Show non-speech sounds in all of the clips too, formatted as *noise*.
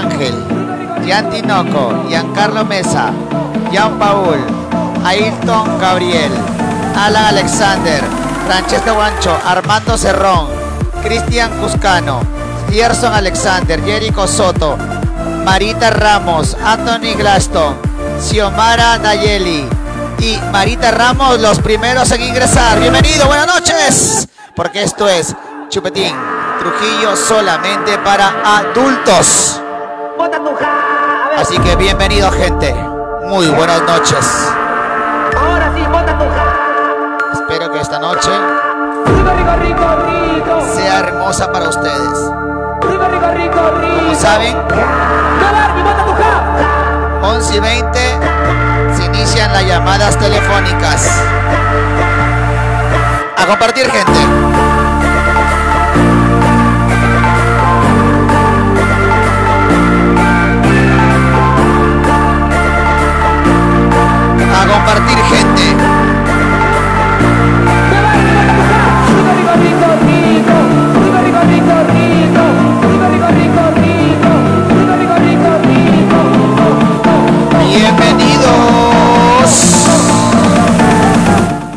Ángel, Gian Tinoco, Giancarlo Mesa, Jean Paul, Ailton Gabriel, Alan Alexander, Francesco Guancho, Armando Cerrón, Cristian Cuscano, Gerson Alexander, Jerico Soto, Marita Ramos, Anthony Glaston, Xiomara Nayeli y Marita Ramos, los primeros en ingresar. Bienvenido, buenas noches, porque esto es Chupetín Trujillo solamente para adultos. Así que bienvenido, gente. Muy buenas noches. Ahora sí, bota tu Espero que esta noche Rico, rico, rico, rico. sea hermosa para ustedes. Rico, rico, rico, rico. Como saben, No, Barbie, bota tu ja. 11 y 20 se inician las llamadas telefónicas. A compartir, gente. Rico, rico. Bienvenidos.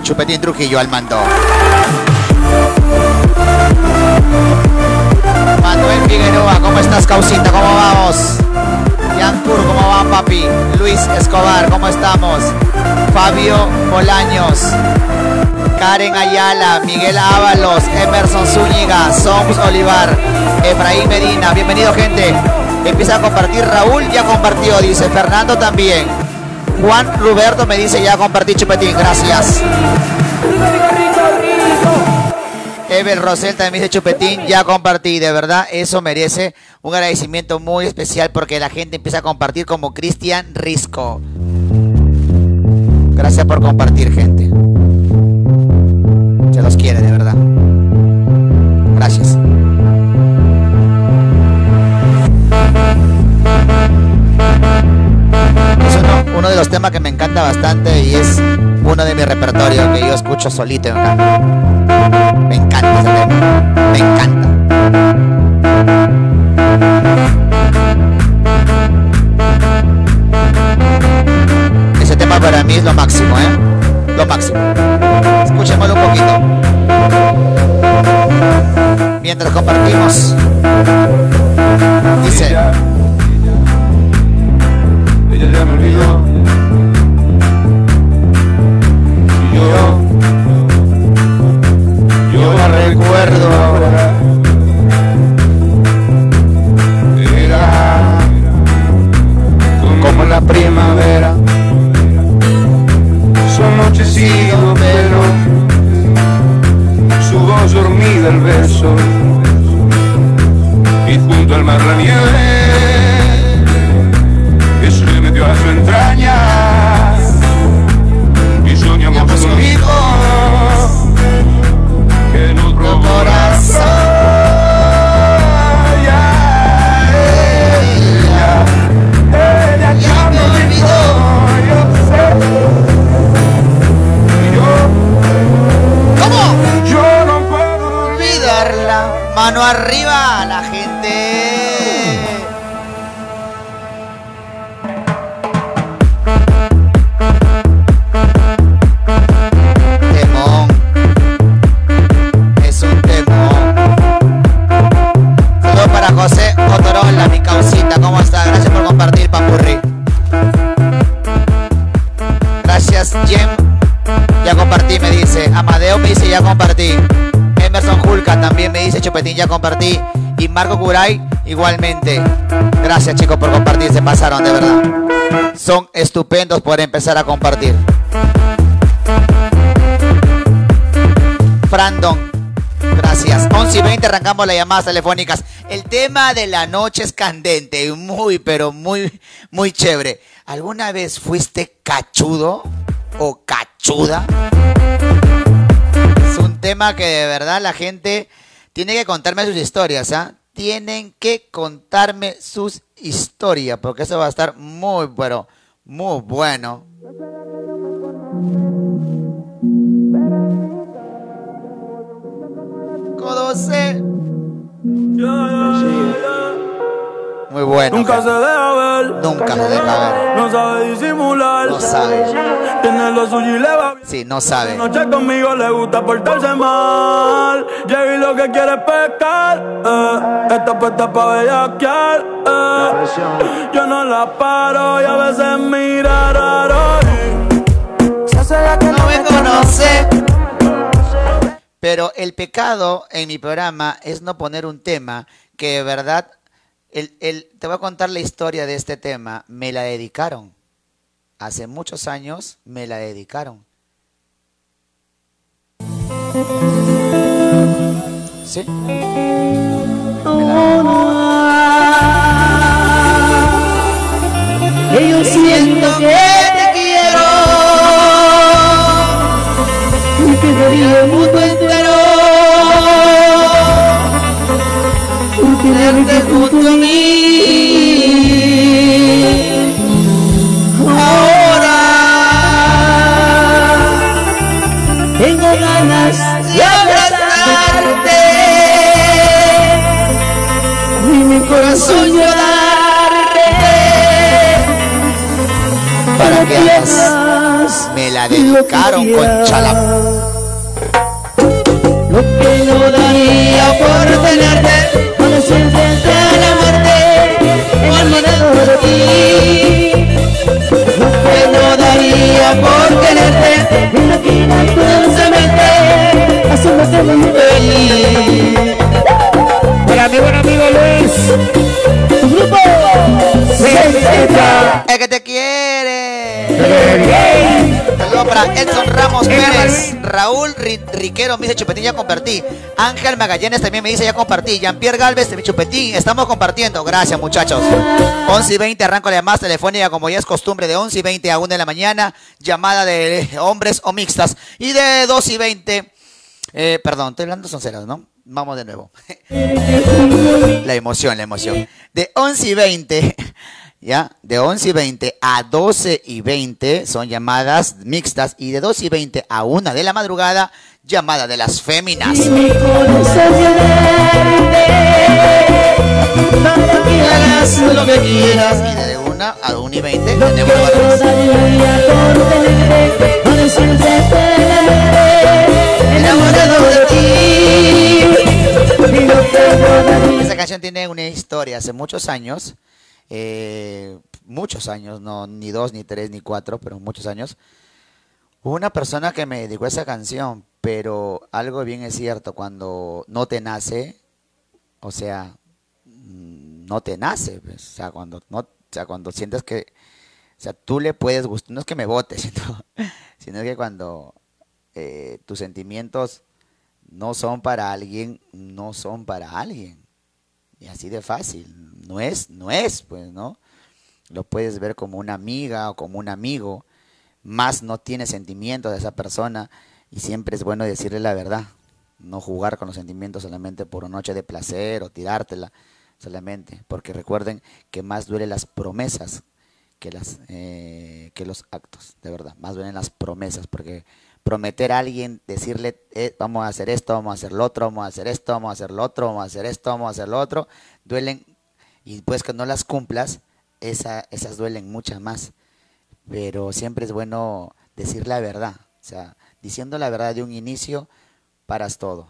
Chupetín Trujillo al mando. Manuel Figueroa, ¿cómo estás, Causita? ¿Cómo vamos? Yancur, ¿cómo va, papi? Luis Escobar, ¿cómo estamos? Fabio Bolaños, Karen Ayala, Miguel Ábalos, Emerson Zúñiga, Soms Olivar, Efraín Medina. Bienvenido, gente. Empieza a compartir. Raúl ya compartió, dice. Fernando también. Juan Roberto me dice ya compartí chupetín. Gracias. Evel Rosel también dice chupetín. Ya compartí. De verdad, eso merece un agradecimiento muy especial porque la gente empieza a compartir como Cristian Risco. Gracias por compartir, gente. Se los quiere, de verdad. Gracias. Es uno, de los temas que me encanta bastante y es uno de mi repertorio que yo escucho solito. en. Me encanta ese tema. Me encanta. Para mí es lo máximo, ¿eh? Lo máximo. Escuchémoslo un poquito. Mientras compartimos. Dice. Ella, ella ya me olvidó. Y yo, yo la recuerdo y junto al mar la nieve. Que se metió a su entraña. Y soñamos que en otro corazón ya ella, compartí. Y Marco Curay, igualmente. Gracias, chicos, por compartir. Se pasaron, de verdad. Son estupendos por empezar a compartir. Frandon, gracias. 11 y 20 arrancamos las llamadas telefónicas. El tema de la noche es candente. Muy, pero muy, muy chévere. ¿Alguna vez fuiste cachudo o cachuda? Es un tema que de verdad la gente tiene que contarme sus historias, ¿ah? Tienen que contarme sus historias, porque eso va a estar muy, pero muy bueno. Muy bueno. Nunca se deja ver. Nunca se deja ver. No sabe disimular. No sabe. Tiene lo suyo y le va bien. Sí, no sabe. Noche conmigo le gusta portarse mal. Llegué lo que quiere es pescar. Eh. Está puesta pa' bellaquear. Eh. Yo no la paro y a veces mira raro. y Se hace la que No me conoce. Pero el pecado en mi programa es no poner un tema que de verdad, el, el- te voy a contar la historia de este tema. Me la dedicaron. Hace muchos años me la dedicaron. Sí. Que yo siento que te quiero y que daría el mundo entero Me la dedicaron con quieras. chala. Lo que no daría por tenerte, ti. Que no daría por haciéndote muy feliz. Para mi buen amigo Luis, tu grupo, Secreta. El que te quiere. Saludos para Edson Ramos Pérez. Raúl Ri- Riquero me dice Chupetín, ya compartí. Ángel Magallanes también me dice ya compartí. Jean-Pierre Galvez, mi Chupetín, estamos compartiendo. Gracias, muchachos. 11 y 20, arranco la llamada telefónica como ya es costumbre de 11 y 20 a 1 de la mañana. Llamada de hombres o mixtas. Y de 2 y 20. eh, perdón, estoy hablando sonceras, ¿no? Vamos de nuevo. *laughs* La emoción, la emoción. De 11 y 20, ¿ya? De 11 y 20 a 12 y 20 son llamadas mixtas y de 12 y 20 a 1 de la madrugada, llamada de las féminas. Y lo que quieras. De 1 a 1 y 20 Lo que tenemos Esa canción tiene una historia hace muchos años, eh, muchos años, no ni dos, ni tres, ni cuatro, pero muchos años. Hubo una persona que me dedicó esa canción, pero algo bien es cierto, cuando no te nace, o sea, mm, no te nace, pues, o sea, cuando no, o sea, cuando sientes que, o sea, tú le puedes gustar, no es que me votes, *laughs* sino, sino que cuando eh, tus sentimientos no son para alguien, no son para alguien. Y así de fácil. No es, no es, pues, ¿no? Lo puedes ver como una amiga o como un amigo, más no tiene sentimientos de esa persona y siempre es bueno decirle la verdad. No jugar con los sentimientos solamente por una noche de placer o tirártela solamente. Porque recuerden que más duele las promesas que, las, eh, que los actos, de verdad. Más duelen las promesas porque prometer a alguien, decirle, eh, vamos a hacer esto, vamos a hacer lo otro, vamos a hacer esto, vamos a hacer lo otro, vamos a hacer esto, vamos a hacer lo otro, duelen y pues que no las cumplas, esa, esas duelen muchas más. Pero siempre es bueno decir la verdad. O sea, diciendo la verdad de un inicio, paras todo.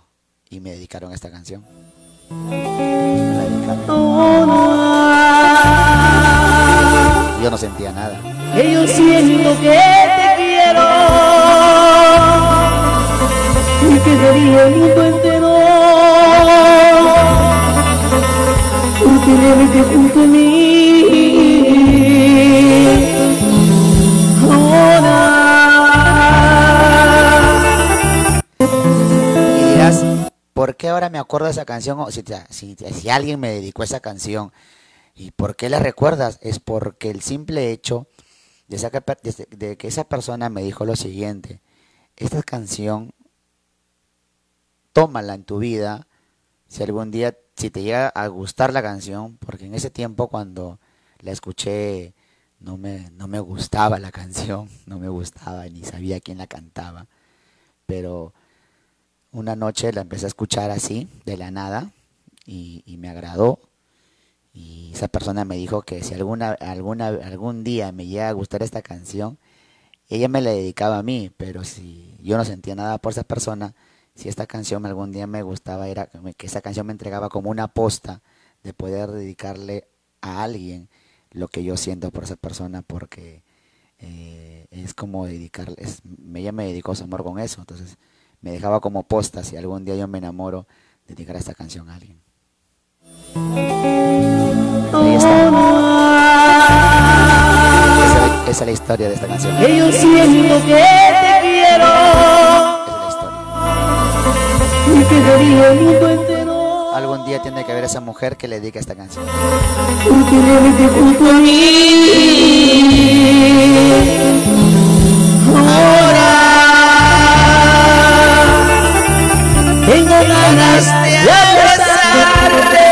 Y me dedicaron a esta canción. Yo no sentía nada. que yo siento que te quiero y que el mundo entero por tenerte junto a mí ahora dirás, ¿por qué ahora me acuerdo de esa canción? Si, si, si alguien me dedicó esa canción, ¿y por qué la recuerdas? Es porque el simple hecho de, esa de que esa persona me dijo lo siguiente, esta canción, tómala en tu vida, si algún día, si te llega a gustar la canción, porque en ese tiempo cuando la escuché, no me, no me gustaba la canción, *laughs* no me gustaba, ni sabía quién la cantaba, pero una noche la empecé a escuchar así, de la nada, y, y me agradó. Y esa persona me dijo que si alguna, alguna, algún día me llega a gustar esta canción, ella me la dedicaba a mí, pero si yo no sentía nada por esa persona, si esta canción algún día me gustaba, era que esa canción me entregaba como una posta de poder dedicarle a alguien lo que yo siento por esa persona, porque eh, es como dedicarle, es- ella me dedicó su amor con eso, entonces me dejaba como posta, si algún día yo me enamoro, dedicar esta canción a alguien. Esa, es la historia de esta canción. Que yo siento que te y Algún día tiene que haber esa mujer que le dedique esta canción. por tenerte junto a mí. Ahora tengo ganas de abrazarte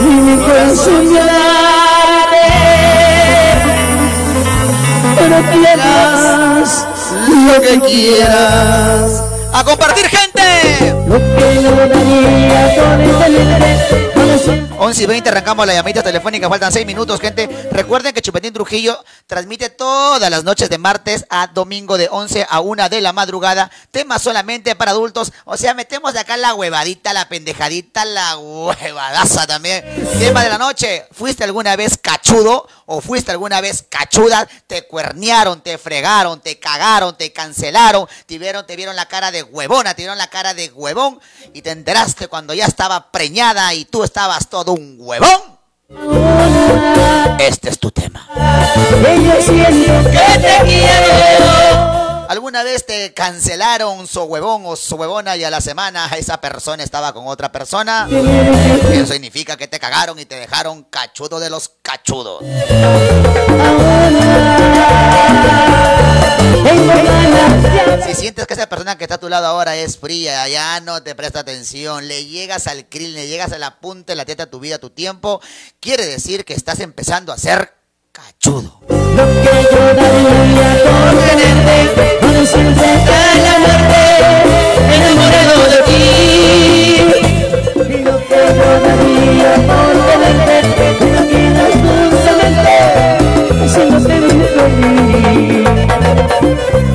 y mi corazón llorarte, pero quieras lo que quieras. ¡A compartir, gente! Lo que yo daría con este libre corazón. 11 y 20 arrancamos la llamadita telefónica, faltan 6 minutos, gente. Recuerden que Chupetín Trujillo transmite todas las noches de martes a domingo de 11 a 1 de la madrugada. Temas solamente para adultos. O sea, metemos de acá la huevadita, la pendejadita, la huevadaza también. Tema de la noche. ¿Fuiste alguna vez cachudo o fuiste alguna vez cachuda? Te cuernearon, te fregaron, te cagaron, te cancelaron, te vieron, te vieron la cara de huevona, te vieron la cara de huevón y te enteraste cuando ya estaba preñada y tú estabas todo un huevón. Este es tu tema. Que yo siento que te quiero. ¿Alguna vez te cancelaron su huevón o su huevona y a la semana esa persona estaba con otra persona? Eso significa que te cagaron y te dejaron cachudo de los cachudos. Si sientes que esa persona que está a tu lado ahora es fría, ya no te presta atención, le llegas al krill, le llegas a la punta de la teta a tu vida, a tu tiempo, quiere decir que estás empezando a ser cachudo. Lo que yo daría por tenerte, conocerte hasta la muerte, enamorado de ti. Lo que yo daría por tenerte, que no quieras dulcemente, haciéndote muy feliz.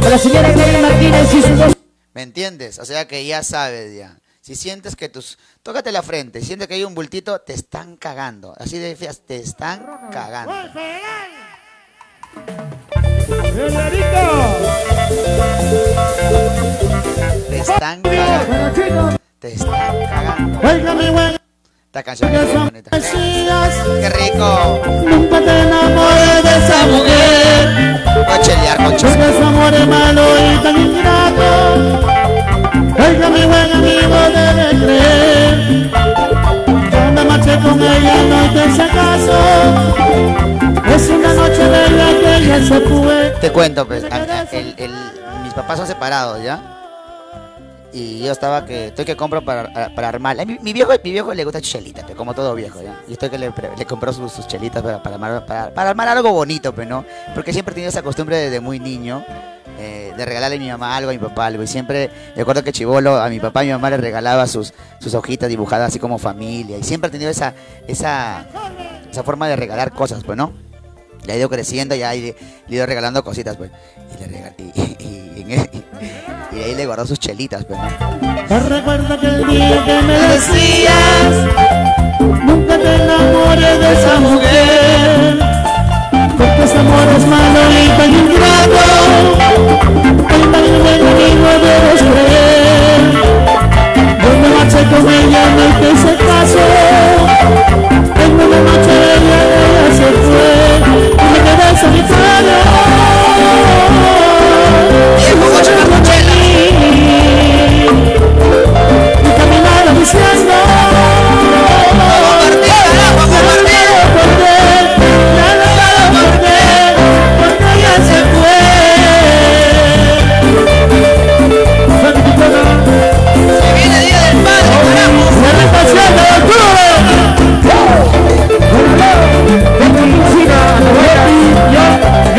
A la señora Gloria Martínez y su. ¿Me entiendes? O sea que ya sabes ya. Si sientes que tus... Tócate la frente, si sientes que hay un bultito, te están cagando. Así de feas, te están cagando. Te están cagando. Te están cagando. Esta canción es muy bonita. ¡Qué rico! Nunca te enamores de esa mujer, Voy a chelear con chus- porque su amor es malo y tan ingrato. Te cuento, pues, el- el- mis papás son separados, ¿ya? Y yo estaba que, estoy que compro para, para armar. Mi, viejo, mi viejo le gusta chelita, pues, como todo viejo, ¿ya? Y estoy que le, le compró sus, sus chelitas para, para, armar, para, armar algo bonito, pues, ¿no? Porque siempre he tenido esa costumbre desde muy niño. Eh, de regalarle a mi mamá algo, a mi papá algo. Y siempre recuerdo que chivolo, a mi papá y mi mamá le regalaba sus, sus hojitas dibujadas así como familia. Y siempre he tenido esa, esa, esa forma de regalar cosas, pues, ¿no? Le ha ido creciendo y le, le he ido regalando cositas, pues. Y, e- ahí le guardó sus chelitas, pues, ¿no? Te recuerdo aquel día que me decías Nunca te enamores de esa mujer Porque ese amor es malo y ingrato El tan buen amigo debes creer Yo me marché con ella, no te hice caso En una noche ella, ella se fue. Y me quedé solitario Viejo, ocho la mochila. y caminaba diciendo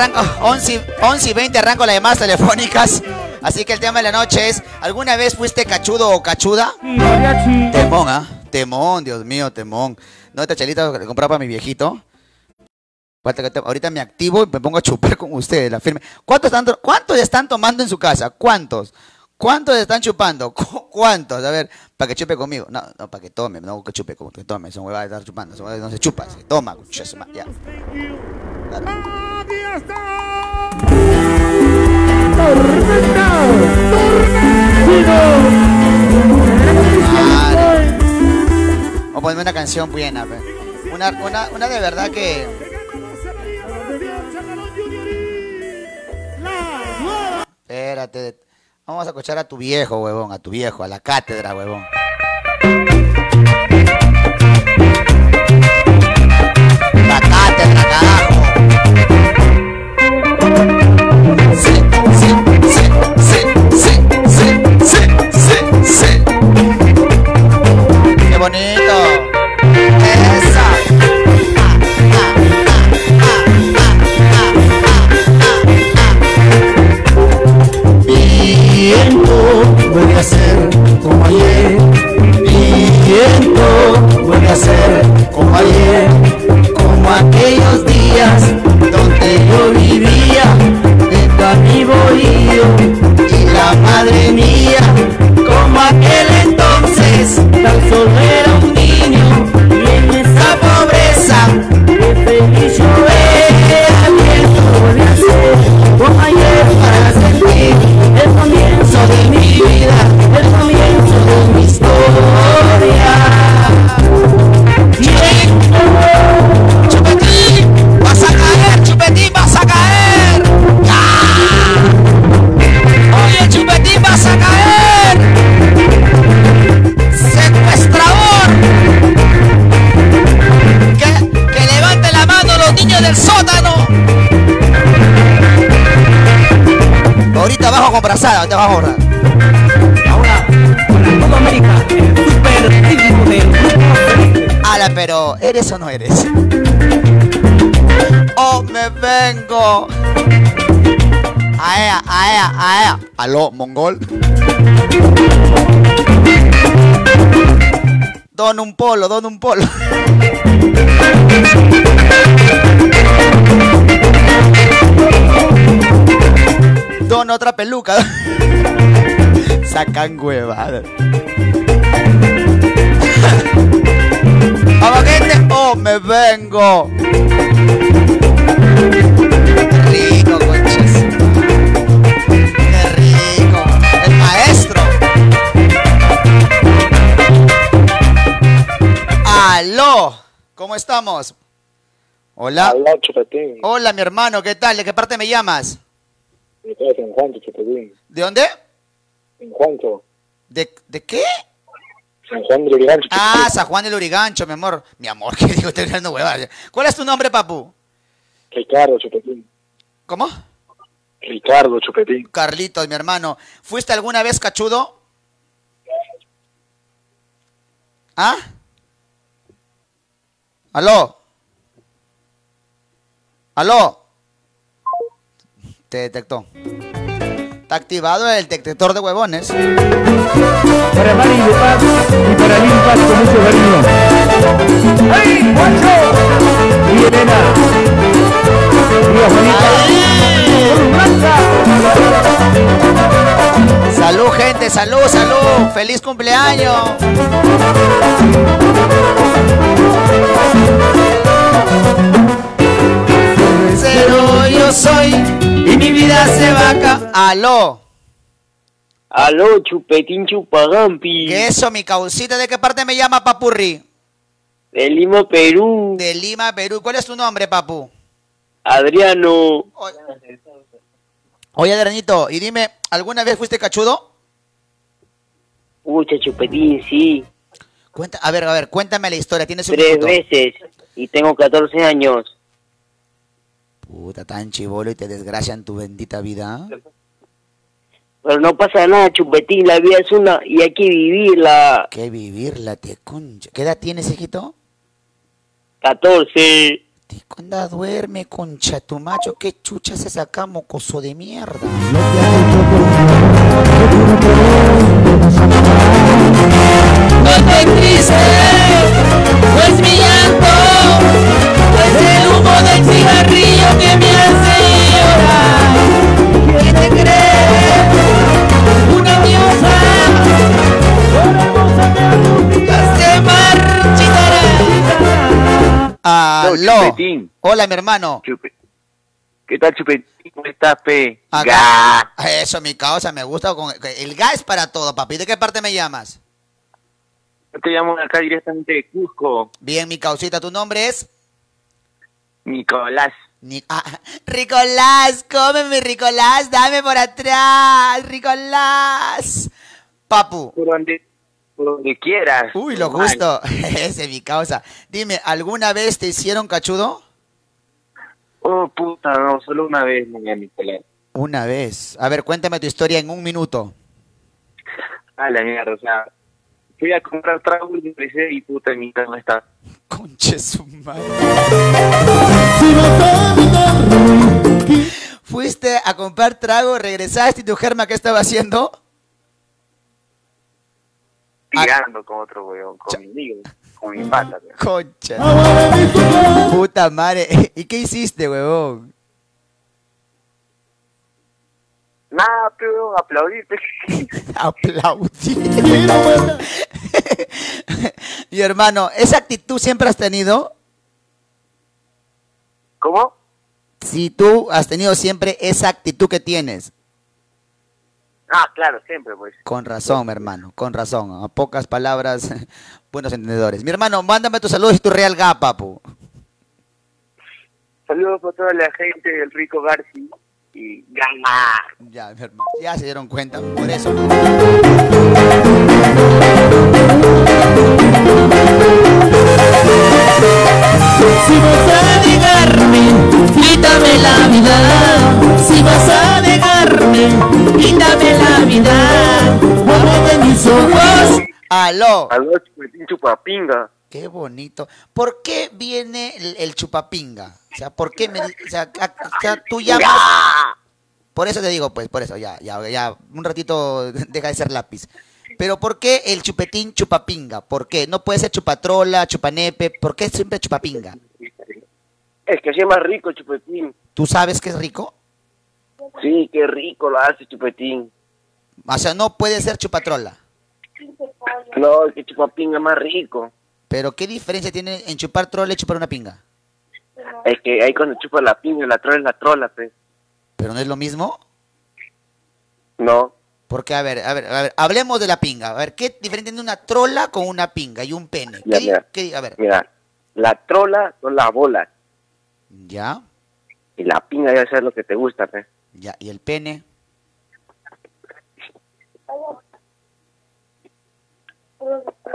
arranco, 11, y- 11 y 20 arranco las llamadas telefónicas. Así que el tema de la noche es, ¿alguna vez fuiste cachudo o cachuda? Temón, ¿ah? Temón, Dios mío, temón. ¿No esta chelita que compraba para mi viejito? Ahorita me activo y me pongo a chupar con ustedes, la firme. ¿Cuántos están, ¿Cuántos están tomando en su casa? ¿Cuántos? ¿Cuántos están chupando? *laughs* ¿Cu- ¿Cuántos? A ver, para que chupe conmigo. No, no, para que tome, no que chupe, como que tome. Son huevadas de estar chupando. Son huevadas, no se chupa, se toma. concha su ma- Ya. Madre. Vamos a ponerme una canción buena. Una, una, una de verdad que. Espérate. Vamos a escuchar a tu viejo, huevón, a tu viejo, a la cátedra, huevón. Viento vuelve a ser como ayer. Viento vuelve a ser como ayer. Como aquellos días donde yo vivía junto a mi bohío y la madre mía. Como aquel entonces tan solo era un niño el comienzo de mi historia. Chupetín, vas a caer, chupetín, vas a caer. Oye, chupetín, vas a caer. Secuestrador. Que, que levante la mano los niños del sótano. Ahorita bajo con brazada, ahorita bajo con Y Pero ¿eres o no eres? Oh, me vengo. Aea, aea, aea. Aló, mongol. Don un polo, don un polo. Don otra peluca. *laughs* Sacan huevadas. Vamos, gente. Oh, me vengo. Qué rico, conchas. Qué rico. El maestro. Aló. ¿Cómo estamos? Hola. Aló, Chupetín. Hola, mi hermano. ¿Qué tal? ¿De qué parte me llamas? Estoy en Juancho, Chupetín. ¿De dónde? En Juancho. ¿De, de qué? San Juan de Lurigancho, Ah. San Juan del Urigancho, mi amor. Mi amor, *laughs* ¿qué digo? Estoy hablando huevadas. ¿Cuál es tu nombre, papu? Ricardo, Chupetín. ¿Cómo? Ricardo, Chupetín. Carlitos, mi hermano. ¿Fuiste alguna vez cachudo? ¿Ah? ¿Aló? ¿Aló? Te detectó. Está activado el detector de huevones. Para Mari de Paz y para Lil Paz con mucho cariño. ¡Hey, Juancho! Y Elena. Y Juanita. Salud, gente, salud, salud. Feliz cumpleaños. Cero yo soy y mi vida se va a. Aló. Aló, Chupetín Chupagampi. ¿Qué eso, mi causita? ¿De qué parte me llama Papurri? De Lima, Perú. De Lima, Perú. ¿Cuál es tu nombre, papu? Adriano. Oye, Adrenito, y dime, ¿alguna vez fuiste cachudo? Pucha, Chupetín, sí. Cuenta, a ver, a ver, cuéntame la historia. Tienes un Tres minuto. veces. Y tengo 14 años. Puta, tan chivolo y te desgracian tu bendita vida. Pero no pasa nada, Chupetín. La vida es una y hay que vivirla. Que vivirla, te concha. ¿Qué edad tienes, hijito? 14. Tico, anda, duerme, concha tu macho. ¿Qué chucha se saca, mocoso de mierda? No te triste, pues mi llanto es el humo del cigarrillo que me hace llorar. ¿Qué te crees? Una diosa, nunca se marchitará. Aló. Hola, mi hermano. ¿Qué tal, Chupetín? ¿Cómo estás, pe? Acá. Eso, mi causa, me gusta. El gas es para todo, papi. ¿De qué parte me llamas? Yo te llamo acá directamente de Cusco, Bien, mi causita, ¿tu nombre es? Nicolás. Ni- ah, *laughs* Ricolás, cómeme, Ricolás, dame por atrás, Ricolás. Papu. Por donde, por donde quieras. Uy, lo justo. *laughs* Ese es mi causa. Dime, ¿alguna vez te hicieron cachudo? Oh, puta, no, solo una vez, Nicolás. Una vez. A ver, cuéntame tu historia en un minuto. A la mierda, o sea, fui a comprar trago y empecé y puta, mi no está. Conche su madre. Fuiste a comprar trago, regresaste y tu germa, ¿qué estaba haciendo? Tirando con otro weón, con mi amigo, con mi pata. weón. Concha. Puta madre. ¿Y qué hiciste, huevón? Nada, pero aplaudir. *laughs* pe. Aplaudí. Mi hermano, ¿esa actitud siempre has tenido? ¿Cómo? Si tú has tenido siempre esa actitud que tienes. Ah, claro, siempre, pues. Con razón, mi hermano, con razón. A pocas palabras, *laughs* buenos entendedores. Mi hermano, mándame tus saludos y tu real ga, papu. Saludos para toda la gente del Rico García y gana. Ya, mi hermano, ya se dieron cuenta, por eso. Si vas a negarme, quítame la vida. Si vas a negarme, quítame la vida. Ábrete mis ojos. Aló. Aló, chupapinga. Qué bonito. ¿Por qué viene el, el chupapinga? O sea, ¿por qué me, o sea, a- o sea, tú llamas Por eso te digo, pues, por eso, ya, ya, ya, un ratito *laughs* deja de ser lápiz. Pero ¿por qué el chupetín chupapinga? ¿Por qué? No puede ser chupatrola, chupanepe, ¿por qué siempre chupapinga? Es que es más rico, chupetín. ¿Tú sabes que es rico? Sí, qué rico lo hace, chupetín. O sea, no puede ser chupatrola. No, es que chupapinga es más rico. Pero ¿qué diferencia tiene en chupar trola y chupar una pinga? Es que ahí cuando chupa la pinga, la trola es la trola, pues. ¿Pero no es lo mismo? No. Porque, a ver, a ver, a ver, hablemos de la pinga. A ver, ¿qué diferencia tiene una trola con una pinga y un pene? Ya, ¿Qué di- mira. qué di- a ver, Mira, la trola son las bolas. ya, Y la pinga ya sabes lo que te gusta, pues. ya, y el pene.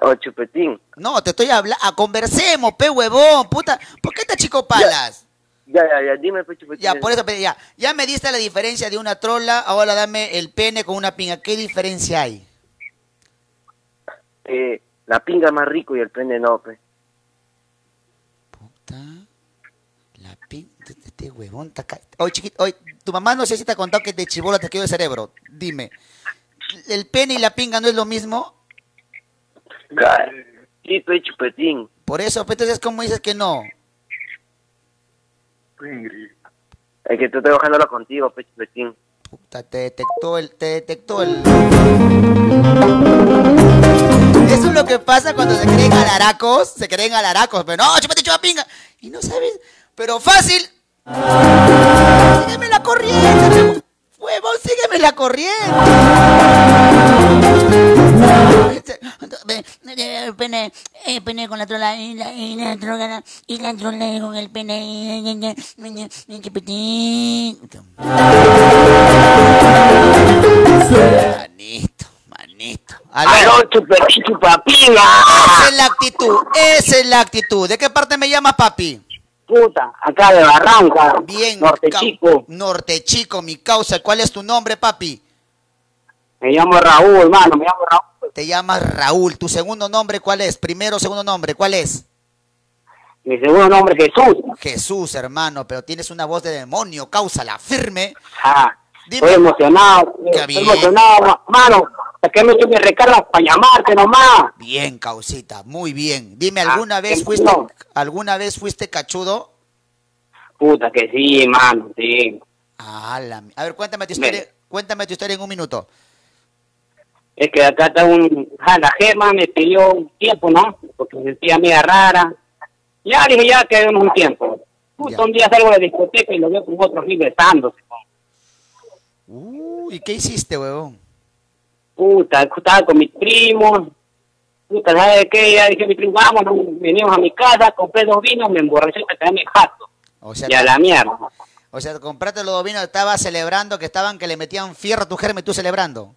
Oh, chupetín. No, te estoy hablando, conversemos, pe huevón, puta, ¿por qué te chico palas? Ya, ya, ya, dime, pues, chupetín. Ya, por eso, pe, ya, ya me diste la diferencia de una trola, ahora dame el pene con una pinga, ¿qué diferencia hay? Eh, la pinga más rico y el pene no, pues. Puta, la pinga, este huevón está ca- Oye, chiquito, oye, tu mamá no sé si te ha contado que de chibola te quedó el cerebro, dime, ¿el pene y la pinga no es lo mismo? Sí, pues, chupetín. Por eso, pues, entonces, ¿cómo dices que no? Es que estoy bajándolo contigo, pues, chupetín. Puta, te detectó el, te detectó el. Eso es lo que pasa cuando se creen alaracos, se creen alaracos, pero no, chúpate chupa pinga. Y no sabes, pero fácil. Sígueme la corriente, huevón, sígueme la corriente. El pene, el pene con la trola y la, y la trola y la trola con el pene y, y, y, y, y, chipitín. Manito, manito. ¡Aló, chupetín, chupapinga! Esa es la actitud, esa es la actitud. ¿De qué parte me llamas, papi? Puta, acá de Barranca. Bien. Norte Chico. Norte Chico, mi causa. ¿Cuál es tu nombre, papi? Me llamo Raúl, hermano, me llamo Raúl. Te llamas Raúl. ¿Tu segundo nombre cuál es? Primero, segundo nombre, ¿cuál es? Mi segundo nombre es Jesús. Jesús, hermano, pero tienes una voz de demonio, cáusala, firme. Ah, Dime. estoy emocionado. Estoy bien. emocionado, ma- mano. ¿Para qué me recargas para llamarte nomás? Bien, causita, muy bien. Dime, Ah, ¿alguna vez que fuiste, no. Alguna vez fuiste cachudo? Puta que sí, mano, sí. Ah, la A ver, cuéntame tu Ven. historia, cuéntame tu historia en un minuto. Es que acá está un... ah, la gema me pidió un tiempo, ¿no? Porque me sentía media rara. Ya dije, ya quedemos un tiempo. Justo Ya. un día salgo de la discoteca y lo veo con otros besándose. Uy, ¿qué hiciste, huevón? Puta, estaba con mis primos. Puta, ¿sabes qué? Ya dije mi primo, vámonos, venimos a mi casa, compré dos vinos, me emborraché hasta quedarme jato. O sea, Y a la mierda. o sea, compraste los dos vinos, estabas celebrando que estaban que le metían fierro a tu germen tú celebrando.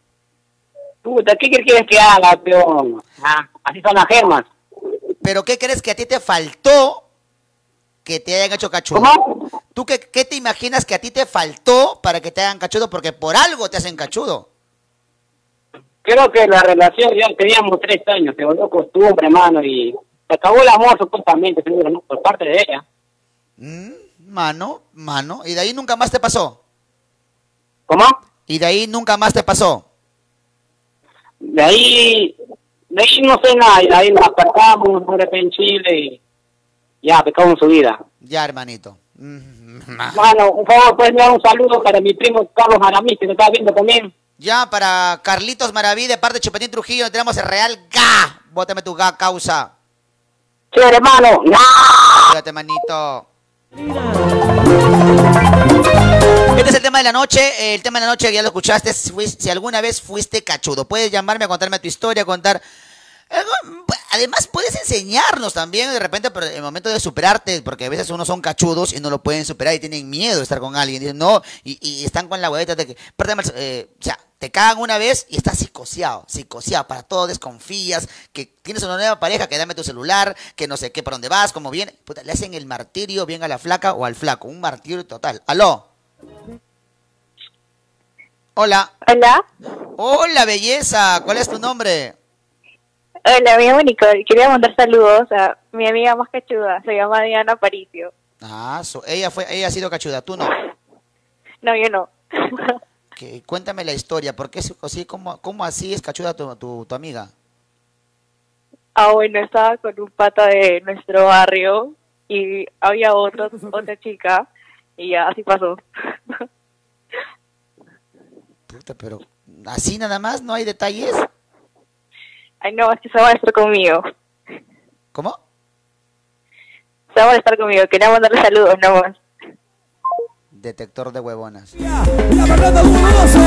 Puta, ¿qué quieres que haga, peón? Ah, así son las germas. Pero ¿qué crees que a ti te faltó que te hayan hecho cachudo? ¿Cómo? ¿Tú qué, qué te imaginas que a ti te faltó para que te hagan cachudo? Porque por algo te hacen cachudo. Creo que la relación ya teníamos tres años, se volvió costumbre, hermano, y se acabó el amor supuestamente, seguro, ¿no? Por parte de ella. Mm, mano, mano. ¿Y de ahí nunca más te pasó? ¿Cómo? ¿Y de ahí nunca más te pasó? De ahí, de ahí no sé nada, y de ahí nos apartamos, repente en Chile, y ya, pecado en su vida. Ya, hermanito. Mm, *laughs* ma- Mano, por favor, puedes dar un saludo para mi primo Carlos Aramí, que me está viendo también. Ya, para Carlitos Maraví, de parte de Chupetín Trujillo, tenemos el Real GA. Bótame tu GA, causa. Chévere, hermano. ¡No! Cuídate, manito. Este es el tema de la noche. eh, El tema de la noche ya lo escuchaste. Si, alguna vez fuiste cachudo, puedes llamarme a contarme tu historia, contar. algo- Además, puedes enseñarnos también de repente, pero el momento de superarte, porque a veces unos son cachudos y no lo pueden superar y tienen miedo de estar con alguien. Dicen, no, y, y están con la huevita de que. perdón, eh, o sea, te cagan una vez y estás psicoseado, psicoseado. Para todo desconfías, que tienes una nueva pareja, que dame tu celular, que no sé qué, por dónde vas, cómo viene. Puta, le hacen el martirio bien a la flaca o al flaco. Un martirio total. ¡Aló! Hola. Hola, Hola, belleza. ¿Cuál es tu nombre? hola, mi amigo Nicole. Quería mandar saludos a mi amiga más cachuda, se llama Diana Paricio. Ah, so- ella fue, ella ha sido cachuda, tú no. No, yo no. *laughs* Que, cuéntame la historia, ¿por qué así, cómo, cómo así es cachuda tu, tu, tu amiga? ah, bueno, estaba con un pata de nuestro barrio y había otro, otra chica y ya así pasó. *laughs* Puta, pero así nada más, no hay detalles. Ay, no, es que se va a estar conmigo. ¿Cómo? Se va a estar conmigo. Quería mandarle saludos nomás. Detector de huevonas. La Fernanda 112.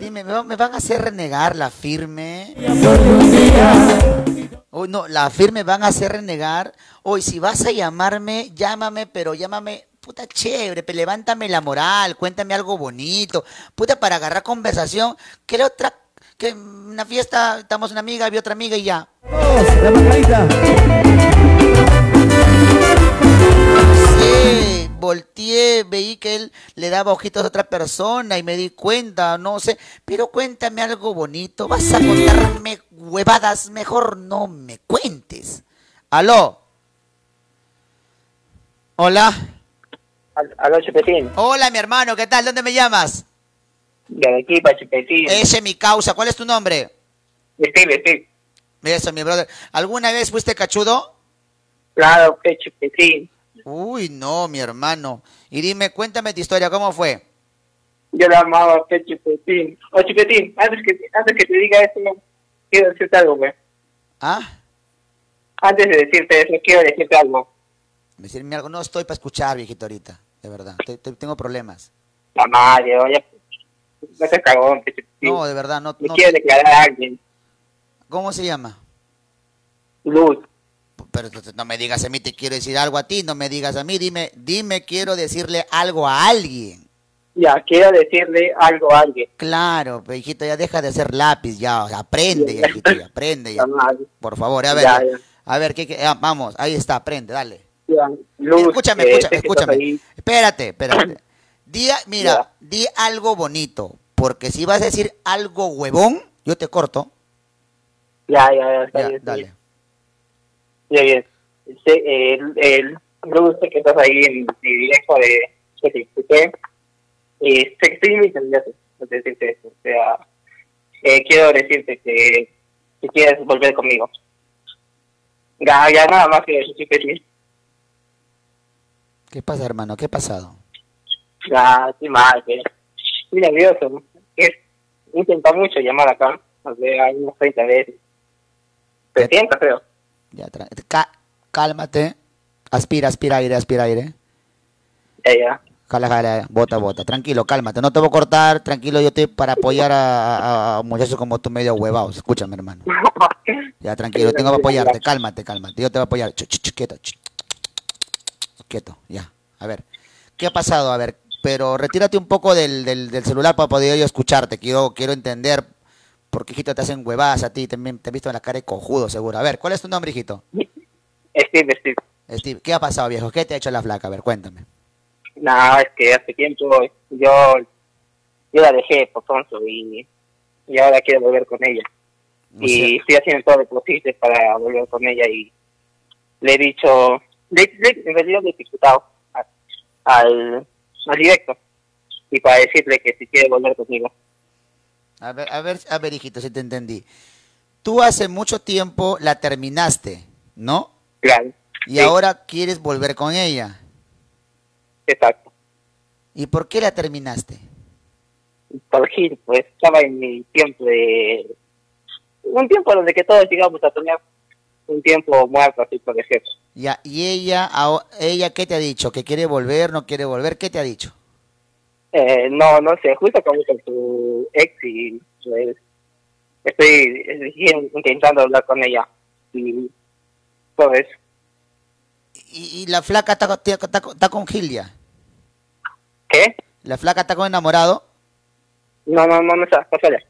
Dime, ¿me, va- me van a hacer renegar la firme? Uy, no, la firme van a hacer renegar. Hoy, si vas a llamarme, llámame, pero llámame, puta chévere, pe, levántame la moral, cuéntame algo bonito. Puta, para agarrar conversación. Que la otra, que una fiesta, estamos una amiga, vi otra amiga y ya. La Margarita. Volteé, veí que él le daba ojitos a otra persona y me di cuenta, no sé, pero cuéntame algo bonito, vas a contarme huevadas, mejor no me cuentes. Aló. Hola. Aló, Chupetín. Hola, mi hermano, ¿qué tal? ¿Dónde me llamas? De aquí para Chupetín. Ese es mi causa, ¿cuál es tu nombre? Steve, Steve. Eso, mi brother. ¿Alguna vez fuiste cachudo? Claro, que Chupetín. Uy, no, mi hermano. Y dime, cuéntame tu historia, ¿cómo fue? Yo la amaba, que Chupetín. Oh, Chupetín, antes que, antes que te diga eso, quiero decirte algo, güey. ¿Ah? Antes de decirte eso, quiero decirte algo. Decirme algo, no estoy para escuchar, viejito, ahorita, de verdad. Te- te- tengo problemas. La madre, oye. No seas cagón, Chupetín. No, de verdad, no. Me no- quiero declarar a alguien. ¿Cómo se llama? Luz. Pero no me digas a mí, te quiero decir algo a ti, no me digas a mí, dime, dime, quiero decirle algo a alguien. Ya, quiero decirle algo a alguien. Claro, viejito, ya deja de ser lápiz, ya, aprende, ya, viejito, ya, aprende, ya. Por favor, a ver, Ya, ya. a ver, ¿qué, qué- ah, vamos, ahí está, aprende, dale. Luz. escúchame, eh, escúchame, que estás escúchame. Espérate, espérate. *clears throat* Di, a- mira, di algo bonito, porque si vas a decir algo huevón, yo te corto. Ya, ya, ya. está Ya, bien, dale. Este, el, el, me gusta que estás ahí en mi directo de que te expliqué. Eh, que estoy muy decirte. O sea, eh, quiero decirte que si quieres volver conmigo. Ya, ya nada más que que sí. ¿Qué pasa, hermano? ¿Qué ha pasado? Ya, estoy mal, que estoy nervioso. Es, intenta mucho llamar acá. O sea, hay unas 30 veces. Te siento, creo. Ya, cálmate. Aspira, aspira aire, aspira aire. Ya, ya. Jala, jala, bota, bota. Tranquilo, cálmate. No te voy a cortar. Tranquilo, yo estoy para apoyar a, a- a muchachos como tú medio huevados. Escúchame, hermano. *laughs* Ya, tranquilo, tengo que apoyarte. Cálmate, cálmate. Yo te voy a apoyar. Ch, ch, ch, quieto. Quieto, ya. A ver. ¿Qué ha pasado? A ver, pero retírate un poco del, del, del celular para poder yo escucharte. Quiero, quiero entender por qué, hijito, te hacen huevadas a ti. También te he visto en la cara de cojudo, seguro. A ver, ¿cuál es tu nombre, hijito? Steve, Steve. Steve, ¿qué ha pasado, viejo? ¿Qué te ha hecho la flaca? A ver, cuéntame. No, es que hace tiempo yo, yo la dejé por tonto y, y ahora quiero volver con ella. O y estoy haciendo todo lo posible para volver con ella y le he dicho, le, le- en realidad le he al, al directo y para decirle que si quiere volver conmigo. A ver, a ver, a ver, hijito, si te entendí. Tú hace mucho tiempo la terminaste, ¿no? Claro, Y Sí. ahora quieres volver con ella. exacto. ¿Y por qué la terminaste? Por Gil, pues estaba en mi tiempo de... Un tiempo donde que todos llegamos a tener un tiempo muerto, así por ejemplo. Ya, y ella, ella ¿qué te ha dicho? ¿Que quiere volver, no quiere volver? ¿Qué te ha dicho? Eh, no, no sé, justo con tu ex y pues, estoy intentando hablar con ella y todo eso. Y, y la flaca está, con- está, está con- está con Gilia. ¿Qué? La flaca está con enamorado. No, no, no, no está, no sale.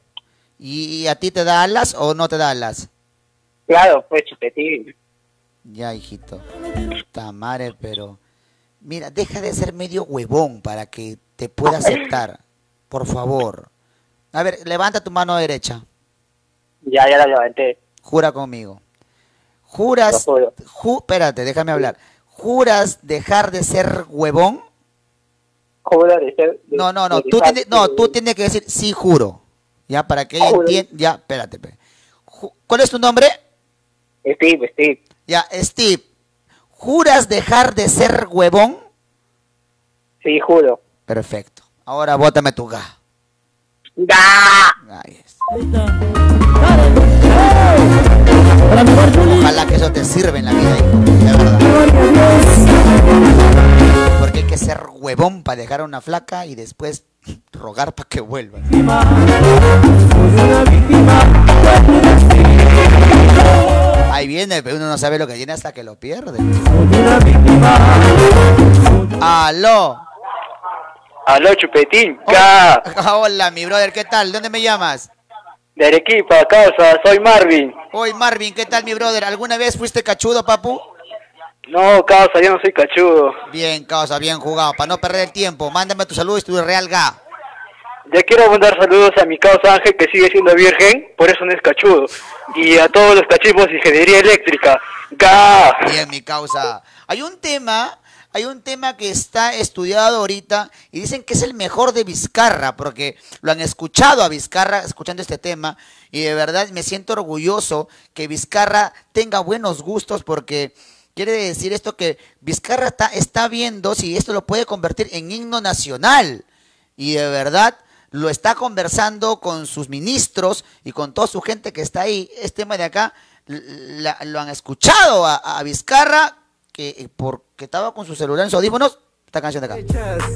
¿Y, y a ti te da alas o no te da alas? Claro, pues chupetín. Ya, hijito. Puta madre, pero... Mira, deja de ser medio huevón para que te pueda aceptar. Por favor. A ver, levanta tu mano derecha. Ya, ya la levanté. Jura conmigo. Juras... Ju, espérate, déjame hablar. ¿Juras dejar de ser huevón? Juro de ser... de- No, no, no. de Tú tienes, no, tú tienes que decir sí juro. Ya, para que ella entienda... Ya, espérate. espérate. ¿Cuál es tu nombre? Steve, Steve. Ya, Steve. ¿Juras dejar de ser huevón? Sí, juro. Perfecto. Ahora bótame tu ga. Es. Ojalá que eso te sirva en la vida, hijo, de verdad. Porque hay que ser huevón para dejar a una flaca y después rogar para que vuelva. Ahí viene, pero uno no sabe lo que tiene hasta que lo pierde. Aló. Aló, chupetín. Hola, *laughs* Hola, mi brother, ¿qué tal? ¿Dónde me llamas? De Arequipa, causa, soy Marvin. Hoy Marvin, ¿qué tal mi brother? ¿Alguna vez fuiste cachudo, papu? No, causa, yo no soy cachudo. Bien, causa, bien jugado. Para no perder el tiempo, mándame tu saludo y tu real ga. Ya quiero mandar saludos a mi causa Ángel, que sigue siendo virgen, por eso no es cachudo. Y a todos los cachimos de ingeniería eléctrica. ¡Ga! Bien, mi causa. Hay un tema, hay un tema que está estudiado ahorita y dicen que es el mejor de Vizcarra, porque lo han escuchado a Vizcarra escuchando este tema y de verdad me siento orgulloso que Vizcarra tenga buenos gustos porque quiere decir esto que Vizcarra está, viendo si esto lo puede convertir en himno nacional y de verdad lo está conversando con sus ministros y con toda su gente que está ahí. Este tema de acá lo han escuchado a, a Vizcarra que eh, porque estaba con su celular en sus audífonos. Esta canción de acá.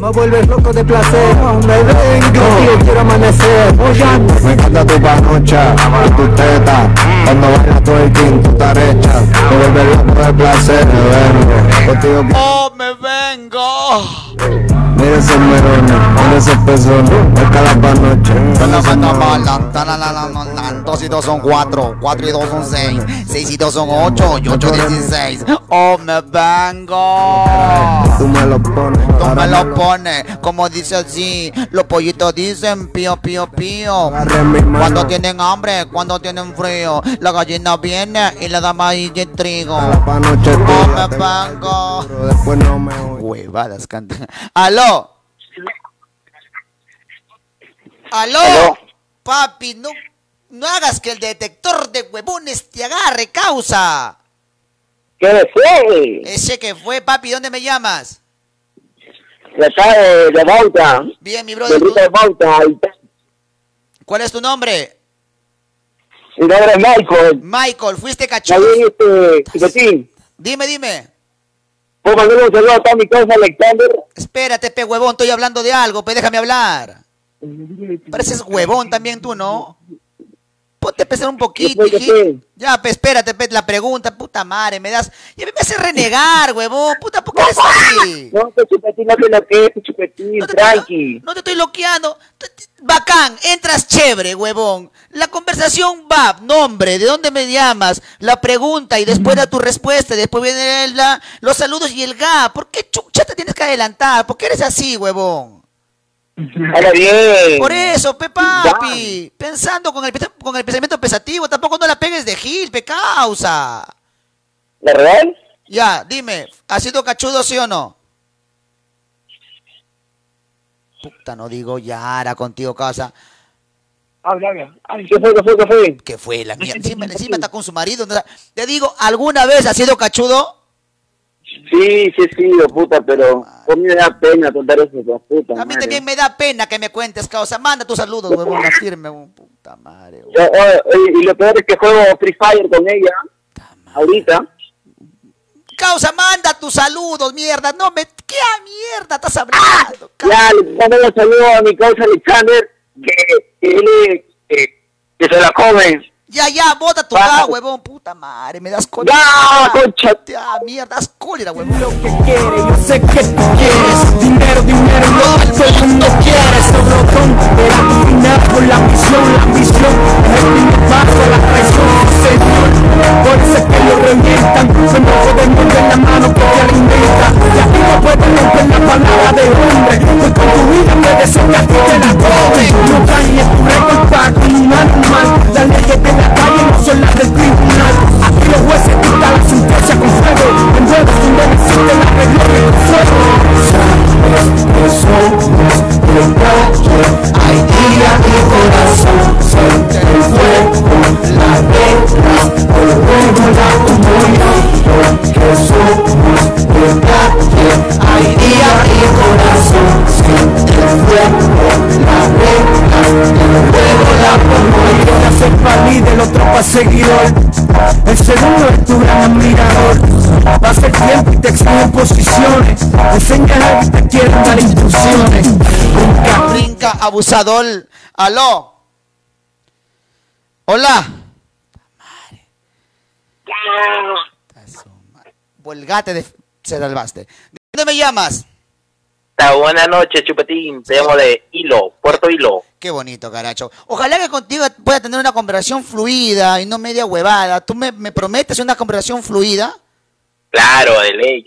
Me vuelves loco de placer, me vengo Contigo quiero amanecer, Me encanta tu panocha y tu teta Cuando bailas todo el tú estás hecha Me vuelves loco de placer, me vengo Contigo quiero ¡Oh, me vengo! Mira esos merones, 13 pesos, escala pa' noche. Bueno, bueno, balan, ta, la, la, la, la, la, Dos y dos son cuatro, cuatro y dos son seis, seis y dos son ocho, y ocho dieciséis. Oh, me vengo. Tú me lo pones. Tú me lo pones, como dice así, los pollitos dicen pío, pío, pío. Cuando tienen hambre, cuando tienen frío, la gallina viene y le da maíz y trigo. Oh, me vengo. Huevadas cantan. ¡Aló! ¡Aló! Aló. Papi, no, no hagas que el detector de huevones te agarre, causa. ¿Qué fue? Ese que fue, papi, ¿dónde me llamas? De acá de, de Bauta, Bien, mi de brother. Ruta de Bauta. ¿Cuál es tu nombre? Mi nombre es Michael. Michael, fuiste cachudo. Ahí, este. Dime, dime. ¿Puedo mandarle un saludo a mi causa Alexander? Espérate, pe huevón, estoy hablando de algo, pe, déjame hablar. Pareces huevón también tú, ¿no? Ponte a pensar un poquito. Ya, pe, espérate, pe, la pregunta, puta madre, me das... Ya me hace renegar, huevón, puta, ¿por qué eres así? No, que chupetín, no te lo que es, chupetín, tranqui. No te estoy t- Bacán, entras chévere, huevón. La conversación va, nombre, ¿de dónde me llamas? La pregunta y después da tu respuesta. y Después viene la, los saludos y el ga. ¿Por qué chucha te tienes que adelantar? ¿Por qué eres así, huevón? Habla bien. Por eso, pe papi. Pensando con el, con el pensamiento pesativo, tampoco no la pegues de Gil, pe causa. ¿La real? Ya, dime, ¿ha sido cachudo sí o no? Puta, no digo ya, ahora contigo, causa. Habla, habla. Ay, ¿Qué fue, qué fue, qué fue? que fue la mierda. Encima, encima está con su marido. ¿no? Te digo, ¿alguna vez has sido cachudo? Sí, sí, sí, hijo puta, pero a mí me da pena contar eso, hijo puta. A mí madre. también me da pena que me cuentes, causa. Manda tus saludos, huevón, a firme, puta madre. Yo, y lo peor es que juego Free Fire con ella, ahorita. Causa, manda tus saludos, mierda. No me. ¿Qué mierda estás hablando? Ya, le mando un saludo a mi causa Alexander, que, que él que, que se la come. Ya, ya, bota tu ga, huevón. Puta madre, me das cólera. Ya, concha. Ya, mierda, das cólera, huevón. lo que quiere, yo sé que tú quieres Dinero, dinero, lo que todo el mundo quiere Sobrotón, era tu final por la ambición, la ambición Es el primer paso a la traición, sí, señor Por eso es que lo revientan. Se mueve del mundo en la mano que te alimenta. Y aquí no puedes romper la palabra de hombre. Pues con tu vida puede ser que a ti te la cobre. No dañes tu récord para criminal mal Las leyes de la calle no son las del tribunal. Aquí los jueces dictan la sentencia con fuego. En juegos donde existe la regla Seguidor El segundo es tu gran admirador Pasa el tiempo y te exigen posiciones Enseñas a instrucciones Nunca Brinca, abusador. Aló. Hola. Volgate de... Se salvaste. ¿De dónde me llamas? Buenas noches, Chupetín. Te llamo de Hilo, Puerto Hilo. Qué bonito, caracho. Ojalá que contigo pueda tener una conversación fluida y no media huevada. ¿Tú me, me prometes una conversación fluida? Claro, de ley.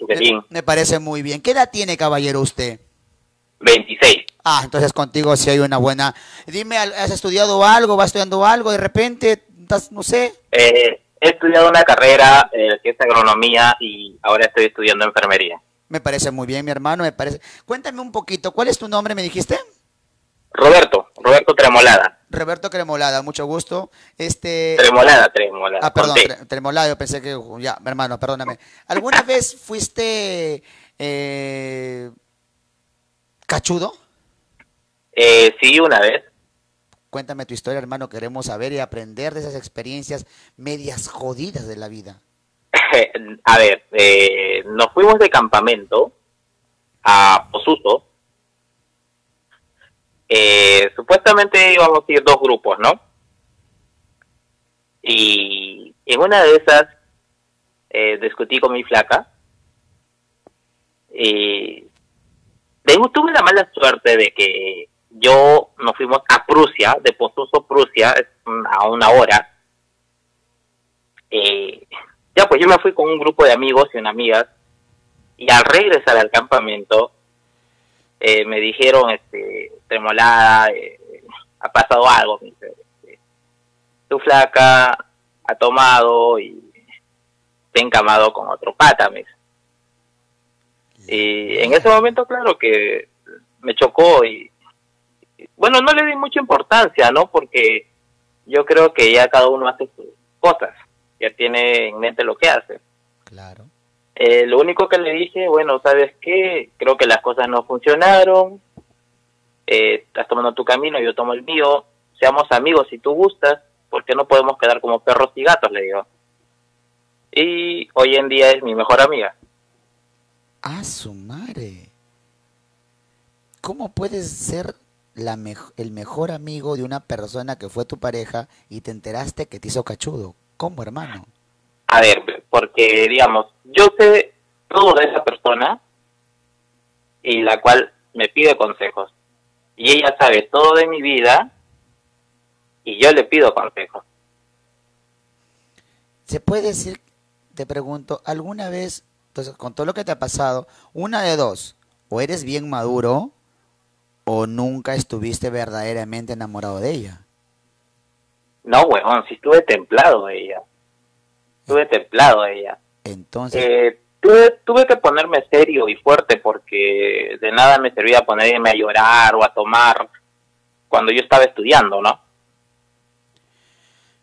Me parece muy bien. ¿Qué edad tiene, caballero, usted? 26. Ah, entonces contigo sí hay una buena... Dime, ¿has estudiado algo? ¿Vas estudiando algo? De repente, estás, no sé... Eh, he estudiado una carrera eh, que es agronomía y ahora estoy estudiando enfermería. Me parece muy bien, mi hermano, me parece... Cuéntame un poquito, ¿cuál es tu nombre, me dijiste? Roberto, Roberto Tremolada. Roberto Cremolada, mucho gusto. Este... Tremolada, Tremolada. Ah, perdón. Tre- Tremolada, yo pensé que... Ya, hermano, perdóname. ¿Alguna vez fuiste... eh, cachudo? Eh, sí, una vez. Cuéntame tu historia, hermano, queremos saber y aprender de esas experiencias medias jodidas de la vida. *laughs* a ver, eh, nos fuimos de campamento a Posuto. Eh, supuestamente íbamos a ir dos grupos, ¿no? Y en una de esas eh, discutí con mi flaca. Y tengo, tuve la mala suerte de que yo nos fuimos a Prusia, de Pozuzo, Prusia, a una hora. Eh, ya, pues yo me fui con un grupo de amigos y una amiga, y al regresar al campamento, eh, me dijeron, este, tremolada, eh, ha pasado algo, este, tu flaca ha tomado y te ha encamado con otro pata, me dice. Y en ese momento, claro que me chocó y, y, bueno, no le di mucha importancia, ¿no? Porque yo creo que ya cada uno hace sus cosas, ya tiene en mente lo que hace. Claro. Eh, lo único que le dije, bueno, ¿sabes qué? Creo que las cosas no funcionaron, eh, estás tomando tu camino, yo tomo el mío, seamos amigos si tú gustas, porque no podemos quedar como perros y gatos, le digo. Y hoy en día es mi mejor amiga. Ah, su madre. ¿Cómo puedes ser la mej- el mejor amigo de una persona que fue tu pareja y te enteraste que te hizo cachudo? ¿Cómo, hermano? A ver, porque digamos, yo sé todo de esa persona y la cual me pide consejos. Y ella sabe todo de mi vida y yo le pido consejos. ¿Se puede decir, te pregunto, alguna vez, entonces, con todo lo que te ha pasado, una de dos, o eres bien maduro o nunca estuviste verdaderamente enamorado de ella? No, huevón, si estuve templado de ella. Estuve templado de ella. Entonces, Eh, tuve, tuve que ponerme serio y fuerte porque de nada me servía ponerme a llorar o a tomar cuando yo estaba estudiando, ¿no?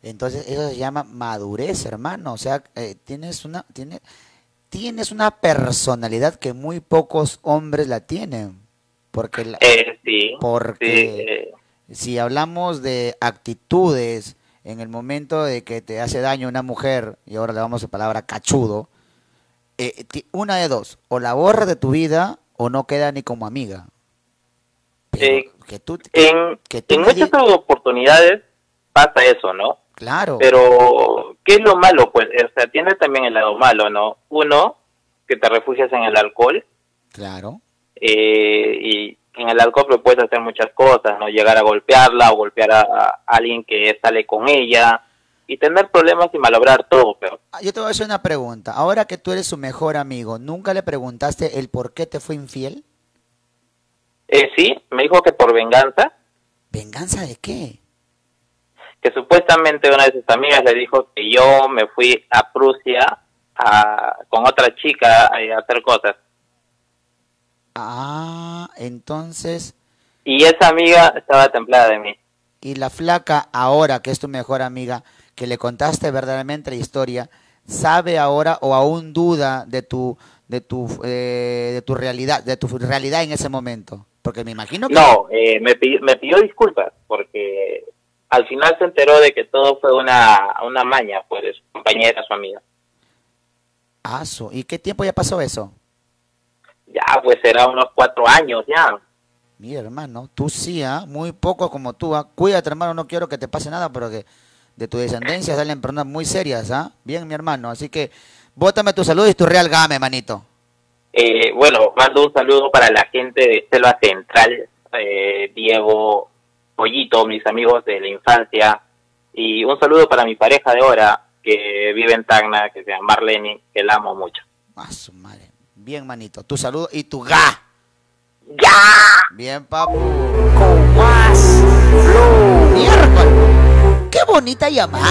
entonces eso se llama madurez, hermano. O sea, eh, tienes una, tiene, tienes una personalidad que muy pocos hombres la tienen. Porque, la- Eh, sí. porque sí, eh, si hablamos de actitudes en el momento de que te hace daño una mujer, y ahora le damos la palabra cachudo, eh, una de dos, o la borra de tu vida o no queda ni como amiga. eh, Que tú, en que tú en me muchas oportunidades pasa eso, ¿no? claro, Pero, ¿qué es lo malo? Pues, o sea, tiene también el lado malo, ¿no? Uno, que te refugias en el alcohol, claro, eh, y en el alcohol pues, puedes hacer muchas cosas, ¿no? Llegar a golpearla o golpear a, a alguien que sale con ella y tener problemas y malobrar todo, pero Ah, yo te voy a hacer una pregunta. Ahora que tú eres su mejor amigo, ¿nunca le preguntaste el por qué te fue infiel? eh, sí, me dijo que por venganza, ¿Venganza de qué? que supuestamente una de sus amigas le dijo que yo me fui a Prusia a, con otra chica a, a hacer cosas. Ah, entonces, Y esa amiga estaba templada de mí. y la flaca ahora que es tu mejor amiga, que le contaste verdaderamente la historia, sabe ahora o aún duda de tu de tu eh, de tu realidad, de tu realidad en ese momento, porque me imagino que No, eh, me, pi- me pidió disculpas porque al final se enteró de que todo fue una, una maña, pues, compañera, su amiga. Aso, ¿y qué tiempo ya pasó eso? Ya, pues, era unos cuatro años ya. Mira, hermano, tú sí, ¿ah? muy poco como tú, ¿ah? cuídate, hermano, no quiero que te pase nada, pero que de tu descendencia salen personas muy serias, ¿ah? Bien, mi hermano, así que bótame tu salud y tu real game, manito. Eh, bueno, mando un saludo para la gente de Selva Central, eh, Diego, Pollito, mis amigos de la infancia, y un saludo para mi pareja de ahora, que vive en Tacna, que se llama Marlene, que la amo mucho. A su madre. Bien, manito, tu saludo y tu ga. ¡Ya! Bien, papu. Bonita llamada.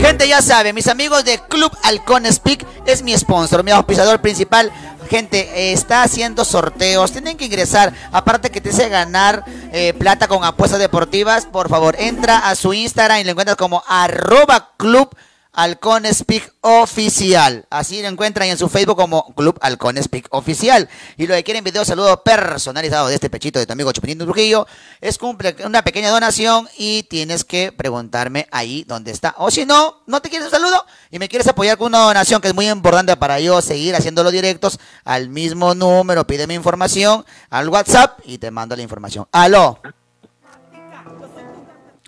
Gente, ya sabe, mis amigos de Club Halcón Speak es mi sponsor, mi auspiciador principal. Gente, eh, está haciendo sorteos. Tienen que ingresar. Aparte que te hace ganar eh, plata con apuestas deportivas, por favor, entra a su Instagram y lo encuentras como arroba Club Halcón Speak Oficial. Así lo encuentran en su Facebook como Club Halcón Speak Oficial. Y lo que quieren video saludo personalizado de este pechito de tu amigo Chupitín Trujillo es cumple una pequeña donación y tienes que preguntarme ahí dónde está. O si no, no te quieres un saludo y me quieres apoyar con una donación que es muy importante para yo seguir haciendo los directos al mismo número, pídeme información al WhatsApp y te mando la información. Aló.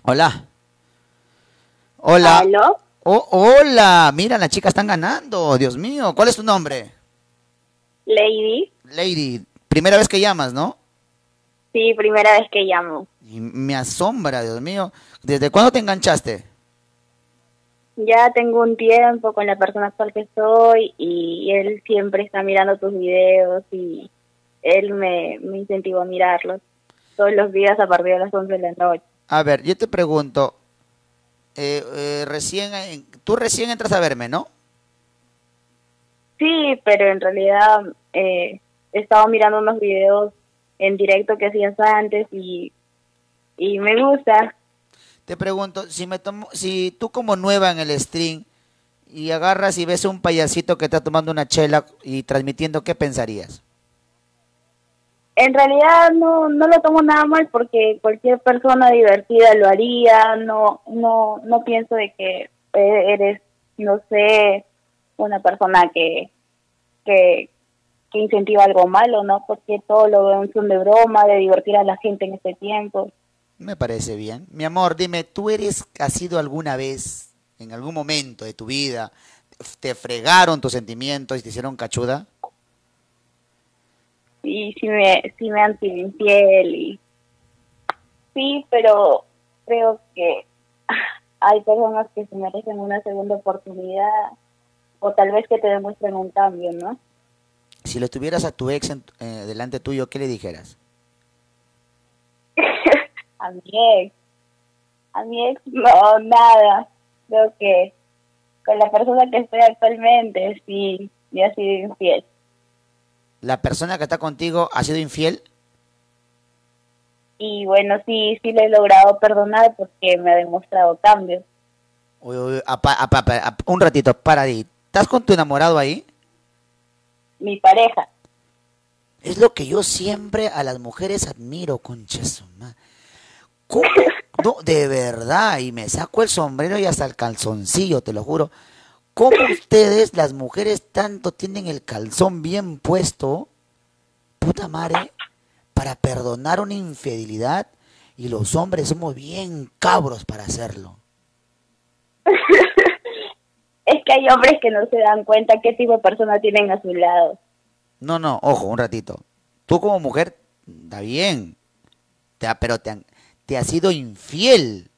Hola. Hola. ¿Aló? Oh, hola, mira, las chicas están ganando, Dios mío. ¿Cuál es tu nombre? Lady, Lady, primera vez que llamas, ¿no? sí, primera vez que llamo. Y me asombra, Dios mío. ¿Desde cuándo te enganchaste? Ya tengo un tiempo con la persona actual que soy y él siempre está mirando tus videos y él me, me incentivó a mirarlos todos los días a partir de las 11 de la noche. A ver, yo te pregunto, eh, eh, recién, eh, tú recién entras a verme, ¿no? Sí, pero en realidad eh, he estado mirando unos videos en directo que hacías antes y, y me gusta. Te pregunto, si me tomo, si tú como nueva en el stream y agarras y ves un payasito que está tomando una chela y transmitiendo, ¿qué pensarías? En realidad no, no lo tomo nada mal porque cualquier persona divertida lo haría, no, no, no pienso de que eh, eres, no sé, una persona que, que, que incentiva algo malo, ¿no? Porque todo lo veo en son de broma, de divertir a la gente en este tiempo. Me parece bien. Mi amor, dime, ¿tú eres, has sido alguna vez, en algún momento de tu vida, te fregaron tus sentimientos y te hicieron cachuda? Y sí me, sí me han sido infiel y sí, pero creo que *laughs* hay personas que se merecen una segunda oportunidad o tal vez que te demuestren un cambio, ¿no? Si lo tuvieras a tu ex en- eh, delante tuyo, ¿qué le dijeras? *laughs* A mi ex, a mi ex no, nada. Creo que con la persona que estoy actualmente sí me ha sido infiel. ¿La persona que está contigo ha sido infiel? Y bueno, sí, sí le he logrado perdonar porque me ha demostrado cambios. Uy, uy, apa- apa- apa- apa- un ratito, para ahí. ¿Estás con tu enamorado ahí? Mi pareja. Es lo que yo siempre a las mujeres admiro, concha su ma- ¿Cómo? *laughs* No, de verdad, y me saco el sombrero y hasta el calzoncillo, te lo juro. ¿Cómo ustedes, las mujeres, tanto tienen el calzón bien puesto, puta madre, para perdonar una infidelidad? Y los hombres somos bien cabros para hacerlo. *laughs* Es que hay hombres que no se dan cuenta qué tipo de persona tienen a su lado. No, no, ojo, un ratito. Tú como mujer, está bien, te ha- pero te, han- te has sido infiel.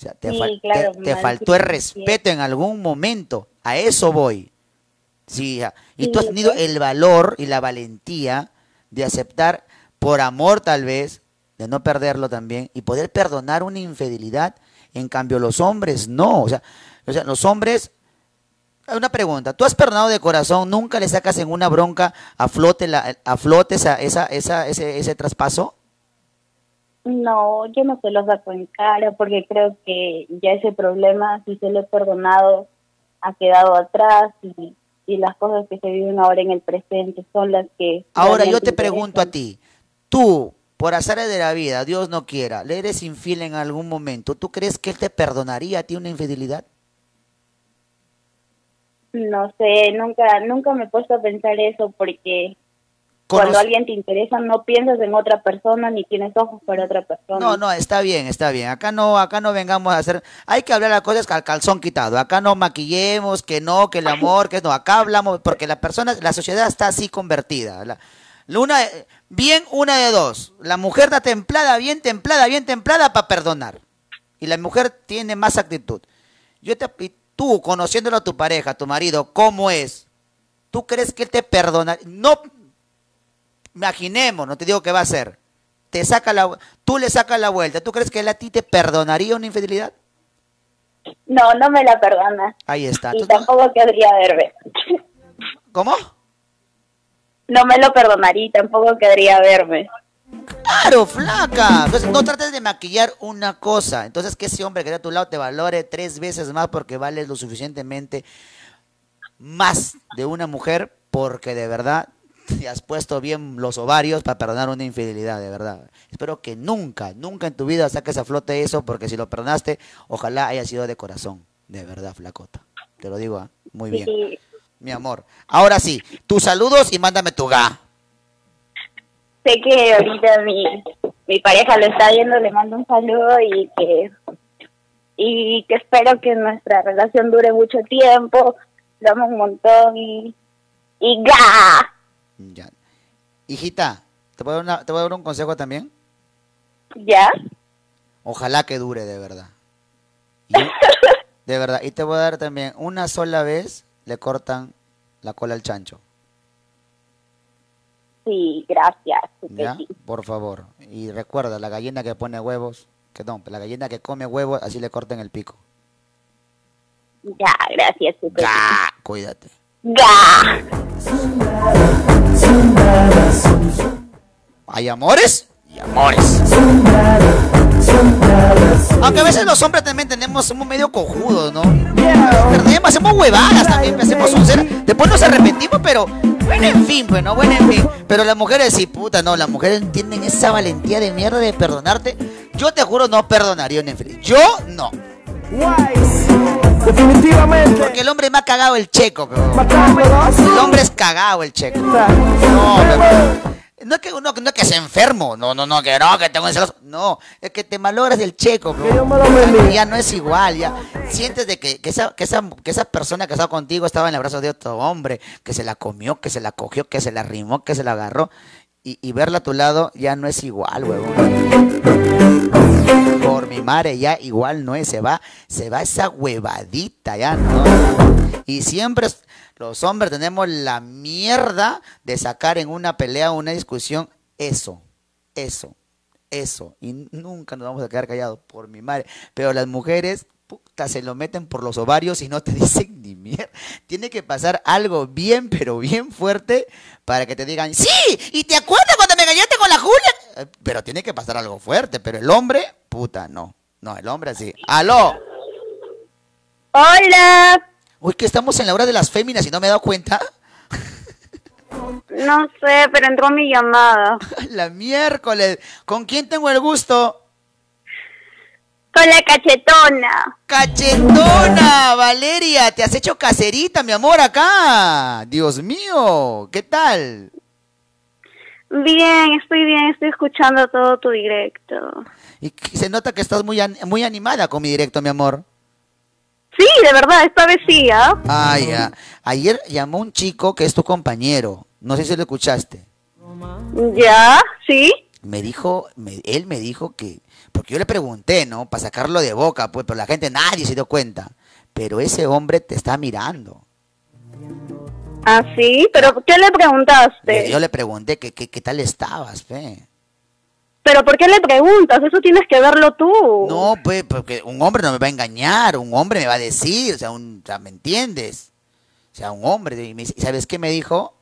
O sea, te, Sí, fal- claro, te- te mal, faltó el respeto en algún momento. A eso voy. Sí, y tú has tenido el valor y la valentía de aceptar, por amor tal vez, de no perderlo también, y poder perdonar una infidelidad. En cambio, los hombres no. O sea, o sea los hombres una pregunta, ¿tú has perdonado de corazón? ¿Nunca le sacas en una bronca a flote, la, a flote esa, esa, esa, ese, ese traspaso? No, yo no se lo saco en cara porque creo que ya ese problema, si se lo he perdonado, ha quedado atrás y, y las cosas que se viven ahora en el presente son las que... Ahora yo te pregunto a ti, tú, por azares de la vida, Dios no quiera, le eres infiel en algún momento, ¿tú crees que Él te perdonaría a ti una infidelidad? No sé, nunca, nunca me he puesto a pensar eso porque Conoce- cuando alguien te interesa no piensas en otra persona ni tienes ojos para otra persona. No, no, está bien, está bien. Acá no, acá no vengamos a hacer, hay que hablar las cosas al calzón quitado. Acá no maquillemos, que no, que el amor, que no. Acá hablamos porque la persona, la sociedad está así convertida. La, una, bien una de dos. La mujer está templada, bien templada, bien templada para perdonar. Y la mujer tiene más actitud. Yo te, y tú, conociéndolo a tu pareja, a tu marido, ¿cómo es? ¿Tú crees que él te perdona? No, imaginemos, no te digo que va a ser. Te saca la, tú le sacas la vuelta. ¿Tú crees que él a ti te perdonaría una infidelidad? No, no me la perdona. Ahí está. Y tampoco querría verme. ¿Cómo? No me lo perdonaría y tampoco querría verme. Claro, flaca. Entonces, no trates de maquillar una cosa. Entonces, que ese hombre que está a tu lado te valore tres veces más porque vales lo suficientemente más de una mujer porque de verdad te has puesto bien los ovarios para perdonar una infidelidad, de verdad. Espero que nunca, nunca en tu vida saques a flote eso porque si lo perdonaste, ojalá haya sido de corazón. De verdad, flacota. Te lo digo, ¿ah? muy bien. Sí. Mi amor. Ahora sí, tus saludos y mándame tu ga. Sé que ahorita mi, mi pareja lo está viendo, le mando un saludo y que y que espero que nuestra relación dure mucho tiempo. Amo un montón y. ¡Y ga! Ya. Hijita, ¿te puedo, dar una- ¿te puedo dar un consejo también? ¿Ya? Ojalá que dure de verdad. Y- *laughs* de verdad. Y te voy a dar también, una sola vez le cortan la cola al chancho. Sí, gracias. ¿Ya? Por favor. Y recuerda, la gallina que pone huevos, que no, la gallina que come huevos, así le corten el pico. Ya, gracias. Chupetín. Ga, cuídate. Ga. ¿Hay amores? Y amores. Aunque a veces los hombres también tenemos, somos medio cojudos, ¿no? Perdemos, hacemos huevadas también, pues, hacemos un ser. Después nos arrepentimos, pero bueno, en fin, pues, ¿no? Bueno, en fin. Pero las mujeres sí, puta, no, las mujeres tienen esa valentía de mierda de perdonarte. Yo te juro, no perdonaría infidelidad. Yo no. Definitivamente. Porque el hombre me ha cagado el checo. El hombre es cagado el checo. No, no es que uno no es que sea enfermo, no, no, no, que no, que tengo celos. No, es que te malogras el checo, pero ya no es igual, ya sientes de que, que esa, que esa, que esa persona que estaba contigo estaba en el brazo de otro hombre, que se la comió, que se la cogió, que se la arrimó, que se la agarró, y, y verla a tu lado ya no es igual, huevón. Por mi madre, ya igual no es, se va, se va esa huevadita, ya no. Y siempre los hombres tenemos la mierda de sacar en una pelea, una discusión, eso, eso, eso. Y nunca nos vamos a quedar callados, por mi madre. Pero las mujeres, se lo meten por los ovarios y no te *laughs* dicen ni mierda. Tiene que pasar algo bien, pero bien fuerte para que te digan, sí, y te acuerdas cuando me engañaste con la Julia. Eh, Pero tiene que pasar algo fuerte, pero el hombre, puta, no. No, el hombre sí. ¡Aló! Hola. Uy, que estamos en la hora de las féminas y no me he dado cuenta. No sé, pero entró mi llamada. *laughs* La miércoles. ¿Con quién tengo el gusto? Con la cachetona. Cachetona, Valeria, te has hecho caserita, mi amor, acá. Dios mío, ¿qué tal? Bien, estoy bien, estoy escuchando todo tu directo. Y se nota que estás muy, an- muy animada con mi directo, mi amor. Sí, de verdad, esta vez sí, ¿ah? Ah, ya. Ayer llamó un chico que es tu compañero. No sé si lo escuchaste. ¿Ya? ¿Sí? Me dijo, me- él me dijo que, porque yo le pregunté, ¿no? Para sacarlo de boca, pues, pero la gente, nadie se dio cuenta. Pero ese hombre te está mirando. ¿Ah, sí? ¿Pero qué le preguntaste? Yo le pregunté que, que- qué tal estabas, fe. ¿Pero por qué le preguntas? Eso tienes que verlo tú. No, pues, porque un hombre no me va a engañar, un hombre me va a decir, o sea, un, o sea, ¿me entiendes? O sea, un hombre, y me dice- ¿sabes qué me dijo?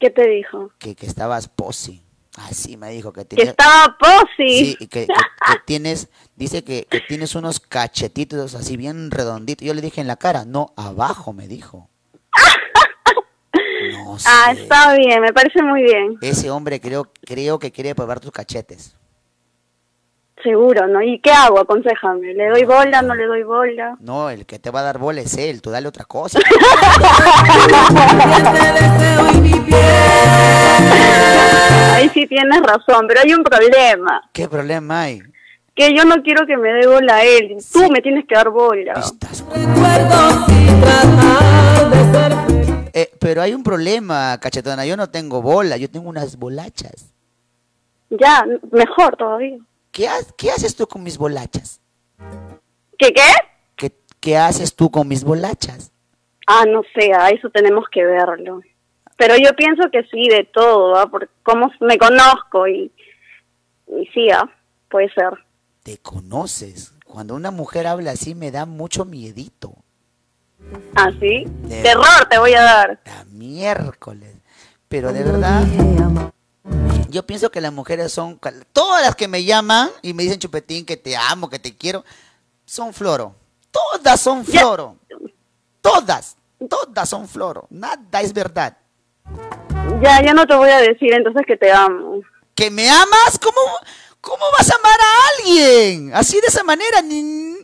¿Qué te dijo? Que, que estabas posi. Así me dijo que Que tenía... estaba posi. Sí, que, que- que tienes, dice que, que tienes unos cachetitos así bien redonditos. Yo le dije en la cara, no, abajo me dijo. *laughs* No sé. Ah, está bien, me parece muy bien. Ese hombre creo, creo que quiere probar tus cachetes. Seguro, ¿no? ¿Y qué hago? Aconsejame. ¿Le doy bola? ¿No le doy bola? No, el que te va a dar bola es él, tú dale otra *laughs* cosa. Ahí sí tienes razón, pero hay un problema. ¿Qué problema hay? Que yo no quiero que me dé bola a él. Tú me tienes que dar bola. Eh, pero hay un problema, cachetona. Yo no tengo bola, yo tengo unas bolachas. Ya, mejor todavía. ¿Qué, ha- qué haces tú con mis bolachas? ¿Qué qué? ¿Qué, qué haces tú con mis bolachas? Ah, no sé, a eso tenemos que verlo. Pero yo pienso que sí, de todo, ¿ah? Por cómo me conozco y, y sí, ¿ah? Puede ser. Te conoces. Cuando una mujer habla así me da mucho miedito. ¿Ah, sí? De- Terror te voy a dar. La miércoles. Pero de verdad, yo pienso que las mujeres son, todas las que me llaman y me dicen chupetín que te amo, que te quiero, son floro. Todas son floro. Todas, todas son floro. Nada es verdad. Ya, ya no te voy a decir entonces que te amo. ¿Que me amas? ¿Cómo, cómo vas a amar a alguien? Así de esa manera. ni-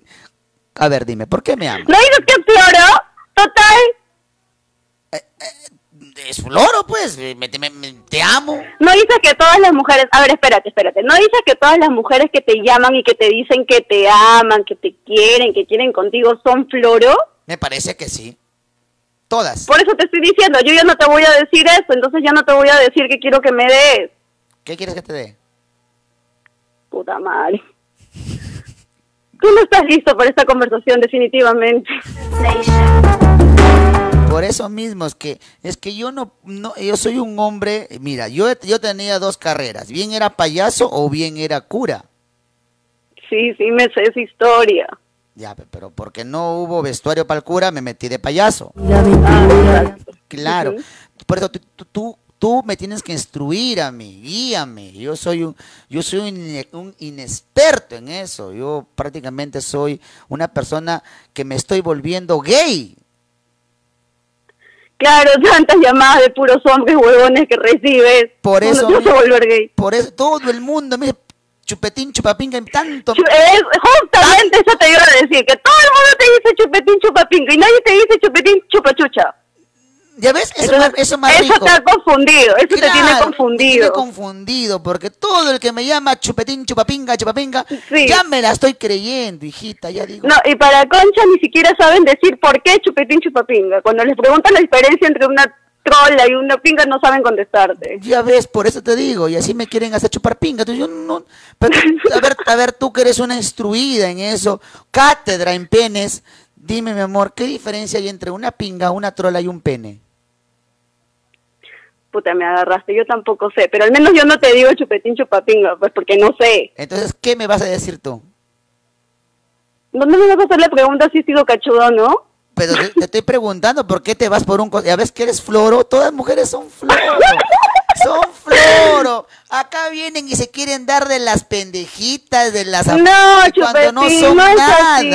A ver, dime, ¿por qué me amas? ¿No dices que floro? Total. es floro, pues. me- me- me- te amo. No dices que todas las mujeres, a ver, espérate, espérate, no dices que todas las mujeres que te llaman y que te dicen que te aman, que te quieren, que quieren contigo son floro. Me parece que sí. Todas. Por eso te estoy diciendo, yo ya no te voy a decir eso, entonces ya no te voy a decir que quiero que me des. ¿Qué quieres que te dé? Puta madre. Tú no estás listo para esta conversación, definitivamente. Por eso mismo es que es que yo no, no yo soy un hombre, mira, yo yo tenía dos carreras, bien era payaso o bien era cura. Sí, sí, me sé esa historia. Ya, pe- pero porque no hubo vestuario para el cura, me metí de payaso. Claro. Por eso tú, tú, tú, me tienes que instruir a mí, guíame. Yo soy un, yo soy un, ine- un inexperto en eso. Yo prácticamente soy una persona que me estoy volviendo gay. Claro, tantas llamadas de puros hombres huevones que recibes. Por Uno eso, te vas a mi- volver gay. por eso todo el mundo me dice, chupetín, chupapinga, y tanto. Es, justamente eso te iba a decir, que todo el mundo te dice chupetín chupapinga y nadie te dice chupetín chupachucha. ¿Ya ves? Eso, Entonces, más- eso más eso rico. te ha confundido, eso te tiene Claro, confundido. me tiene confundido, porque todo el que me llama chupetín, chupapinga, chupapinga, Sí. ya me la estoy creyendo, hijita, ya digo. No, y para Concha ni siquiera saben decir por qué chupetín chupapinga. Cuando les preguntan la diferencia entre una trola y una pinga no saben contestarte. Ya ves, por eso te digo, y así me quieren hacer chupar pinga. Entonces yo no. pero, a, ver, a ver, tú que eres una instruida en eso, cátedra en penes, dime, mi amor, ¿qué diferencia hay entre una pinga, una trola y un pene? Puta, me agarraste, yo tampoco sé, pero al menos yo no te digo chupetín chupapinga, pues porque no sé. Entonces, ¿qué me vas a decir tú? ¿Dónde me vas a hacer la pregunta si he sido cachudo o no? Pero te, te estoy preguntando por qué te vas por un... Ya ves que eres floro, todas las mujeres son floro. Son floro. Acá vienen y se quieren dar de las pendejitas, de las... No, cuando chupetín, no son no es nada. así.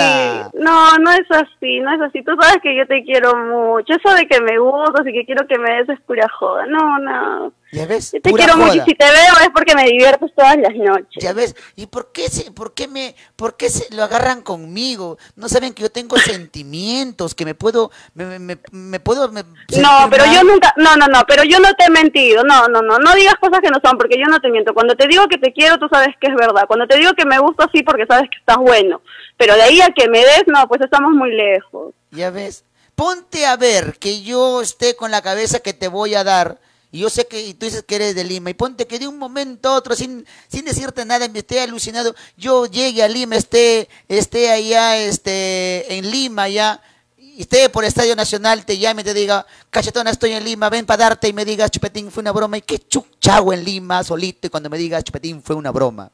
No, no es así, no es así. Tú sabes que yo te quiero mucho. Eso de que me gustas y que quiero que me des es pura joda. No, no. ¿Ya ves? Yo te Pura quiero mucho y si te veo es porque me diviertes todas las noches. Ya ves, ¿y por qué se, por qué me, por qué se lo agarran conmigo? No saben que yo tengo sentimientos, que me puedo, me, me, me- puedo, me No, pero mal. yo nunca, no, no, no, pero yo no te he mentido, no, no, no, no digas cosas que no son, porque yo no te miento. Cuando te digo que te quiero, tú sabes que es verdad. Cuando te digo que me gusta, sí, porque sabes que estás bueno. Pero de ahí a que me des, no, pues estamos muy lejos. Ya ves, ponte a ver que yo esté con la cabeza que te voy a dar. Y yo sé que y tú dices que eres de Lima. Y ponte que de un momento a otro, sin, sin decirte nada, me esté alucinado, yo llegue a Lima, esté, esté allá, este, en Lima ya, y esté por Estadio Nacional, te llame y te diga, cachetona, estoy en Lima, ven para darte y me digas, chupetín, fue una broma. Y qué chuchago en Lima, solito, y cuando me digas, chupetín, fue una broma.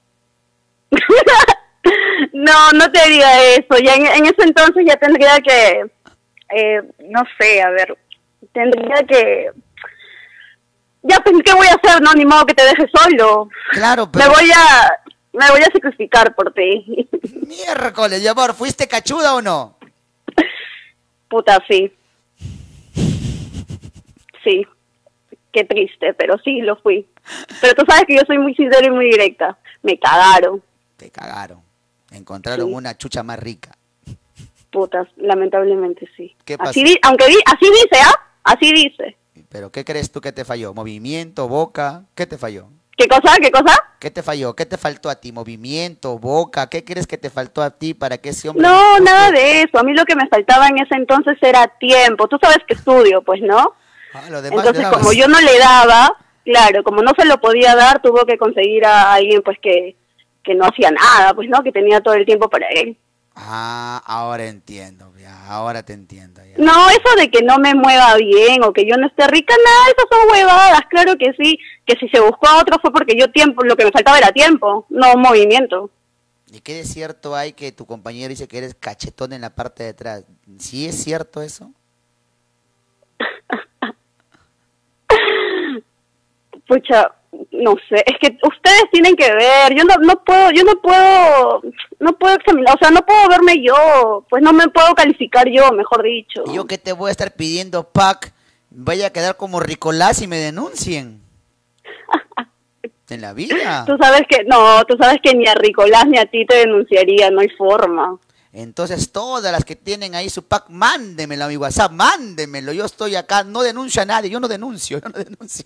*laughs* No, no te diga eso. Ya en, en ese entonces ya tendría que, eh, no sé, a ver, tendría que, ya pues, ¿qué voy a hacer? No, ni modo que te dejes solo. Claro, Me voy a, me voy a sacrificar por ti. *laughs* Miércoles, mi amor, ¿fuiste cachuda o no? Puta, sí. Sí. Qué triste, pero sí lo fui. Pero tú sabes que yo soy muy sincera y muy directa. Me cagaron, Te cagaron. Encontraron Sí. una chucha más rica. putas, lamentablemente sí. ¿Qué pasó? Así aunque así dice, ¿ah? Así dice. ¿Pero qué crees tú que te falló? ¿Movimiento, boca? ¿Qué te falló? ¿Qué cosa? ¿Qué cosa? ¿Qué te falló? ¿Qué te faltó a ti? ¿Movimiento, boca? ¿Qué crees que te faltó a ti para que ese hombre... No, nada de eso. A mí lo que me faltaba en ese entonces era tiempo. Tú sabes que estudio, pues, ¿no? Ah, lo demás Entonces, como yo no le daba, claro, como no se lo podía dar, tuvo que conseguir a alguien, pues, que, que no hacía nada, pues, ¿no? Que tenía todo el tiempo para él. Ah, ahora entiendo, ya, ahora te entiendo. ya. No, eso de que no me mueva bien o que yo no esté rica, nada, esas son huevadas, claro que sí. Que si se buscó a otro fue porque yo tiempo, lo que me faltaba era tiempo, no movimiento. ¿Y qué de cierto hay que tu compañero dice que eres cachetón en la parte de atrás? ¿Sí es cierto eso? *laughs* Pucha, no sé, es que ustedes tienen que ver, yo no, no puedo, yo no puedo, no puedo examinar, o sea, no puedo verme yo, pues no me puedo calificar yo, mejor dicho. ¿Y yo que te voy a estar pidiendo pack? Vaya a quedar como Ricolás y me denuncien. en la vida. Tú sabes que, no, tú sabes que ni a Ricolás ni a ti te denunciaría, no hay forma. Entonces, todas las que tienen ahí su pack, mándemelo a mi WhatsApp, mándemelo. Yo estoy acá, no denuncio a nadie, yo no denuncio, *laughs* yo no denuncio.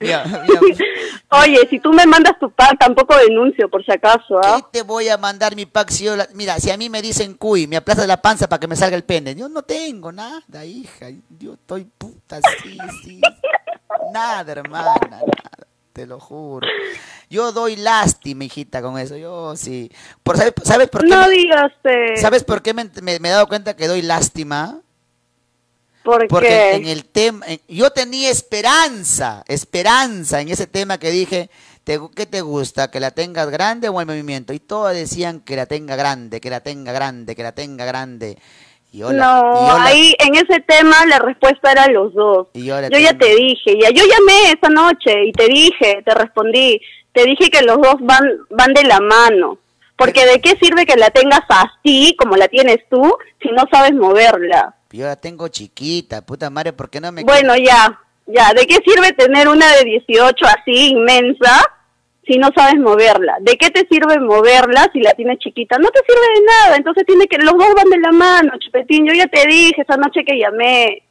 Mira, mira, *laughs* Oye, si tú me mandas tu pack, tampoco denuncio, por si acaso, ¿ah? ¿Qué te voy a mandar mi pack si yo la- Mira, si a mí me dicen cuy, me aplazas la panza para que me salga el pene. Yo no tengo nada, hija. Yo estoy puta, sí, sí. *laughs* Nada, hermana, nada. Te lo juro. Yo doy lástima, hijita, con eso. Yo sí. Por, ¿sabes, ¿Sabes por qué? No me- digas, eh, ¿Sabes por qué me, me- me he dado cuenta que doy lástima? ¿por Porque qué? en el tema, yo tenía esperanza, esperanza en ese tema que dije, te, ¿qué te gusta? ¿Que la tengas grande o en movimiento? Y todos decían que la tenga grande, que la tenga grande, que la tenga grande. Y no, y ahí en ese tema la respuesta era los dos. y yo ya te dije, ya yo llamé esa noche y te dije, te respondí, te dije que los dos van van de la mano. Porque de qué sirve que la tengas así como la tienes tú si no sabes moverla. yo la tengo chiquita, puta madre, ¿por qué no me... Bueno, ya, ya, ¿de qué sirve tener una de 18 así inmensa si no sabes moverla? ¿De qué te sirve moverla si la tienes chiquita? No te sirve de nada, entonces tiene que los dos van de la mano, chupetín. Yo ya te dije esa noche que llamé.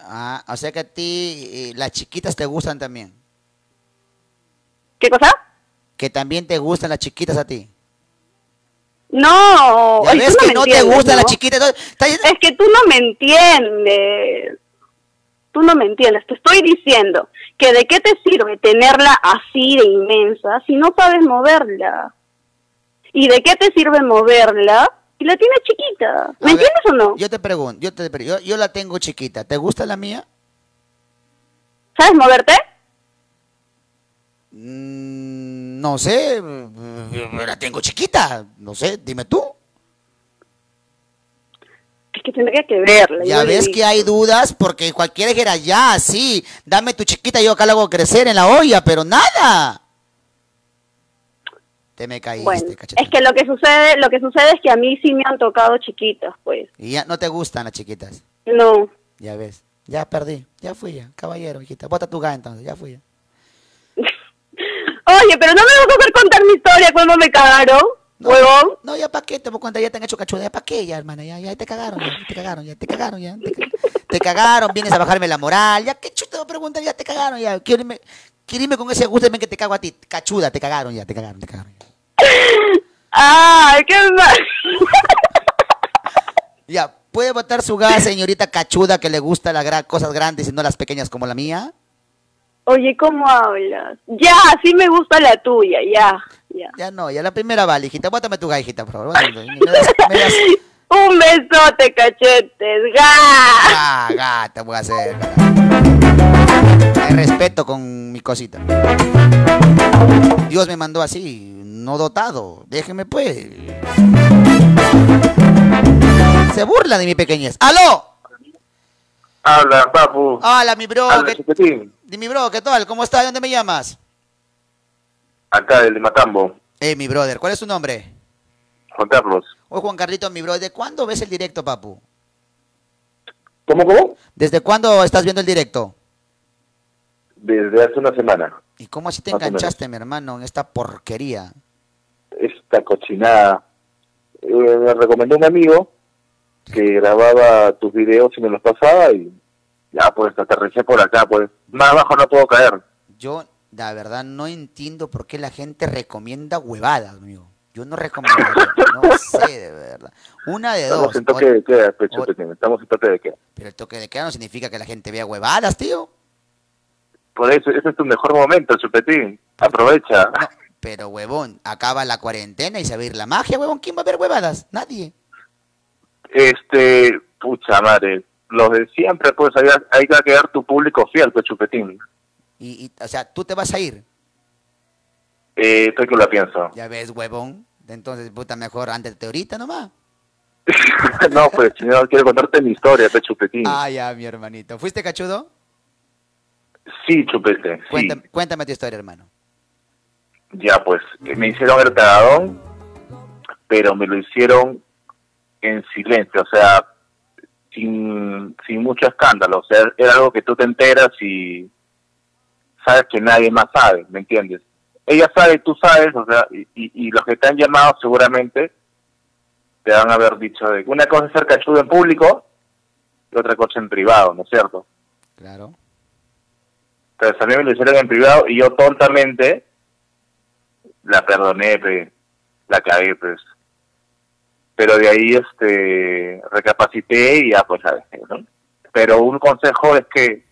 Ah, o sea que a ti eh, las chiquitas te gustan también. ¿Qué cosa? Que también te gustan las chiquitas a ti. No, Ya ay, ves tú que me no te gustan las ¿no? chiquitas. entonces, Es que tú no me entiendes. Tú no me entiendes. Te estoy diciendo que de qué te sirve tenerla así de inmensa si no sabes moverla. ¿Y de qué te sirve moverla si la tienes chiquita? ¿Me A ver, entiendes o no? Yo te pregunto, yo, te, yo, yo la tengo chiquita. ¿Te gusta la mía? ¿Sabes moverte? Mm, no sé, la tengo chiquita. No sé, dime tú. Es que tendría que verla. Ya ves que hay dudas porque cualquiera dijera, ya, sí, dame tu chiquita, yo acá la hago crecer en la olla, pero nada. Te me caíste, Bueno, es que lo que sucede, lo que sucede es que a mí sí me han tocado chiquitas, pues. Y ya no te gustan las chiquitas. No. Ya ves. Ya perdí. Ya fui ya. Caballero, hijita. Bota tu gas entonces. Ya fui ya. *laughs* Oye, pero no me vas a hacer contar mi historia cuando me cagaron, huevón. No, ya para qué te voy a contar, ya te han hecho cachuda, ya para qué, ya hermana, ya, ya te cagaron, ya, te cagaron, ya, te cagaron, ya, te, ca- te cagaron, vienes a bajarme la moral, ya, qué chuta te voy a preguntar, ya te cagaron, ya, quiero irme, quiero irme con ese gusto que te cago a ti, cachuda, te cagaron, ya, te cagaron, te cagaron. ¡Ay, qué mal! Ya, ¿puede botar su gas, señorita cachuda, que le gusta las gra- cosas grandes y no las pequeñas como la mía? Oye, ¿cómo hablas? Ya, sí me gusta la tuya, ya, ya. Ya no, ya la primera vale, hijita, bótame tu gas, hijita, por favor, bótame, me das- me das- Un besote, cachetes, ¡ga! Ah, gata, voy a hacer. Respeto con mi cosita. Dios me mandó así, no dotado. Déjeme pues. Se burla de mi pequeñez. ¡Aló! Habla, papu. Hola, mi bro. Habla, ¿qué- chiquitín. de mi bro, ¿qué tal? ¿Cómo estás? ¿De dónde me llamas? Acá, del de Matambo. Eh, mi brother, ¿cuál es tu nombre? Juan Carlos. Oye, Juan Carlito, mi bro, ¿de cuándo ves el directo, papu? ¿Cómo, cómo? ¿Desde cuándo estás viendo el directo? Desde hace una semana. ¿Y cómo así te Más enganchaste, mi hermano, en esta porquería? Esta cochinada. Eh, me recomendó un amigo que grababa tus videos y me los pasaba y ya, pues, aterricé por acá, pues. Más abajo no puedo caer. Yo, la verdad, no entiendo por qué la gente recomienda huevadas, amigo. Yo no recomiendo, no sé, de verdad. Una de Estamos dos. en toque o- de queda, pecho o- pequeño. Estamos en toque de queda. pero el toque de queda no significa que la gente vea huevadas, tío. Por eso, ese es tu mejor momento, chupetín. Aprovecha. Pero, huevón, acaba la cuarentena y se va a ir la magia, huevón. ¿Quién va a ver huevadas? Nadie. Este, pucha madre. Los de siempre, pues, hay, hay que quedar tu público fiel, pues, chupetín. Y, y, o sea, tú te vas a ir. Eh, estoy que lo pienso. Ya ves, huevón. Entonces, puta, mejor antes de ahorita nomás. *laughs* no, pues, señor, quiero contarte mi historia, pues, chupetín. Ah, ya, mi hermanito. ¿Fuiste cachudo? Sí, chupete, sí. Cuéntame, cuéntame tu historia, hermano. Ya, pues, eh, me hicieron el cagadón, pero me lo hicieron en silencio, o sea, sin, sin mucho escándalo. O sea, era algo que tú te enteras y sabes que nadie más sabe, ¿me entiendes? Ella sabe, tú sabes, o sea, y, y- y los que te han llamado seguramente te van a haber dicho de una cosa es ser cachudo en público y otra cosa en privado, ¿no es cierto? Claro. Entonces a mí me lo hicieron en privado y yo tontamente la perdoné, pe, la cagué, pues. Pero de ahí este recapacité y ya pues dejé, ¿no? Pero un consejo es que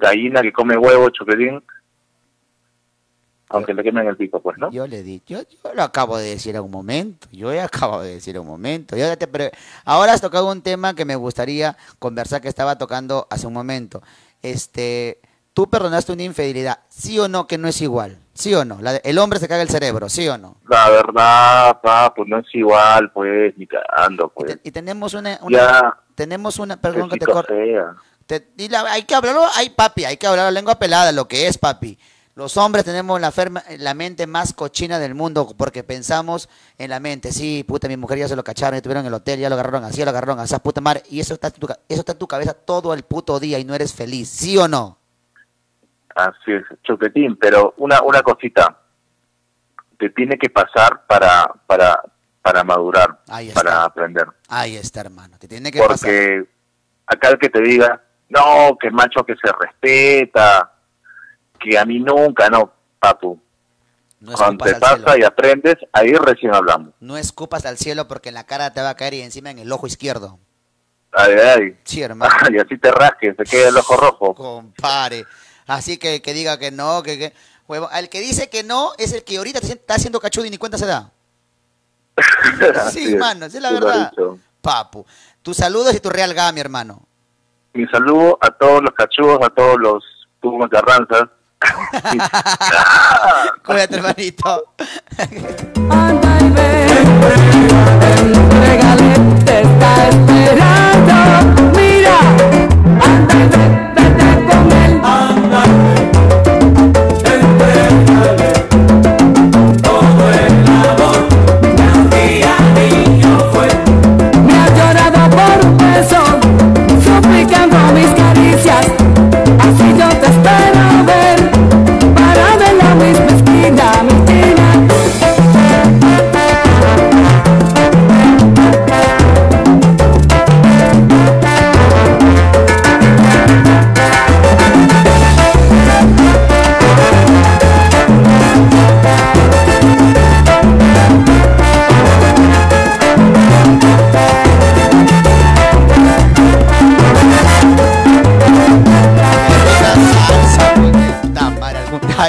gallina que come huevo, chupetín, aunque le quemen el pico, pues, ¿no? Yo le di, yo, yo lo acabo de decir en un momento, yo he *laughs* acabo de decir en un momento. Yo ya te pre- ahora has tocado un tema que me gustaría conversar que estaba tocando hace un momento. Este, tú perdonaste una infidelidad, sí o no que no es igual, sí o no. La de- el hombre se caga el cerebro, sí o no. La verdad, pa, pues no es igual, pues, ni cagando, pues. Y tenemos una, una- Ya, tenemos una, perdón que te corte. Te- y la- hay que hablarlo, hay papi, hay que hablar la lengua pelada, lo que es papi. Los hombres tenemos la, ferma- la mente más cochina del mundo porque pensamos en la mente, sí, puta, mi mujer ya se lo cacharon, estuvieron en el hotel, ya lo agarraron así, ya lo agarraron así, puta madre, y eso está, en tu, eso está en tu cabeza todo el puto día y no eres feliz, ¿sí o no? Así es, chupetín, pero una, una cosita, te tiene que pasar para, para, para madurar, para aprender. Ahí está, hermano, te tiene que pasar. Porque acá el que te diga, no, que macho que se respeta, que a mí nunca, no, papu. No Cuando te pasa y aprendes, ahí recién hablamos. No escupas al cielo porque en la cara te va a caer y encima en el ojo izquierdo. Ay, ay. Sí, hermano. *laughs* y así te rasques, te queda el ojo rojo. Compare. Así que que diga que no, que, que huevo. El que dice que no es el que ahorita te- está haciendo cachudo y ni cuenta se da. *laughs* Sí, es, mano, esa es la verdad. Papu. Tus saludos y tu real ga, mi hermano. Mi saludo a todos los cachudos, a todos los Pumas Carranzas. *laughs* Cuídate, hermanito. te está esperando. Mira,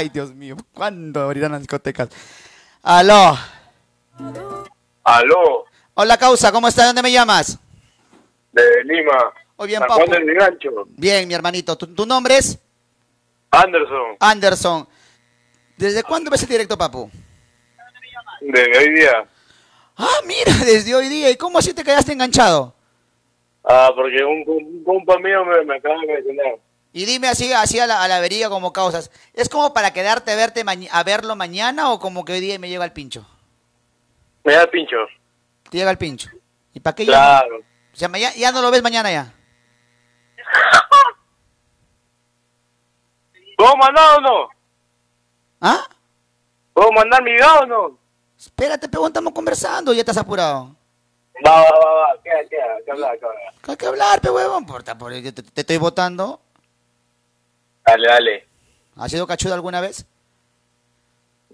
Ay, Dios mío. ¿Cuándo abrirán las discotecas? Aló. Aló, Hola, causa. ¿Cómo estás? ¿Dónde me llamas? de Lima. Muy bien, papu. Del Vigancho. Bien, mi hermanito. ¿Tu, tu nombre es? Anderson, Anderson. ¿Desde cuándo ves el directo, papu? de hoy día. Ah, mira, *laughs* desde hoy día. ¿Y cómo así te quedaste enganchado? Ah, porque un, un compa mío me, me acaba de mencionar. Y dime así, así a la, a la avería como causas. ¿Es como para quedarte a, verte a verlo mañana o como que hoy día me llega el pincho? Me da pincho. Te llega el pincho. ¿Y para qué Claro. ya? O sea, ya, ya no lo ves mañana ya. *laughs* ¿Puedo mandar o no? ¿Ah? ¿Puedo mandar mi video o no? Espérate, pero estamos conversando, ya estás apurado. Va, va, va, va. Queda, queda. Que hablar, que hablar. Hay que hablar, pe huevón. Porta, por te, te- te estoy votando. Dale, dale. ¿Has sido cachudo alguna vez?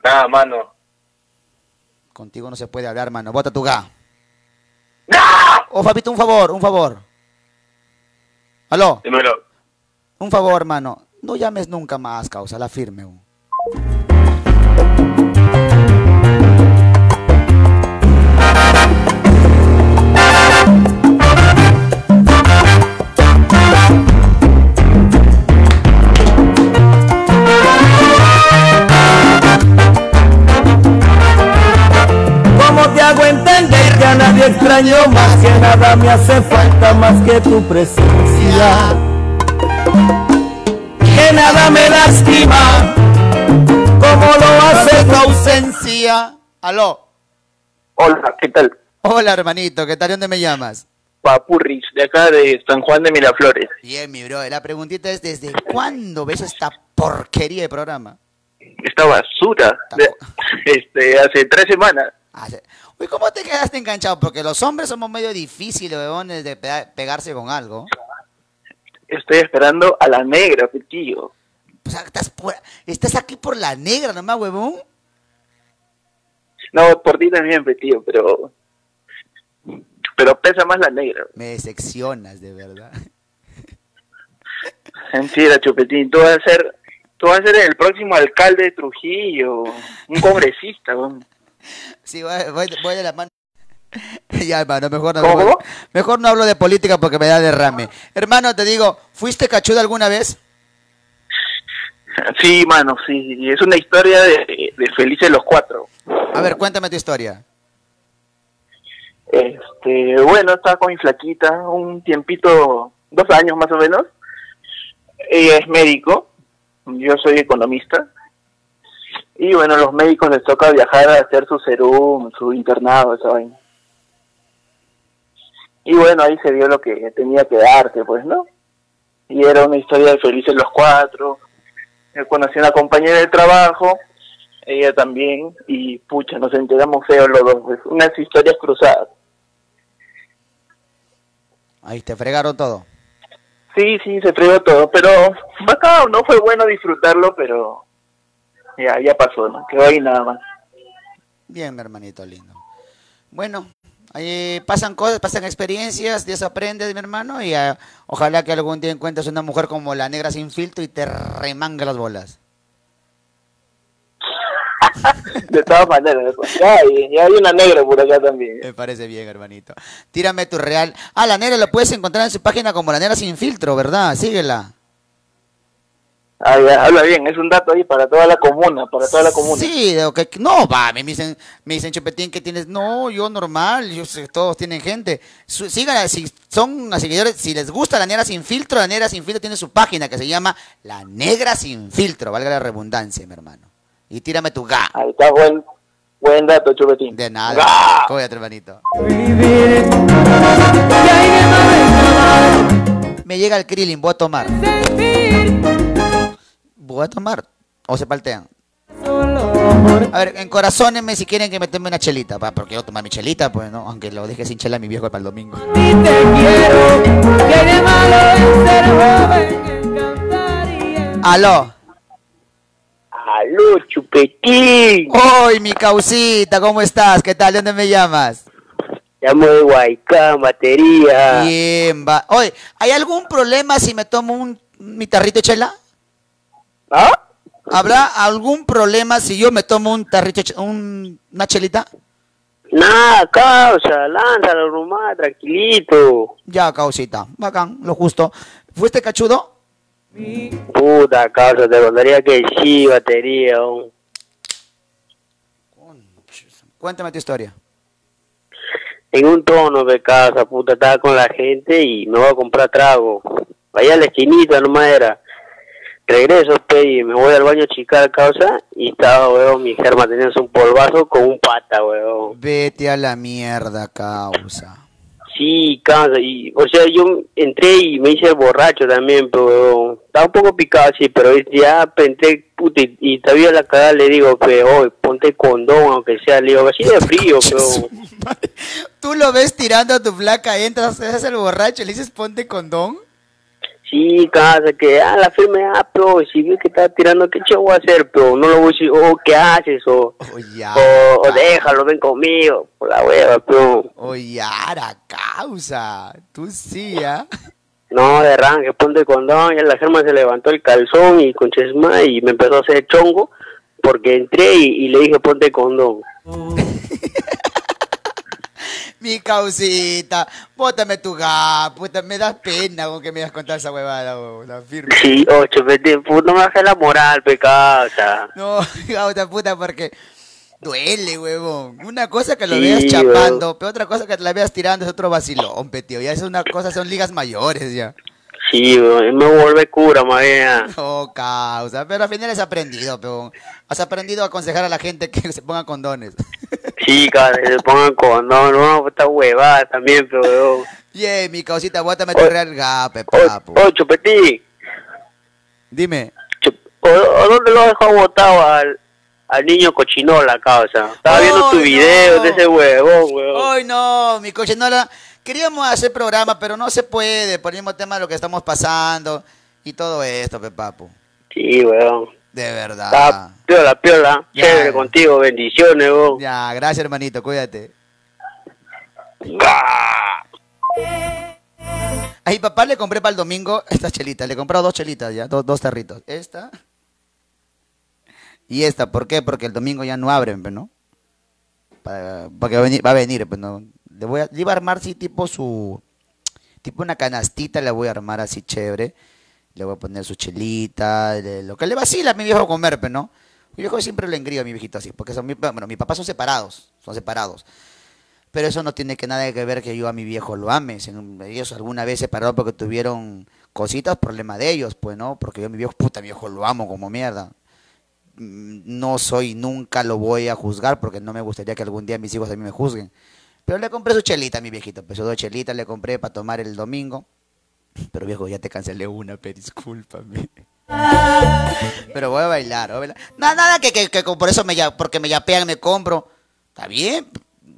Nada, mano. Contigo no se puede hablar, mano. Vota tu ga. Oh, papito, un favor, un favor. Aló. Dímelo. Un favor, mano. No llames nunca más, causa, la firme. Hago entender que a nadie extraño más que nada me hace falta más que tu presencia? Que nada me lastima como lo hace tu ausencia. Aló. Hola, ¿qué tal? Hola, hermanito. ¿Qué tal? ¿De ¿Dónde me llamas? Papurris, de acá de San Juan de Miraflores. Bien, mi bro. La preguntita es, ¿desde cuándo ves esta porquería de programa? Esta basura. de- *laughs* este, hace tres semanas. Uy, ¿cómo te quedaste enganchado? Porque los hombres somos medio difíciles, huevones, de pega- pegarse con algo. Estoy esperando a la negra, tío. O sea, estás, por- estás aquí por la negra nomás, huevón. No, por ti también, tío, pero... Pero pesa más la negra. Me decepcionas, de verdad. Mentira, Chupetín. Tú vas a ser... Tú vas a ser el próximo alcalde de Trujillo. Un congresista, weón. Sí, voy, voy- voy de la mano. *laughs* ya, hermano, mejor no, mejor no hablo de política porque me da derrame. Hermano, te digo, ¿fuiste cachudo alguna vez? Sí, mano, sí. Y es una historia de, de felices los cuatro. A ver, cuéntame tu historia. Este, bueno, estaba con mi flaquita un tiempito, dos años más o menos. Ella es médico, yo soy economista. Y bueno, los médicos les toca viajar a hacer su serum, su internado, esa vaina. Y bueno, ahí se dio lo que tenía que darse, pues, ¿no? Y era una historia de felices los cuatro. Yo conocí a una compañera de trabajo, ella también, y pucha, nos enteramos feos los dos, pues, unas historias cruzadas. Ahí te fregaron todo. Sí, sí, se fregó todo, pero *laughs* bacán, no fue bueno disfrutarlo, pero ya, ya pasó, ¿no? Quedó ahí nada más. Bien, mi hermanito lindo. Bueno, ahí pasan cosas, pasan experiencias, de eso aprendes, mi hermano, y ah, ojalá que algún día encuentres una mujer como la negra sin filtro y te remanga las bolas. *laughs* De todas maneras, ya, hay- ya hay una negra por acá también. Me parece bien, hermanito. Tírame tu real. Ah, la negra la puedes encontrar en su página como la negra sin filtro, ¿verdad? Síguela. Ah, ya, habla bien, es un dato ahí para toda la comuna, para toda la comuna. Sí, no, va, me dicen, me dicen Chupetín que tienes, no, yo normal, yo sé, todos tienen gente. Su- síganla, si son seguidores, si les gusta la negra sin filtro, la negra sin filtro tiene su página que se llama La Negra sin filtro, valga la redundancia, mi hermano. Y tírame tu ga. Ahí está, buen, buen dato, Chupetín. De nada. ¡Ga! Cuídate, hermanito. Me llega el Krillin, voy a tomar. Voy a tomar. O se paltean. A ver, en corazones si quieren que me tome una chelita, pa, porque yo tomar mi chelita, pues no, aunque lo deje sin chela a mi viejo para el domingo. Aló. Aló, Chupetín. ¡Hoy, mi causita! ¿Cómo estás? ¿Qué tal? ¿De dónde me llamas? Llamo de Guaycán, batería. Bien, va. Oye, ¿hay algún problema si me tomo un mi tarrito de chela? ¿Ah? ¿Habrá algún problema si yo me tomo un tarrito, un, una chelita? Nada, causa, lánzalo nomás, tranquilito. Ya, causita. Bacán, lo justo. ¿Fuiste cachudo? Puta, causa, te contaría que sí, batería. Cuéntame tu historia. En un tono de casa, puta, estaba con la gente y me voy a comprar trago. Allá a la esquinita nomás era. Regreso, pe, y me voy al baño a chicar causa y estaba, weón, mi germa teniendo un polvazo con un pata, weón. Vete a la mierda, causa. Sí, causa, y, o sea, yo entré y me hice borracho también, pero weón, estaba un poco picado, sí, pero ya entré, puta, y, y todavía la cagada le digo, pe, oye, ponte condón, aunque sea, le digo, así de frío, *laughs* pero... Tú lo ves tirando a tu flaca, entras, haces el borracho, le dices ponte condón. Sí, casa, que ah, la firme, ah, pero si vi que está tirando, ¿qué yo voy a hacer? Pero no lo voy a decir, oh, ¿qué haces? O, ya, o, o déjalo, ven conmigo, por la hueva, pero Oye, ara, causa. Tú sí, ¿ah? no, de arranque, ponte condón, y la germa se levantó el calzón y con chesma y me empezó a hacer chongo porque entré y, y le dije ponte condón. *laughs* Mi causita, bótame tu ga, puta, me das pena con que me das contar esa huevada, la firme. Sí, ocho, vete, puto, no me bajes la moral, pecasa. No, *laughs* gauta puta, porque duele, huevón. Una cosa que lo Sí, veas chapando, pero otra cosa que te la veas tirando es otro vacilón, pe, tío. Ya es una cosa, son ligas mayores ya. Sí, weón, me vuelve cura, bien. *laughs* Oh, causa, pero al final has aprendido, peón. Has aprendido a aconsejar a la gente que se ponga condones. *laughs* Que se pongan condón, no, esta huevada también, pero weón. *laughs* Bien, mi causita, bótame tu real gape, papu. Oh, Chupetín, Dime. ¿o, o dónde lo has dejado botado al, al niño cochinola, causa. Estaba viendo tu video no. de ese huevón, huevón. Ay, no, mi cochinola. Queríamos hacer programa, pero no se puede por el mismo tema de lo que estamos pasando y todo esto, pe papu. Sí, huevón. De verdad. Piola, piola. Chévere contigo, bendiciones, huevón. Ya, gracias, hermanito, cuídate. A mi papá le compré para el domingo estas chelitas. Le he comprado dos chelitas ya, dos, dos tarritos. Esta y esta. ¿Por qué? Porque el domingo ya no abren, pues, ¿no? Para, porque va a venir, va a venir, pues, ¿no? Le, voy a, le iba a armar así tipo su... Tipo una canastita le voy a armar así chévere. Le voy a poner su chelita, le- lo que le vacila a mi viejo comer, pues, ¿no? Mi viejo siempre le engrío a mi viejito así, porque son mi, bueno, mi papá son separados, son separados. Pero eso no tiene que nada que ver que yo a mi viejo lo ame. Ellos alguna vez se separaron porque tuvieron cositas, problema de ellos, pues, ¿no? Porque yo a mi viejo, puta, mi viejo lo amo como mierda. Mm, No soy, nunca lo voy a juzgar porque no me gustaría que algún día mis hijos a mí me juzguen. Pero le compré su chelita a mi viejito, pues, sus dos chelitas le compré para tomar el domingo. Pero viejo, ya te cancelé una, pero discúlpame. Pero voy a bailar, voy a bailar. Nada, nada que, que, que por eso me ya, porque me yapean me compro. Está bien,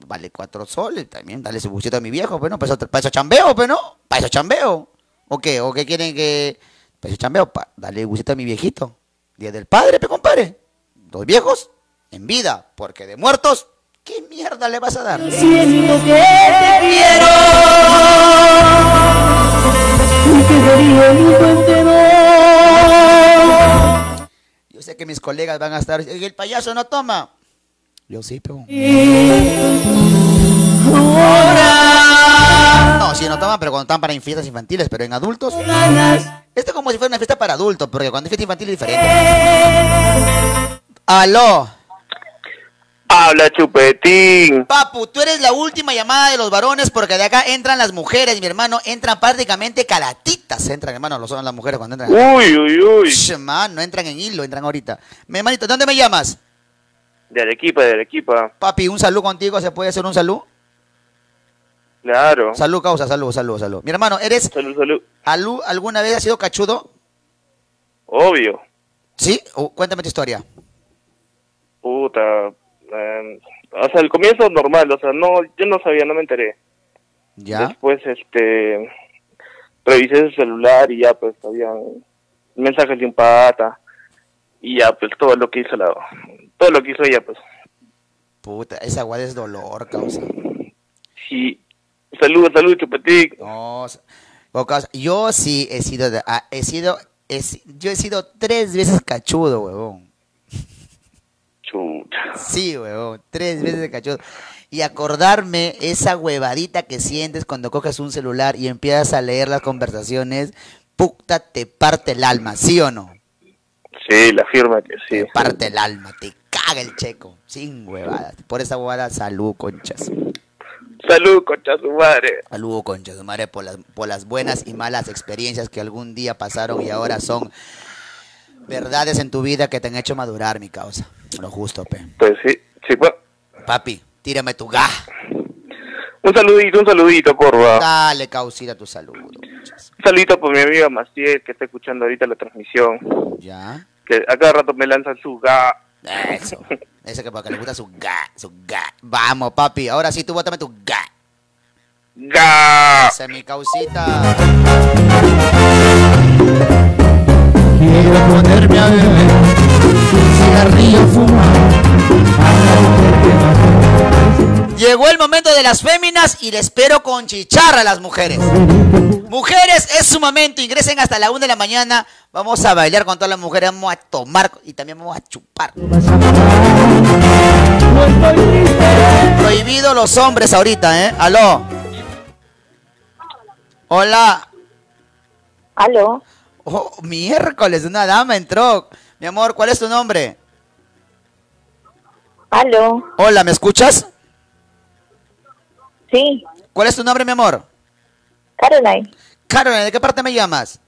vale cuatro soles también, dale su bucito a mi viejo, pues no, para eso, para eso chambeo, pues no, para eso chambeo. ¿O qué? ¿O qué quieren que...? Para eso chambeo, pa, dale bucito a mi viejito. Día del padre, pe compadre. Dos viejos en vida, porque de muertos, ¿qué mierda le vas a dar? Siento que te quiero Yo sé que mis colegas van a estar... "Y el payaso no toma. Yo sí, pero... No, sí, no toman, pero cuando están para fiestas infantiles, pero en adultos... Esto es como si fuera una fiesta para adultos, porque cuando es fiesta infantil es diferente. Aló. Habla, chupetín. Papu, tú eres la última llamada de los varones porque de acá entran las mujeres, mi hermano. Entran prácticamente calatitas. Entran, hermano, lo son las mujeres cuando entran. Uy, uy, uy. Sh, man, no entran en hilo, entran ahorita. Mi hermanito, ¿dónde me llamas? De Arequipa, de Arequipa. Papi, un salud contigo, ¿se puede hacer un salud? Claro. Salud, causa, salud, salud, salud. Mi hermano, ¿eres... Salud, salud. Alú, ¿Alguna vez has sido cachudo? Obvio. ¿Sí? O- cuéntame tu historia. Puta. Eh, o sea, el comienzo normal, o sea, no, yo no sabía, no me enteré. ¿Ya? Después, este, revisé su celular y ya, pues, había mensajes de un pata. Y ya, pues, todo lo que hizo la, todo lo que hizo ella, pues. Puta, esa guada es dolor, causa. Sí. Salud, salud, chupetín. No, o causa, yo sí he sido, ah, he sido, he yo he sido tres veces cachudo, huevón. Chuta. Sí, huevón, tres veces de cachudo. Y acordarme esa huevadita que sientes cuando coges un celular y empiezas a leer las conversaciones, puta, te parte el alma, ¿sí o no? Sí, la firma que sí. Te parte el alma, te caga el checo, sin huevadas. Por esa huevada, salud, conchas. Salud, concha su madre. Salud, concha su madre, por las, por las buenas y malas experiencias que algún día pasaron y ahora son verdades en tu vida que te han hecho madurar, mi causa. Lo justo, pe. Pues sí, sí, pues. Papi, tírame tu ga. Un saludito, un saludito, porfa. Dale, causita, tu salud. Un saludito por mi amiga Maciel, que está escuchando ahorita la transmisión. Ya. Que a cada rato me lanzan su ga. Eso. Ese que porque le gusta su ga, su ga. Vamos, papi. Ahora sí, tú bótame tu ga. Ga. Esa es mi causita. Quiero ponerme a beber cigarrillo fumado. Llegó el momento de las féminas y le espero con chicharra a las mujeres. Mujeres, es su momento. Ingresen hasta la 1 de la mañana. Vamos a bailar con todas las mujeres. Vamos a tomar y también vamos a chupar. Prohibido los hombres ahorita, ¿eh? Aló. Hola. Aló. Oh, miércoles, una dama entró. Mi amor, ¿cuál es tu nombre? Aló. Hola, ¿me escuchas? Sí. ¿Cuál es tu nombre, mi amor? Caroline, Caroline, ¿de qué parte me llamas?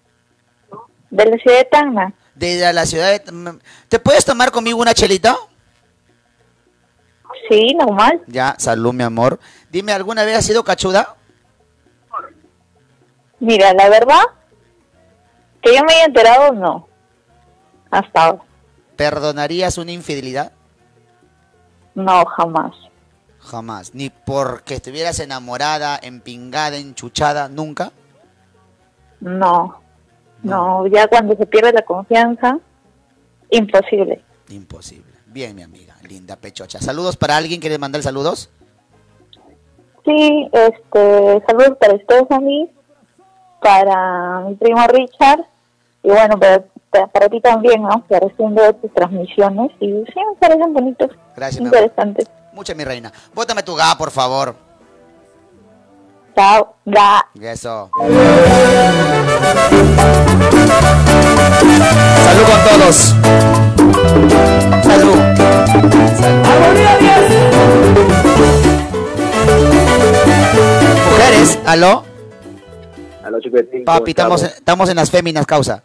de la ciudad de Tacna. De la ciudad de... ¿Te puedes tomar conmigo una chelita? Sí, normal. Ya, salud, mi amor. Dime, ¿alguna vez has sido cachuda? Mira, la verdad, que yo me haya enterado, no. Hasta ahora. ¿Perdonarías una infidelidad? No, jamás. Jamás. Ni porque estuvieras enamorada, empingada, enchuchada, nunca. No. No, ya cuando se pierde la confianza, imposible. Imposible. Bien, mi amiga, linda pechocha. Saludos para alguien, ¿quieres mandar saludos? Sí, este, saludos para Stephanie, para mi primo Richard, y bueno, para, para, ti también, ¿no? Que recién veo tus transmisiones y sí, me parecen bonitos, Gracias, mi amor. interesantes. Mucha mi reina. Bótame tu ga, por favor. Chao, ga. Eso. Salud con todos. Salud. Mujeres, aló. Aló, Chupetín. Papi, estamos, estamos en las féminas, causa.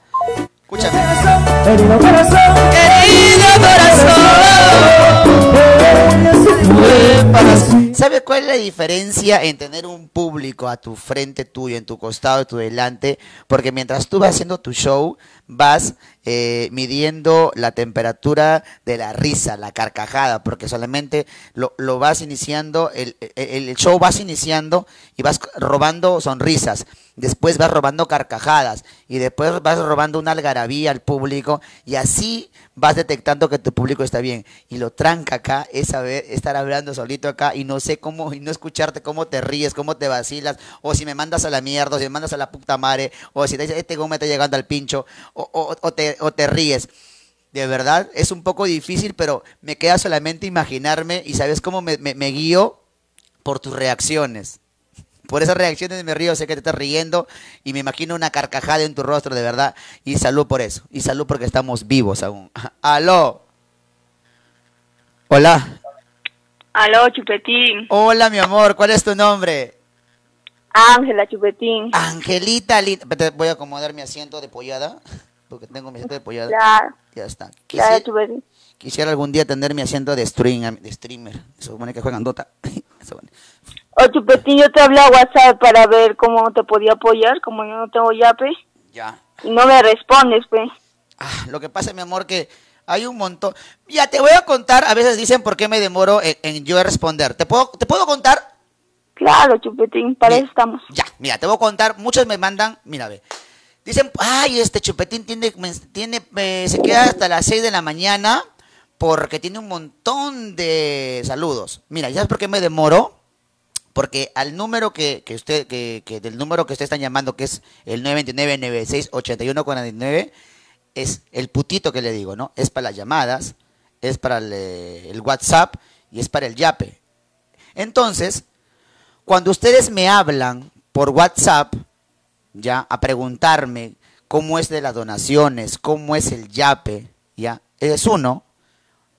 Escúchame. Querido corazón, querido corazón. ¿Sabes cuál es la diferencia en tener un público a tu frente tuyo, en tu costado, a tu delante? Porque mientras tú vas haciendo tu show, vas eh, midiendo la temperatura de la risa, la carcajada, porque solamente lo, lo vas iniciando, el, el- show vas iniciando y vas robando sonrisas, después vas robando carcajadas y después vas robando una algarabía al público y así vas detectando que tu público está bien. Y lo tranca acá es saber estar hablando solito acá y no sé cómo, y no escucharte cómo te ríes, cómo te vacilas, o si me mandas a la mierda, o si me mandas a la puta madre, o si te dices, este goma está llegando al pincho, o, o- o te, o te ríes. De verdad, es un poco difícil, pero me queda solamente imaginarme y sabes cómo me, me- me guío por tus reacciones. Por esas reacciones me río, sé que te estás riendo y me imagino una carcajada en tu rostro, de verdad. Y salud por eso. Y salud porque estamos vivos aún. *laughs* Aló. Hola. Aló, Chupetín. Hola, mi amor. ¿Cuál es tu nombre? Ángela, Chupetín. Angelita linda. Voy a acomodar mi asiento de pollada. Porque tengo mi asiento de pollada. Claro. Ya está. Claro, Quisi- Chupetín. quisiera algún día tener mi asiento de, stream, de streamer. Se supone que juegan Dota. *laughs* Se supone. O Chupetín, yo te hablé a WhatsApp para ver cómo te podía apoyar, como yo no tengo yape. Ya. Y no me respondes, pues. Lo que pasa, mi amor, que hay un montón. Ya te voy a contar, a veces dicen por qué me demoro en, en yo responder. ¿Te puedo, ¿Te puedo contar? Claro, Chupetín, para eso estamos. Ya, mira, te voy a contar. Muchos me mandan, mira, ve. Dicen, ay, este chupetín tiene, tiene se queda hasta las 6 de la mañana porque tiene un montón de saludos. Mira, ¿y ¿sabes por qué me demoro? Porque al número que, que usted, que, del número que usted están llamando, que es el 929-96-8149, es el putito que le digo, ¿no? Es para las llamadas, es para el, eh, el WhatsApp y es para el yape. Entonces, cuando ustedes me hablan por WhatsApp, ya, a preguntarme cómo es de las donaciones, cómo es el yape, ya, es uno.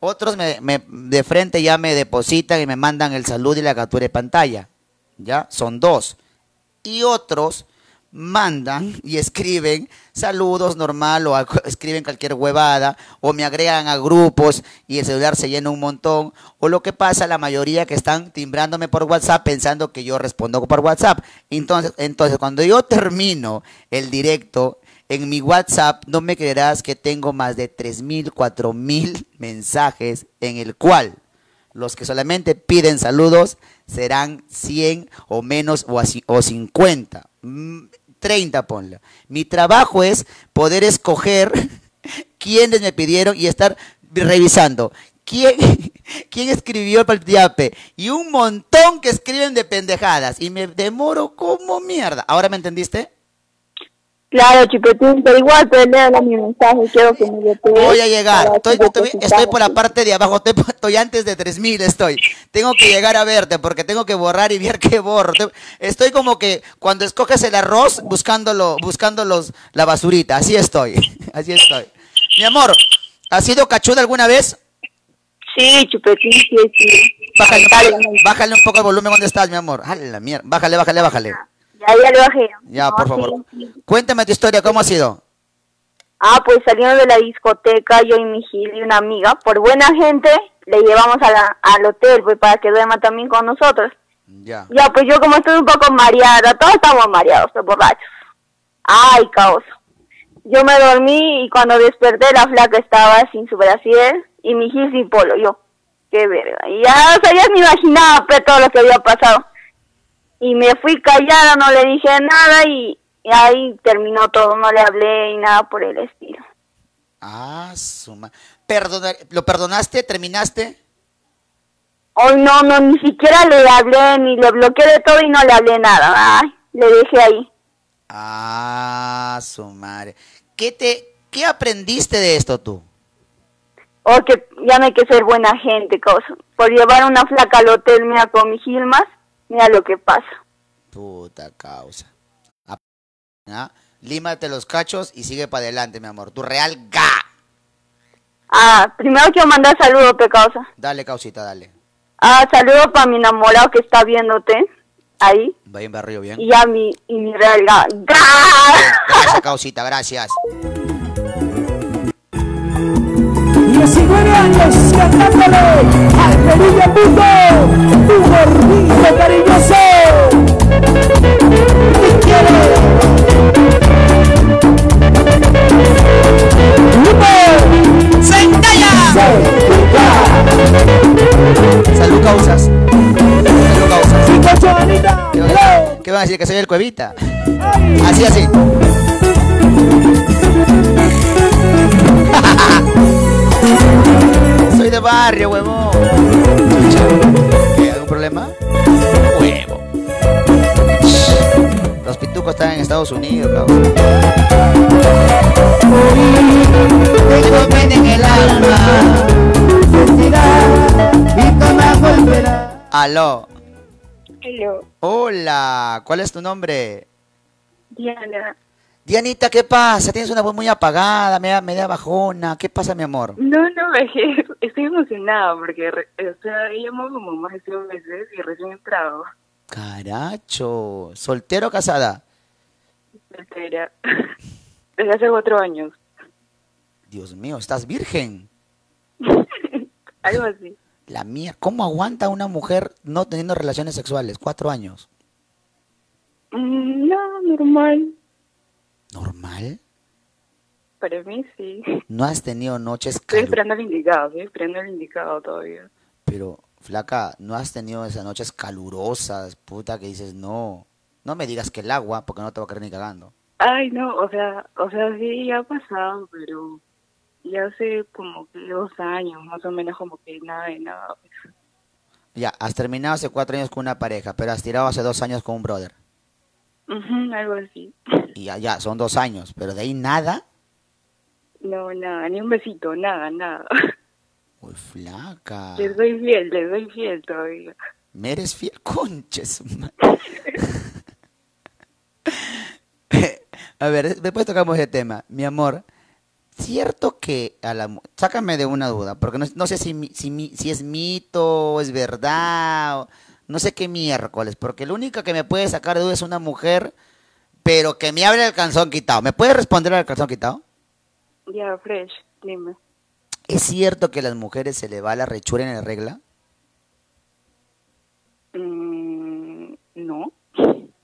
Otros me, de frente ya me depositan y me mandan el saludo y la captura de pantalla, ya, son dos. Y otros mandan y escriben saludos normal o escriben cualquier huevada o me agregan a grupos y el celular se llena un montón o lo que pasa la mayoría que están timbrándome por WhatsApp pensando que yo respondo por WhatsApp. Entonces, entonces cuando yo termino el directo en mi WhatsApp no me creerás que tengo más de 3000, 4000 mensajes en el cual los que solamente piden saludos serán 100 o menos o, así- o 50. Mm, 30 ponla. Mi trabajo es poder escoger *laughs* quiénes me pidieron y estar revisando. ¿Quién, *laughs* quién escribió el yape? Y un montón que escriben de pendejadas. Y me demoro como mierda. ¿Ahora me entendiste? Claro, Chupetín, pero igual te leo mi mensaje, quiero que me lo Voy a llegar. Estoy, estoy- estoy por la parte de abajo. Estoy, estoy antes de 3000. Estoy. Tengo que llegar a verte porque tengo que borrar y ver *laughs* qué borro. Estoy como que cuando escoges el arroz buscándolo, buscando los, la basurita. Así estoy. *laughs* Así estoy. Mi amor, ¿has sido cachuda alguna vez? Sí, Chupetín, sí, sí. Bájale, un poco- bájale un poco el volumen. ¿Dónde estás, mi amor? Jale la mierda. Bájale, bájale, bájale. Ya, ya le bajé. Ya, No, por favor. sí. Cuéntame tu historia. ¿Cómo ha sido? Ah, pues saliendo de la discoteca, yo y mi Gil y una amiga, por buena gente, le llevamos a la, al hotel, pues para que duerma también con nosotros. Ya. Ya, pues yo como estoy un poco mareada, todos estamos mareados, pues, borrachos. Ay, caos. Yo me dormí y cuando desperté la flaca estaba sin su brasier y mi Gil sin polo, yo. qué verga. Y ya, o sea, ya me imaginaba pues, todo lo que había pasado. Y me fui callada, no le dije nada y, y ahí terminó todo, no le hablé y nada por el estilo. Ah, suma. Perdonar, ¿Lo perdonaste? ¿Terminaste? Hoy no, no, ni siquiera le hablé, ni le bloqueé de todo y no le hablé nada. Ay, le dejé ahí. Ah, su madre. ¿Qué, te, ¿Qué aprendiste de esto tú? Oh, que ya no hay que ser buena gente, cosa. Por llevar una flaca al hotel, mira, con mis gilmas, mira lo que pasa. Puta causa. ¿Ah? Límate los cachos y sigue para adelante, mi amor. Tu real ga. Ah, primero quiero mandar saludos, pecausa. Dale, causita, dale. Ah, saludos para mi enamorado que está viéndote ahí. Va en barrio bien. Y ya mi, y mi real ga. ¡Ga! *laughs* Gracias, causita, gracias. 19 años cantándole al Mundo, un gordito cariñoso. Te quiero. Grupo Salud, causas. Salud, causas. Cinco, Anita. ¿Qué van, a, qué van a decir? ¿Que soy el cuevita? Así, así. Soy de barrio, huevón. Chucha. ¿Qué? ¿Algún problema? Huevo. Los pitucos están en Estados Unidos, cabrón. Tengo pena en el alma. Aló. Hello, Hola. ¿Cuál es tu nombre? Diana. Dianita, ¿qué pasa? Tienes una voz muy apagada, media, media bajona. ¿Qué pasa, mi amor? No, no, *laughs* es que estoy emocionada porque, o sea, he llamado como más de seis meses y recién he entrado. Caracho. ¿Soltero o casada? Soltera. *laughs* Desde hace cuatro años. Dios mío, ¿estás virgen? *laughs* Algo así. La mía, ¿cómo aguanta una mujer no teniendo relaciones sexuales? Cuatro años. Mm, No, normal. ¿Normal? Para mí sí. No has tenido noches Estoy esperando el indicado, estoy esperando el indicado todavía. Pero, flaca, no has tenido esas noches calurosas, puta, que dices, no. No me digas que el agua, porque no te voy a creer ni cagando. Ay, no, o sea, o sea, sí, ya ha pasado, pero ya hace como que dos años, más o menos como que nada de nada. pues. Ya, has terminado hace cuatro años con una pareja, pero has tirado hace dos años con un brother. Ujú, algo así. Y ya, ya, son dos años, pero de ahí nada. No, nada, ni un besito, nada, nada. Uy, flaca. Les doy fiel, les doy fiel todavía. ¿Me eres fiel? Conches. *laughs* a ver, después tocamos ese tema. Mi amor, cierto que a la... Sácame de una duda, porque no, no sé si, si, si es mito es verdad, o- no sé qué miércoles, porque lo único que me puede sacar de duda es una mujer, pero que me hable el calzón quitado. ¿Me puede responder al calzón quitado? Ya, fresh, dime. ¿Es cierto que a las mujeres se le va la rechura en la regla? Mm, no.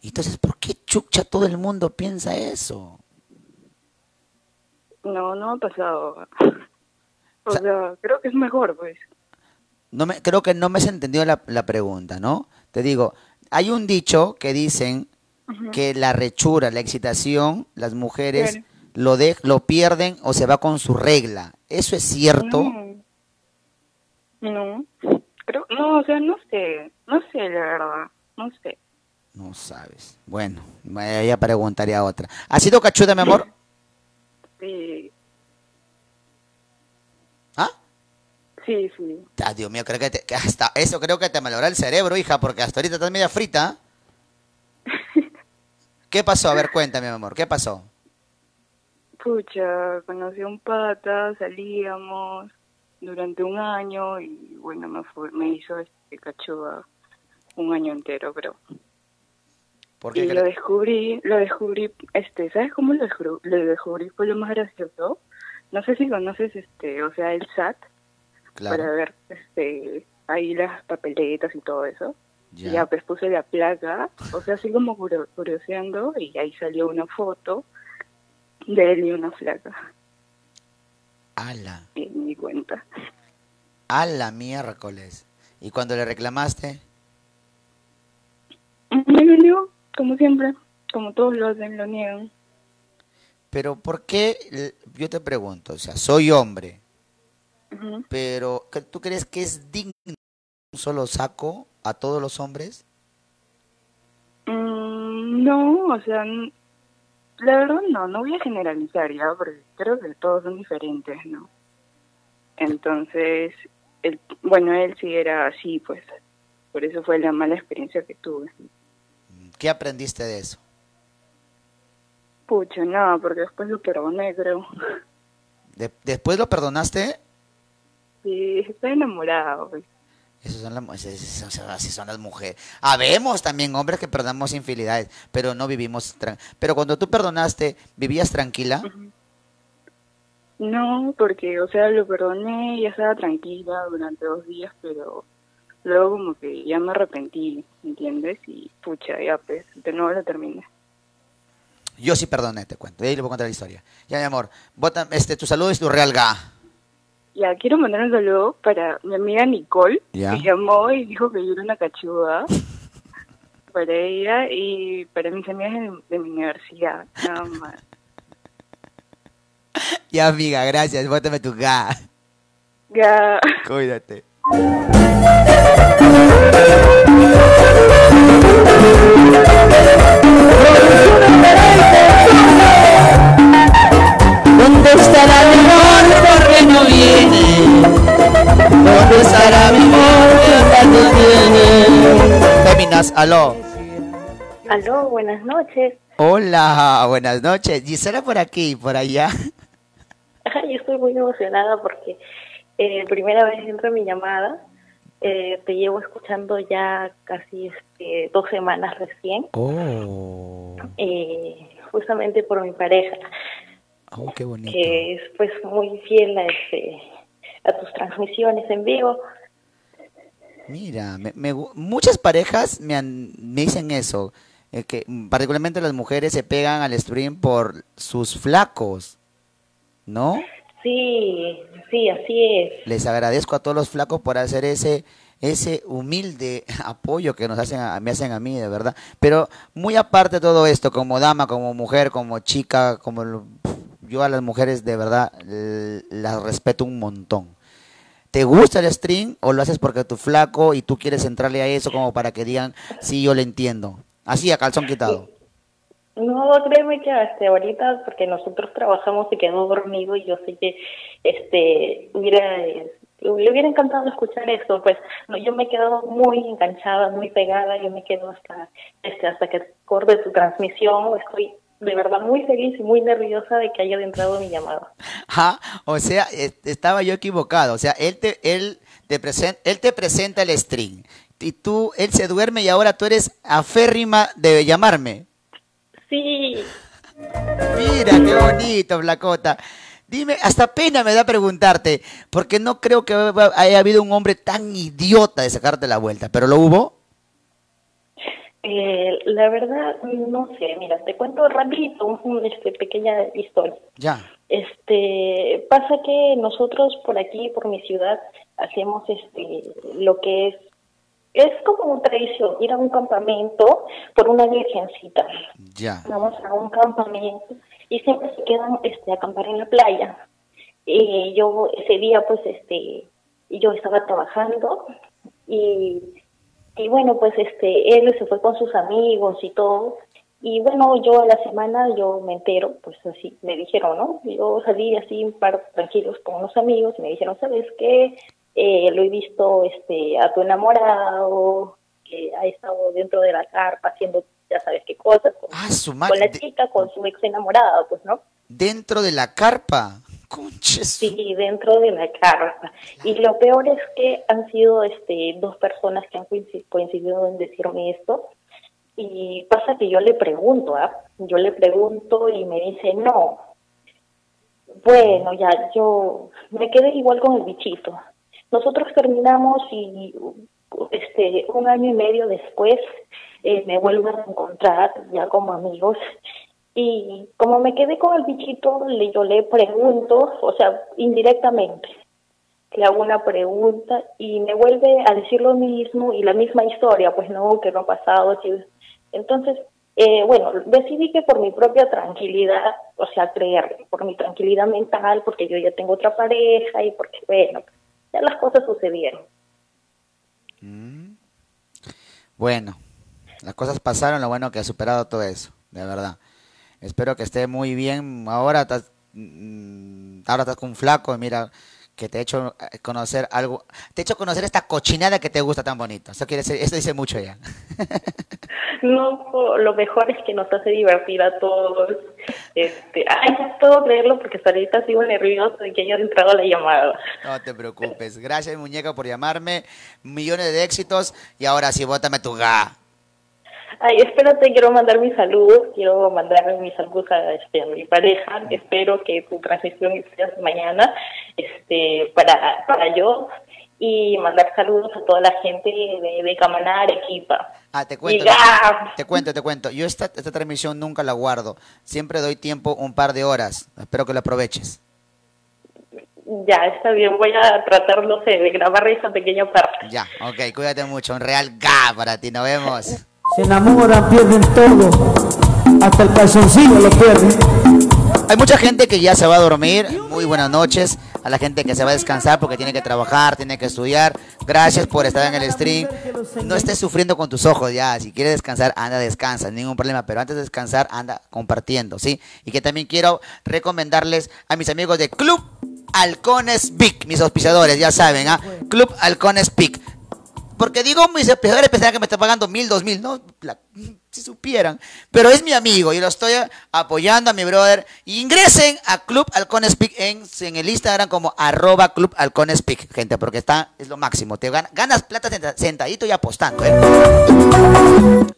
Entonces, ¿por qué chucha todo el mundo piensa eso? No, no ha pasado. O sea, creo que es mejor, pues. No me, creo que no me has entendido la, la pregunta, ¿no? Te digo, hay un dicho que dicen que la rechura, la excitación, las mujeres lo, de, lo pierden o se va con su regla. ¿Eso es cierto? No. No. Creo, no, o sea, no sé. No sé, la verdad. No sé. No sabes. Bueno, ya preguntaría otra. ¿Has sido cachuda, mi amor? Sí. Sí, sí. Ah, Dios mío, creo que, te- que hasta eso creo que te malogró el cerebro, hija, porque hasta ahorita estás media frita. *laughs* ¿Qué pasó? A ver, cuéntame, mi amor, ¿qué pasó? Pucha, conocí a un pata, salíamos durante un año y bueno, me, fue, me hizo este cachuda un año entero, creo. ¿Por y qué? lo cre- descubrí, lo descubrí, este, ¿sabes cómo lo descubrí? Lo descubrí fue lo más gracioso. No sé si conoces, este, o sea, el SAT, para ver, este, ahí las papeletas y todo eso. Ya. Ya, pues puse la placa, o sea, así como curio- curioseando, y ahí salió una foto de él y una flaca, Ala. me di cuenta. A la miércoles. ¿Y cuando le reclamaste? Me dolió, como siempre, como todos lo hacen, lo niegan. Pero ¿por qué? Yo te pregunto, o sea, soy hombre, Pero ¿qué- ¿tú crees que es digno un solo saco a todos los hombres? Mm, no, o sea, la verdad no, no voy a generalizar ya, porque creo que todos son diferentes, ¿no? Entonces, el, bueno, él sí era así, pues, por eso fue la mala experiencia que tuve. ¿Qué aprendiste de eso? Pucha, no, porque después lo perdoné, creo. De- ¿Después lo perdonaste? Sí, estoy enamorado. Esas son, las, así son las mujeres. Habemos también hombres que perdonamos infidelidades, pero no vivimos... Pero cuando tú perdonaste, ¿vivías tranquila? No, porque, o sea, lo perdoné, ya estaba tranquila durante dos días, pero luego como que ya me arrepentí, ¿entiendes? Y pucha, ya pues, de nuevo lo terminé. Yo sí perdoné, te cuento. De ahí le voy a contar la historia. Ya, mi amor. Bota, este, tu saludo es tu real ga. Ya, quiero mandar un saludo para mi amiga Nicole, Ya. que llamó y dijo que yo era una cachuda. *laughs* para ella y para mis amigas de, de mi universidad, nada más. Ya, amiga, gracias. Bótame tu ga. Ya. Cuídate. Viene? ¿Dónde estará aló. Aló, buenas noches. Hola, buenas noches. Gisela por aquí, por allá. Ay, estoy muy emocionada porque eh, primera vez entro en mi llamada. Eh, te llevo escuchando ya casi este, dos semanas recién, Oh, eh, justamente por mi pareja, oh, qué bonito. que es pues muy fiel a, este, a tus transmisiones en vivo. Mira, me, me muchas parejas me, han- me dicen eso, eh, que particularmente las mujeres se pegan al stream por sus flacos, ¿no? Sí, sí, así es. Les agradezco a todos los flacos por hacer ese ese humilde *laughs* apoyo que nos hacen a, me hacen a mí, de verdad. Pero muy aparte de todo esto, como dama, como mujer, como chica, como yo a las mujeres de verdad las respeto un montón. ¿Te gusta el stream o lo haces porque tu flaco y tú quieres entrarle a eso como para que digan, sí, yo le entiendo? Así, a calzón quitado. No, créeme que hasta ahorita, porque nosotros trabajamos y quedó dormido y yo sé que este eh, le hubiera encantado escuchar esto, pues no, yo me he quedado muy enganchada, muy pegada, yo me quedo hasta este hasta que acorde tu transmisión, estoy de verdad muy feliz y muy nerviosa de que haya entrado mi llamada. Ah, o sea, estaba yo equivocado. O sea, él te, él te, presen- él te presenta el stream. Y tú, él se duerme y ahora tú eres aférrima de llamarme. Sí, Mira, qué bonito, Flacota. Dime, hasta pena me da preguntarte, porque no creo que haya habido un hombre tan idiota de sacarte la vuelta, pero lo hubo. Eh, la verdad no sé, mira, te cuento rapidito un, un, este pequeña historia. Ya. Este, pasa que nosotros por aquí, por mi ciudad, hacemos este, lo que es, es como una tradición, ir a un campamento por una virgencita. Ya. Vamos a un campamento y siempre se quedan este, a acampar en la playa. Y yo ese día, pues, este, yo estaba trabajando y, y bueno, pues, este, él se fue con sus amigos y todo. Y bueno, yo a la semana yo me entero, pues así me dijeron, ¿no? Yo salí así un par tranquilos con unos amigos y me dijeron, ¿sabes qué? Eh, lo he visto este a tu enamorado, que ha estado dentro de la carpa haciendo ya sabes qué cosas con, su con la chica, con su ex enamorada, pues, ¿no? Dentro de la carpa. Sí, dentro de la carpa. Y lo peor es que han sido este dos personas que han coinci- coincidido en decirme esto. Y pasa que yo le pregunto, ¿ah? Yo le pregunto y me dice, no. Bueno, ya, yo me quedé igual con el bichito. Nosotros terminamos y este un año y medio después eh, me vuelven a encontrar ya como amigos y como me quedé con el bichito, le, yo le pregunto, o sea, indirectamente, le hago una pregunta y me vuelve a decir lo mismo y la misma historia, pues no, que no ha pasado. así. Entonces, eh, bueno, decidí que por mi propia tranquilidad, o sea, creerle, por mi tranquilidad mental, porque yo ya tengo otra pareja y porque, bueno, ya las cosas sucedieron. Bueno, las cosas pasaron, lo bueno que has superado todo eso, de verdad. Espero que esté muy bien. Ahora estás, mm, ahora estás con un flaco, y mira, que te he hecho eh, conocer algo, te he hecho conocer esta cochinada que te gusta tan bonito. Eso quiere decir, eso dice mucho ya. *laughs* No, lo mejor es que nos hace divertir a todos. Este, ay, no puedo creerlo porque ahorita sigo nervioso de que haya entrado la llamada. No te preocupes. Gracias, muñeca, por llamarme. Millones de éxitos. Y ahora sí, bótame tu ga. Ay, espérate, quiero mandar mis saludos, quiero mandar mis saludos a, este, a mi pareja, espero que tu transmisión sea mañana, este, para, para yo, y mandar saludos a toda la gente de, de Camaná, Arequipa. Ah, te cuento. Te cuento, te cuento. Yo esta, esta transmisión nunca la guardo. Siempre doy tiempo un par de horas. Espero que lo aproveches. Ya, está bien, voy a tratar, no sé, de grabar esa pequeña parte. Ya, ok, cuídate mucho. Un real ga para ti. Nos vemos. Se enamoran, pierden todo. Hasta el calzoncillo lo pierden. Hay mucha gente que ya se va a dormir. Muy buenas noches. A la gente que se va a descansar porque tiene que trabajar, tiene que estudiar. Gracias por estar en el stream. No estés sufriendo con tus ojos ya. Si quieres descansar, anda, descansa. Ningún problema. Pero antes de descansar, anda compartiendo, ¿sí? Y que también quiero recomendarles a mis amigos de Club Halcones Big, mis auspiciadores, ya saben, ¿ah? Club Halcones Big. Porque digo, mis auspiciadores pensarán que me está pagando mil, dos mil, ¿no? La- si supieran. Pero es mi amigo y lo estoy apoyando a mi brother. Ingresen a Club Halcones Peak en, en el Instagram como arroba Club Halcones Peak, gente, porque está, es lo máximo. Te gan- ganas plata senta- sentadito y apostando, ¿eh?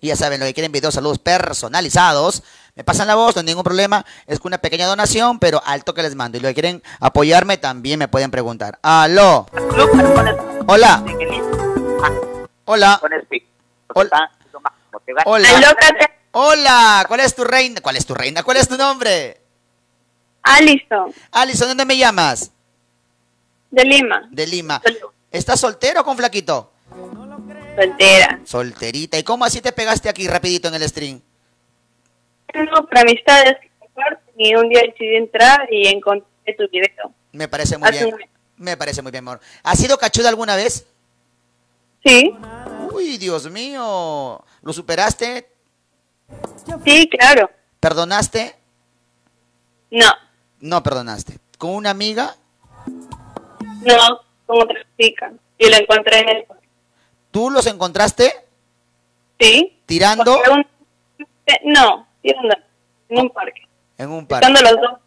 Y ya saben, lo que quieren videos, saludos personalizados. Me pasan la voz, no hay ningún problema. Es con una pequeña donación, pero alto que les mando. Y lo que quieren apoyarme también me pueden preguntar. Aló. Hola. Hola. Hola. Hola. Hola. ¿Cuál es tu reina? ¿Cuál es tu reina? ¿Cuál es tu nombre? Alison. Alison, ¿dónde me llamas? De Lima. De Lima. ¿Estás soltero o con flaquito? Soltera. Solterita. ¿Y cómo así te pegaste aquí rapidito en el stream? Tengo para amistades y un día decidí entrar y encontré tu video. Me parece muy bien. Me parece muy bien, amor. ¿Has sido cachuda alguna vez? Sí. Uy, Dios mío. ¿Lo superaste? Sí, claro. ¿Perdonaste? No, No perdonaste. ¿Con una amiga? no, con otra chica. Y la encontré en el... ¿Tú los encontraste? Sí. ¿Tirando? Un- No, tirando en un parque. En un parque. Estando los dos.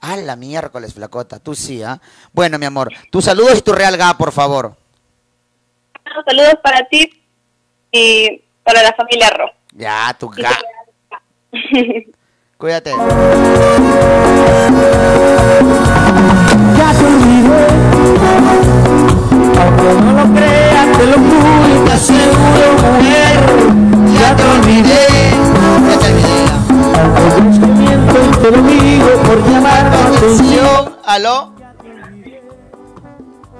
Ah, la miércoles, flacota. Tú sí, ¿ah? Bueno, mi amor. Tus saludos y tu real ga, por favor. Saludos para ti y para la familia Ro. Ya, tu ga. *laughs* *laughs* Cuídate. Ya te olvidé. Aunque no lo creas, te lo juro te aseguro, mujer. Ya te olvidé. Ya te olvidé. Aunque que miento y te lo digo por llamar la atención. ¿Aló?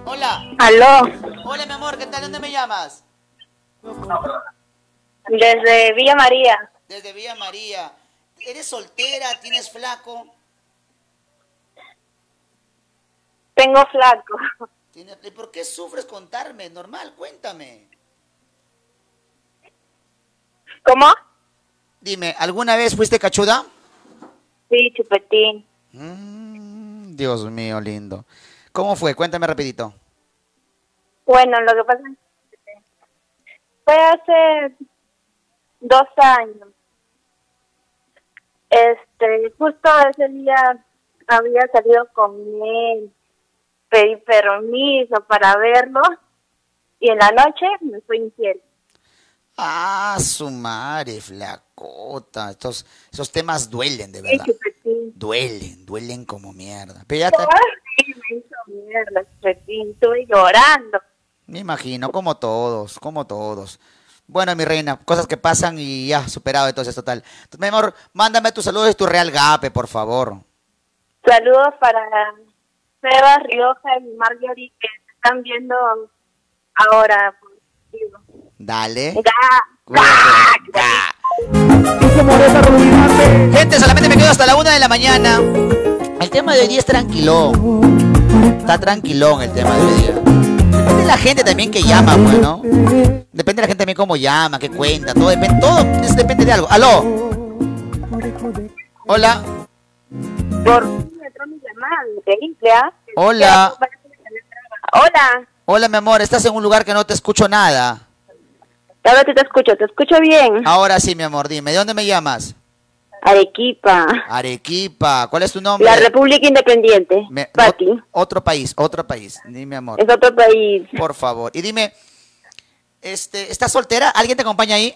Hola. Aló. Hola, mi amor. ¿Qué tal? ¿Dónde me llamas? Desde Villa María. Desde Villa María. ¿Eres soltera? ¿Tienes flaco? Tengo flaco. ¿Tienes- ¿Y por qué sufres contarme? Normal, cuéntame. ¿Cómo? Dime, ¿alguna vez fuiste cachuda? Sí, chupetín. Mm, Dios mío, lindo. ¿Cómo fue? Cuéntame rapidito. Bueno, lo que pasa es que fue hace dos años. Este, justo ese día había salido con él, pedí permiso para verlo y en la noche me fue infiel. Ah, su madre, flacota. Estos, esos temas duelen, de verdad. Duelen, duelen como mierda. Pero ya te- Estuve llorando. me imagino, como todos, como todos. Bueno, mi reina, cosas que pasan y ya, superado entonces, total. Entonces, mi amor, mándame tus saludos y tu real gape, por favor. Saludos para Sebas, Rioja y Marjorie que se están viendo ahora. Dale. Ya. Gente, solamente me quedo hasta la una de la mañana. El tema de hoy día es tranquilón. Está tranquilón el tema de hoy día. Depende de la gente también que llama, pues, ¿no? Depende de la gente también cómo llama, qué cuenta, todo depende, todo eso depende de algo. ¡Aló! Hola. Por ¿ah? Hola. Hola. Hola, mi amor, estás en un lugar que no te escucho nada. Ahora te escucho, te escucho bien. Ahora sí, mi amor, dime, ¿de dónde me llamas? Arequipa, Arequipa. ¿Cuál es tu nombre? la República Independiente. Me- Pati, otro país, otro país. Dime, amor. es otro país. Por favor. Y dime, este, ¿estás soltera? ¿Alguien te acompaña ahí?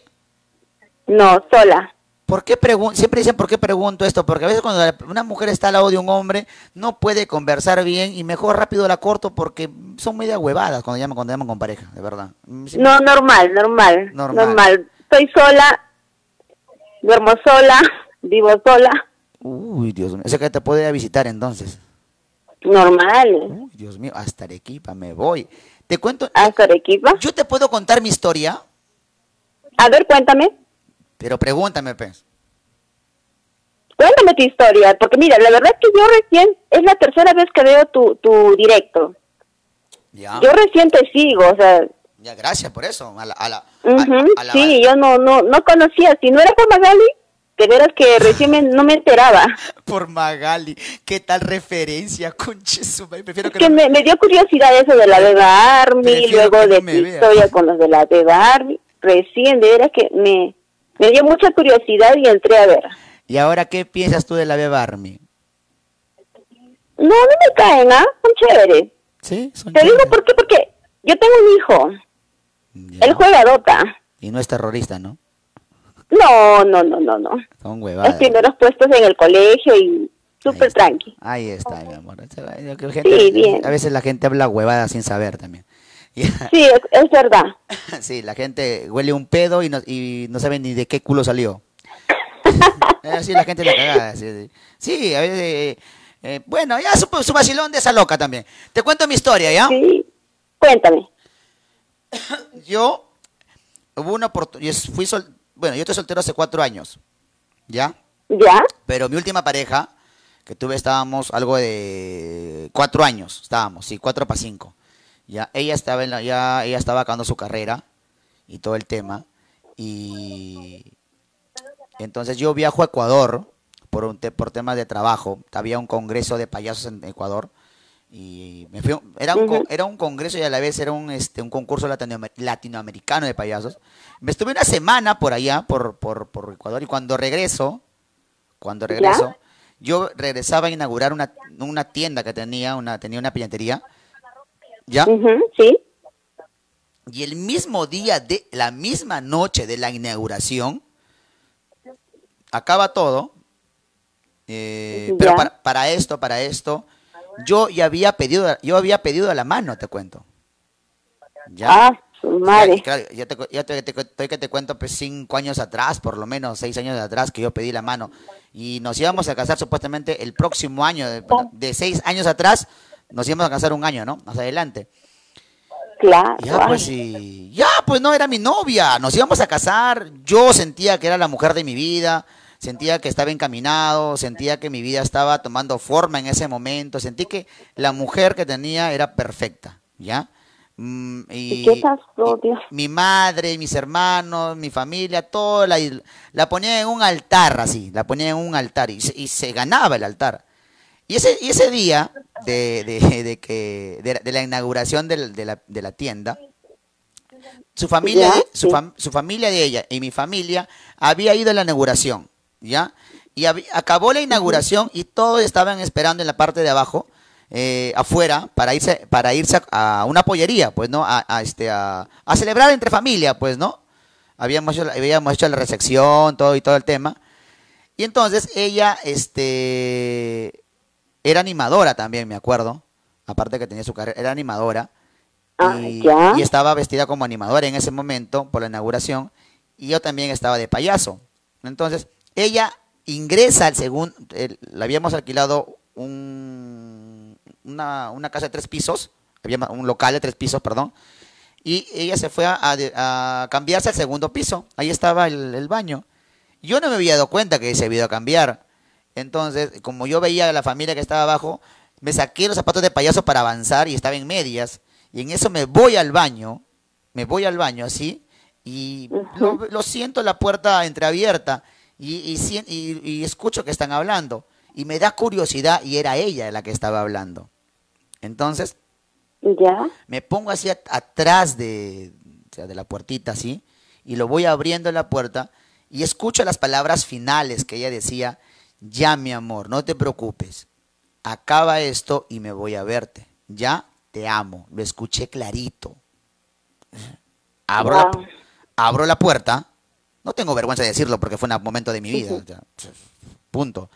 No, sola. ¿Por qué Siempre dicen por qué pregunto esto, porque a veces cuando una mujer está al lado de un hombre no puede conversar bien y mejor rápido la corto porque son media huevadas cuando llaman cuando llaman con pareja, de verdad. Sí. No, normal, normal, Normal. normal. Estoy sola, duermo sola, vivo sola, Uy, Dios mío. O sea que te puede ir a visitar entonces. normal. Uy, Dios mío, hasta Arequipa me voy. Te cuento. ¿Hasta Arequipa? Yo te puedo contar mi historia, A ver, cuéntame, pero pregúntame, pues. cuéntame tu historia, porque mira, la verdad es que yo recién, es la tercera vez que veo tu, tu directo. Ya. Yo recién te sigo, o sea, Ya, gracias por eso. A la, a la- a la- sí, yo no, no, no conocía, si no era por Magali, de veras que recién me- no me enteraba. *laughs* Por Magali. ¿Qué tal referencia, *laughs* conche su madre? Prefiero que, que no- me, me dio curiosidad eso de la Beba Army, luego no de vea. historia con los de la Beba Army. Recién, de veras que me, me dio mucha curiosidad y entré a ver. ¿Y ahora qué piensas tú de la Beba Army? No, no me caen, ¿ah? Son chéveres. Sí, son Te digo por qué, porque yo tengo un hijo. Él juega Dota. Y no es terrorista, ¿no? No, no, no, no, no. Son Los huevadas. primeros puestos en el colegio y súper tranqui. Ahí está, mi amor. Sí, bien. A veces la gente habla huevada sin saber también. *laughs* Sí, es, es verdad. *laughs* Sí, la gente huele un pedo y no, y no sabe ni de qué culo salió. *laughs* Así la gente la cagada. Sí, sí. Sí, a veces... eh, eh, bueno, ya su, su vacilón de esa loca también. Te cuento mi historia, ¿ya? Sí, cuéntame. *coughs* Yo hubo una oportunidad, fui sol, bueno, yo estoy soltero hace cuatro años, ¿ya? ¿Ya? Pero mi última pareja que tuve estábamos algo de cuatro años, estábamos, sí, cuatro para cinco. Ya, ella estaba en la, ya, ella estaba acabando su carrera y todo el tema y entonces yo viajo a Ecuador por un te- por temas de trabajo. Había un congreso de payasos en Ecuador y me fui, a- era un, era un congreso y a la vez era un este un concurso latinoamer- latinoamericano de payasos. Me estuve una semana por allá por, por, por Ecuador y cuando regreso, cuando regreso, yo regresaba a inaugurar una, una tienda que tenía, una tenía una piñatería. ¿Ya? sí. Y el mismo día de la misma noche de la inauguración acaba todo. eh, pero para esto, para esto, yo ya había pedido, yo había pedido a la mano, te cuento. ¿Ya? Ah, su madre. Ya, claro, ya te, ya te, te que te cuento pues cinco años atrás, por lo menos seis años atrás que yo pedí la mano. Y nos íbamos a casar supuestamente el próximo año, de, bueno, de seis años atrás, nos íbamos a casar un año, ¿no? Más adelante. Claro. Ya, pues sí. Ya, pues no era mi novia. Nos íbamos a casar. Yo sentía que era la mujer de mi vida. Sentía que estaba encaminado. Sentía que mi vida estaba tomando forma en ese momento. Sentí que la mujer que tenía era perfecta. ¿Ya? Mm, ¿Y y, qué pasó, Dios? mi madre, mis hermanos, mi familia, todo la, la ponía en un altar así, la ponía en un altar y se, y se ganaba el altar. Y ese, y ese día de, de- de que, de, la- de la inauguración de, la, de la tienda, su familia, Ya, su, fam- su familia de ella y mi familia había ido a la inauguración, ¿ya? Y acabó la inauguración y todos estaban esperando en la parte de abajo, eh, afuera, para irse, para irse a, a una pollería, pues, ¿no? A, a, este, a, a celebrar entre familia, pues, ¿no? Habíamos hecho, la- habíamos hecho la recepción, todo y todo el tema. Y entonces ella, este, era animadora también, me acuerdo. Aparte que tenía su carrera, era animadora. Ah, y, ya. y estaba vestida como animadora en ese momento por la inauguración. Y yo también estaba de payaso. Entonces, ella ingresa al segundo, le habíamos alquilado un, una, una casa de tres pisos, había un local de tres pisos, perdón, y ella se fue a, a- a cambiarse al segundo piso. Ahí estaba el, el baño. Yo no me había dado cuenta que se había ido a cambiar. Entonces, como yo veía a la familia que estaba abajo, me saqué los zapatos de payaso para avanzar y estaba en medias. Y en eso me voy al baño, me voy al baño así, y lo, lo siento la puerta entreabierta y, y, sien- y- y escucho que están hablando. Y me da curiosidad y era ella la que estaba hablando. Entonces, ¿Ya? me pongo así at- atrás de, o sea, de la puertita así y lo voy abriendo la puerta y escucho las palabras finales que ella decía, ya mi amor, no te preocupes, acaba esto y me voy a verte, ya te amo, lo escuché clarito. Abro, la, abro la puerta, no tengo vergüenza de decirlo porque fue un momento de mi vida, punto.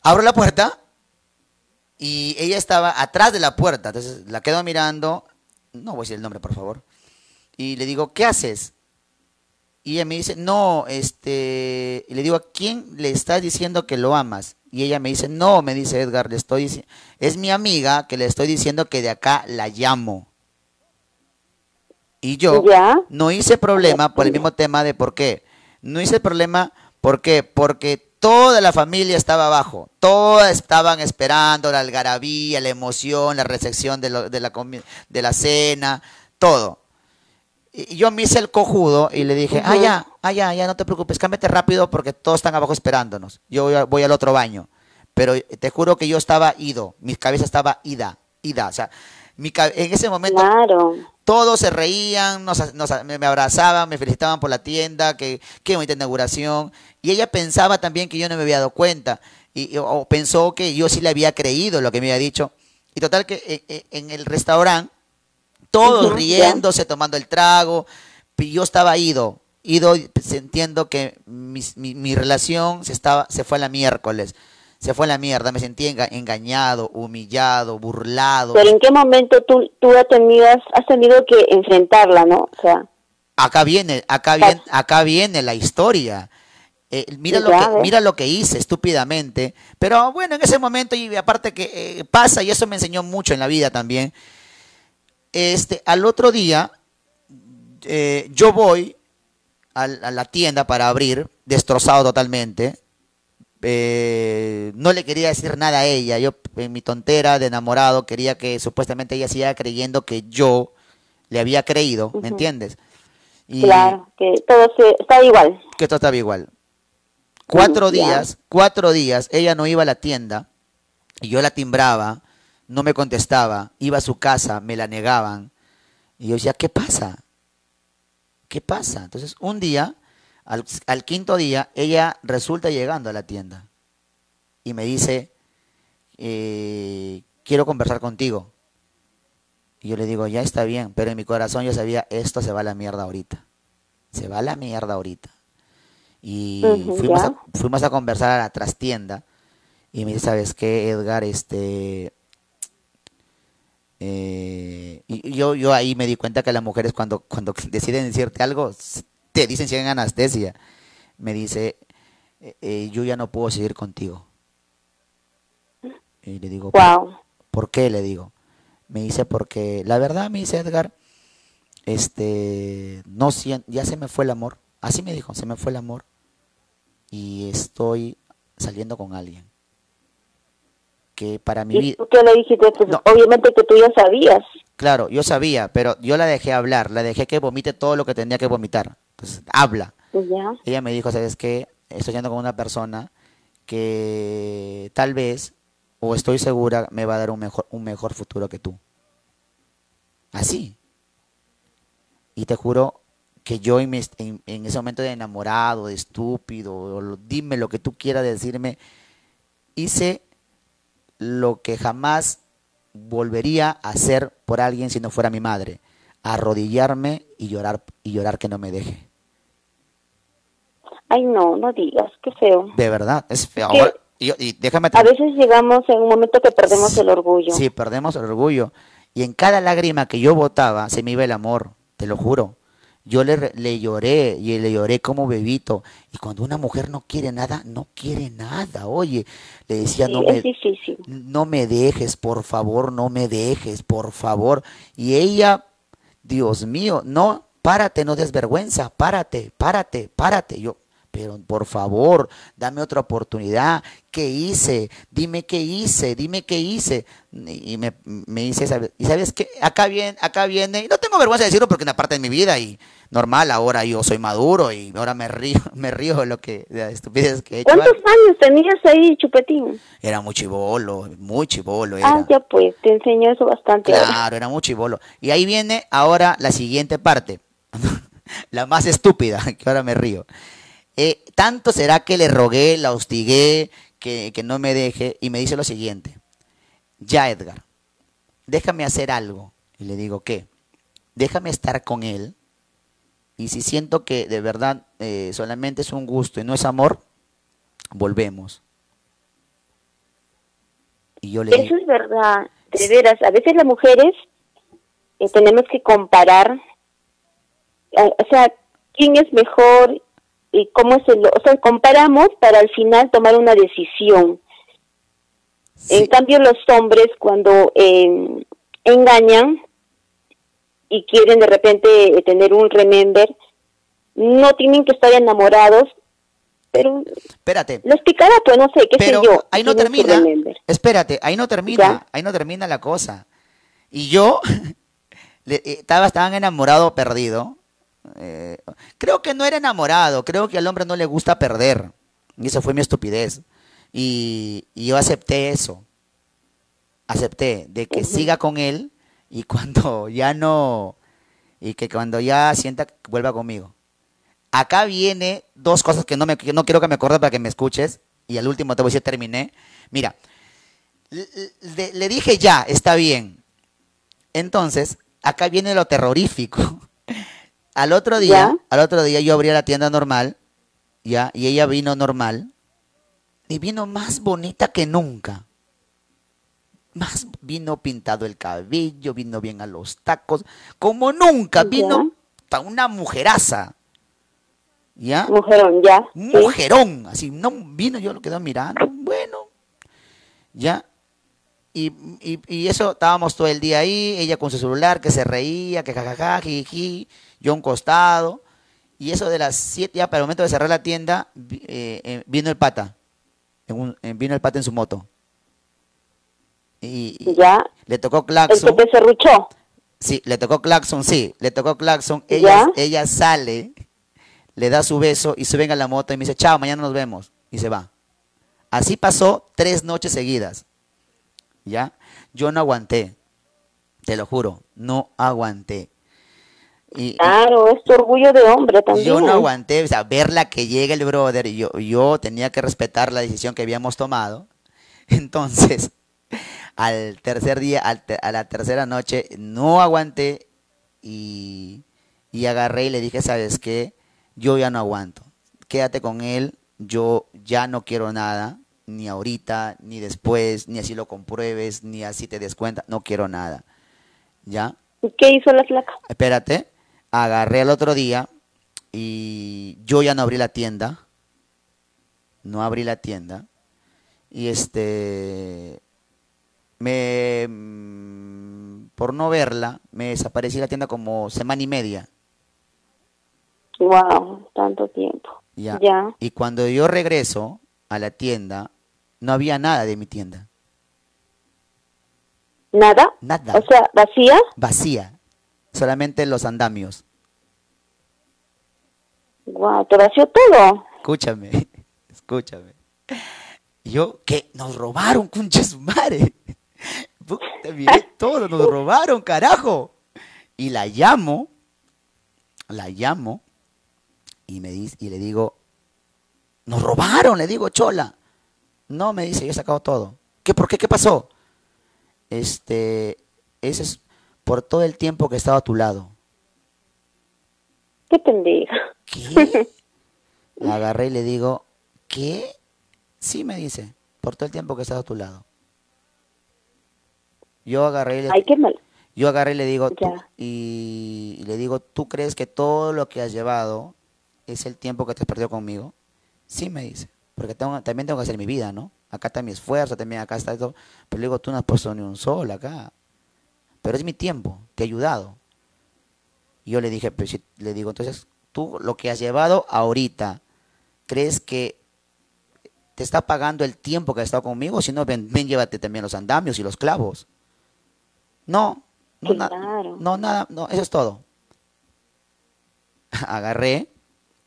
Abro la puerta y ella estaba atrás de la puerta. Entonces la quedo mirando. No voy a decir el nombre, por favor. Y le digo, ¿qué haces? Y ella me dice, no, este. Y le digo, ¿a quién le estás diciendo que lo amas? Y ella me dice, no, me dice Edgar, le estoy Es mi amiga que le estoy diciendo que de acá la llamo. Y yo no hice problema por el mismo tema de por qué. No hice problema, ¿por qué? Porque toda la familia estaba abajo. Todas estaban esperando la algarabía, la emoción, la recepción de, lo- de la, de la cena, todo. Y yo me hice el cojudo y le dije, ah, ya, ah, ya, ya, no te preocupes, cámbiate rápido porque todos están abajo esperándonos. Yo voy, a- voy al otro baño. Pero te juro que yo estaba ido, mi cabeza estaba ida, ida. O sea, mi, en ese momento todos se reían, nos, nos- me, abrazaban, me felicitaban por la tienda, que qué bonita inauguración. Y ella pensaba también que yo no me había dado cuenta. Y, o pensó que yo sí le había creído lo que me había dicho. Y total que eh, eh, en el restaurante todos riéndose, tomando el trago. Yo estaba ido, ido sintiendo que mi relación se, estaba, se fue a la miércoles. Se fue a la mierda, me sentí enga- engañado, humillado, burlado. Pero ¿en qué momento tú, tú has, tenido, has tenido que enfrentarla, no? O sea, Acá viene, acá viene, acá viene la historia. Eh, mira, lo que, mira lo que hice estúpidamente. Pero bueno, en ese momento, y aparte que eh, pasa, y eso me enseñó mucho en la vida también. Este, al otro día, eh, yo voy a la tienda para abrir, destrozado totalmente. Eh, no le quería decir nada a ella. Yo, en mi tontera de enamorado, quería que supuestamente ella siga creyendo que yo le había creído, ¿me entiendes? Y claro, que todo se, está igual. que todo estaba igual. Cuatro Mm, ya. días, cuatro días, ella no iba a la tienda y yo la timbraba, no me contestaba, iba a su casa, me la negaban. Y yo decía, ¿qué pasa? ¿Qué pasa? Entonces, un día, al, al quinto día, ella resulta llegando a la tienda y me dice, eh, quiero conversar contigo. Y yo le digo, ya está bien, pero en mi corazón yo sabía, esto se va a la mierda ahorita. Se va a la mierda ahorita. Y fuimos, a, fuimos a conversar a la trastienda. Y me dice, ¿sabes qué, Edgar? Este... eh, y yo, yo ahí me di cuenta que las mujeres cuando, cuando *laughs* deciden decirte algo, te dicen si en anestesia. Me dice, eh, eh, yo ya no puedo seguir contigo. Y le digo, "¿Por- Wow. ¿por qué? Le digo. Me dice, porque la verdad, me dice Edgar, este, no sien- ya se me fue el amor. Así me dijo, se me fue el amor. Y estoy saliendo con alguien. Que para mi ¿Y vida... tú qué le dijiste? Pues obviamente que tú ya sabías. Claro, yo sabía, pero yo la dejé hablar, la dejé que vomite todo lo que tenía que vomitar. Entonces, habla. Ya. Ella me dijo, ¿sabes qué? Estoy yendo con una persona que tal vez, o estoy segura, me va a dar un mejor, un mejor futuro que tú. Así. Y te juro que yo en, ese momento de enamorado, de estúpido, o dime lo que tú quieras decirme, hice lo que jamás volvería a hacer por alguien si no fuera mi madre, arrodillarme y llorar y llorar que no me deje. Ay, no, no digas, qué feo. De verdad, es feo. Ahora, y, déjame A veces llegamos en un momento que perdemos el orgullo. Sí, perdemos el orgullo. Y en cada lágrima que yo botaba se me iba el amor, te lo juro. Yo le, le lloré y le lloré como bebito. Y cuando una mujer no quiere nada, no quiere nada. Oye, le decía, Sí, no me, difícil. no me dejes, por favor, no me dejes, por favor. Y ella, Dios mío, no, párate, no des vergüenza, párate, párate, párate. Yo, pero por favor, dame otra oportunidad. ¿Qué hice? Dime qué hice, dime qué hice. Y me, me dice, y sabes qué, acá viene, acá viene, y no tengo vergüenza de decirlo porque es una parte de mi vida y normal, ahora yo soy maduro y ahora me río, *laughs* me río de lo que, de las estupideces que he hecho. ¿Cuántos años tenías ahí, Chupetín? Era muy chivolo, muy chivolo era. Ah, ya pues, te enseñó eso bastante. Claro, era muy chivolo. Y ahí viene ahora la siguiente parte, *laughs* la más estúpida, *laughs* que ahora me río. Tanto será que le rogué, la hostigué, que, que no me deje, y me dice lo siguiente, ya Edgar, déjame hacer algo. Y le digo, ¿qué? Déjame estar con él, y si siento que de verdad eh, solamente es un gusto y no es amor, volvemos. Y yo le digo, Eso es verdad, de veras. A veces las mujeres eh, tenemos que comparar, eh, o sea, quién es mejor y cómo es el... O sea, comparamos para al final tomar una decisión. En cambio, los hombres cuando eh, engañan y quieren de repente eh, tener un remember, no tienen que estar enamorados, pero espérate, los picará, pues no sé, qué Pero sé yo. ahí no termina. Espérate, ahí no termina, ahí no termina la cosa. Y yo *laughs* le- eh, estaba tan enamorado, perdido. Eh, creo que no era enamorado, creo que al hombre no le gusta perder. Y eso fue mi estupidez. Y, y yo acepté eso. Acepté de que siga con él y *laughs* cuando ya no, y que cuando ya sienta, que vuelva conmigo. Acá viene dos cosas que no, me, no quiero que me acuerdes para que me escuches. Y al último te voy a decir, terminé. Mira, le dije ya, está bien. Entonces, acá viene lo terrorífico. *laughs* Al otro día, al otro día yo abrí la tienda normal, ya, y ella vino normal, y vino más bonita que nunca. Más vino pintado el cabello, vino bien a los tacos, como nunca, vino pa' una mujeraza. ¿Ya? Mujerón, ya. sí. Mujerón, así, no vino, yo lo quedo mirando, bueno, ya. Y, y, y eso, estábamos todo el día ahí, ella con su celular, que se reía, que jajaja, jiji, yo a un costado. Y eso de las 7, ya para el momento de cerrar la tienda, eh, eh, vino el pata. en un- eh, vino el pata en su moto. Y, y Ya. le tocó El que claxon. serruchó. Sí, le tocó claxon, sí, le tocó claxon. Ella, ella sale, le da su beso y suben a la moto y me dice, chao, mañana nos vemos. Y se va. Así pasó tres noches seguidas. ¿Ya? Yo no aguanté. Te lo juro, no aguanté. Y, Claro, es tu orgullo de hombre también. yo no aguanté, o sea, verla que llega el brother, y yo, yo tenía que respetar la decisión que habíamos tomado. *laughs* Entonces, al tercer día, al te- a la tercera noche, no aguanté y, y agarré y le dije, ¿sabes qué? Yo ya no aguanto. Quédate con él, yo ya no quiero nada, ni ahorita, ni después, ni así lo compruebes, ni así te des cuenta, no quiero nada. ¿Ya? ¿Y ¿Qué hizo la flaca? Espérate, agarré al otro día y yo ya no abrí la tienda. No abrí la tienda. Y este, me, por no verla, me desaparecí de la tienda como semana y media. Wow, tanto tiempo. Ya. Ya. Y cuando yo regreso a la tienda, no había nada de mi tienda. ¿Nada? Nada. O sea, vacía. Vacía. Solamente los andamios. Wow, te vació todo. Escúchame, *laughs* escúchame. Yo, que nos robaron, concha su madre. Puta, miré todo, nos robaron, carajo. Y la llamo, la llamo y me dice, y le digo, nos robaron, le digo, chola. No, me dice, yo he sacado todo. ¿Qué, por qué? ¿Qué pasó? Este, ese es por todo el tiempo que he estado a tu lado. Qué pendeja. ¿Qué? *laughs* La agarré y le digo, ¿qué? Sí, me dice, por todo el tiempo que he estado a tu lado. Yo agarré y le, Ay, qué mal. Yo agarré y le digo, tú- y, y le digo, ¿tú crees que todo lo que has llevado es el tiempo que te has perdido conmigo? Sí, me dice, porque tengo, también tengo que hacer mi vida, ¿no? Acá está mi esfuerzo, también acá está todo. Pero le digo, tú no has puesto ni un sol acá. Pero es mi tiempo, te he ayudado. Y yo le dije, pues, si- le digo, entonces, tú lo que has llevado ahorita, ¿crees que te está pagando el tiempo que has estado conmigo? Si no, ven, ven, llévate también los andamios y los clavos. No, no, na- no, nada, no, eso es todo. *laughs* Agarré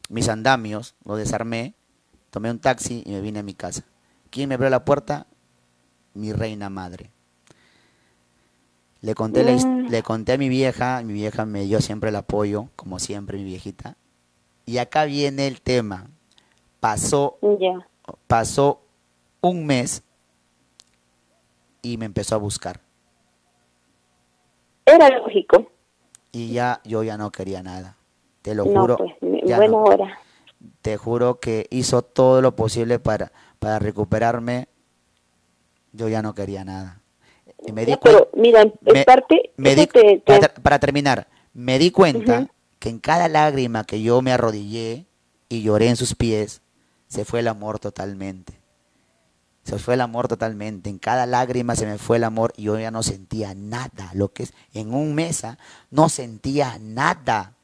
mis andamios, lo desarmé, tomé un taxi y me vine a mi casa. ¿Quién me abrió la puerta? Mi reina madre. Le conté, la le conté a mi vieja, mi vieja me dio siempre el apoyo, como siempre mi viejita. Y acá viene el tema. Pasó, pasó un mes y me empezó a buscar. Era lógico. Y ya yo ya no quería nada. Te lo No, juro. pues, buena no. hora. Te juro que hizo todo lo posible para, para recuperarme. Yo ya no quería nada. Y me di Ya, pero mira, en me- parte, me eso di- te- te- para, ter- para terminar, me di cuenta que en cada lágrima que yo me arrodillé y lloré en sus pies, se fue el amor totalmente. Se fue el amor totalmente. En cada lágrima se me fue el amor y yo ya no sentía nada. Lo que es en un mesa no sentía nada.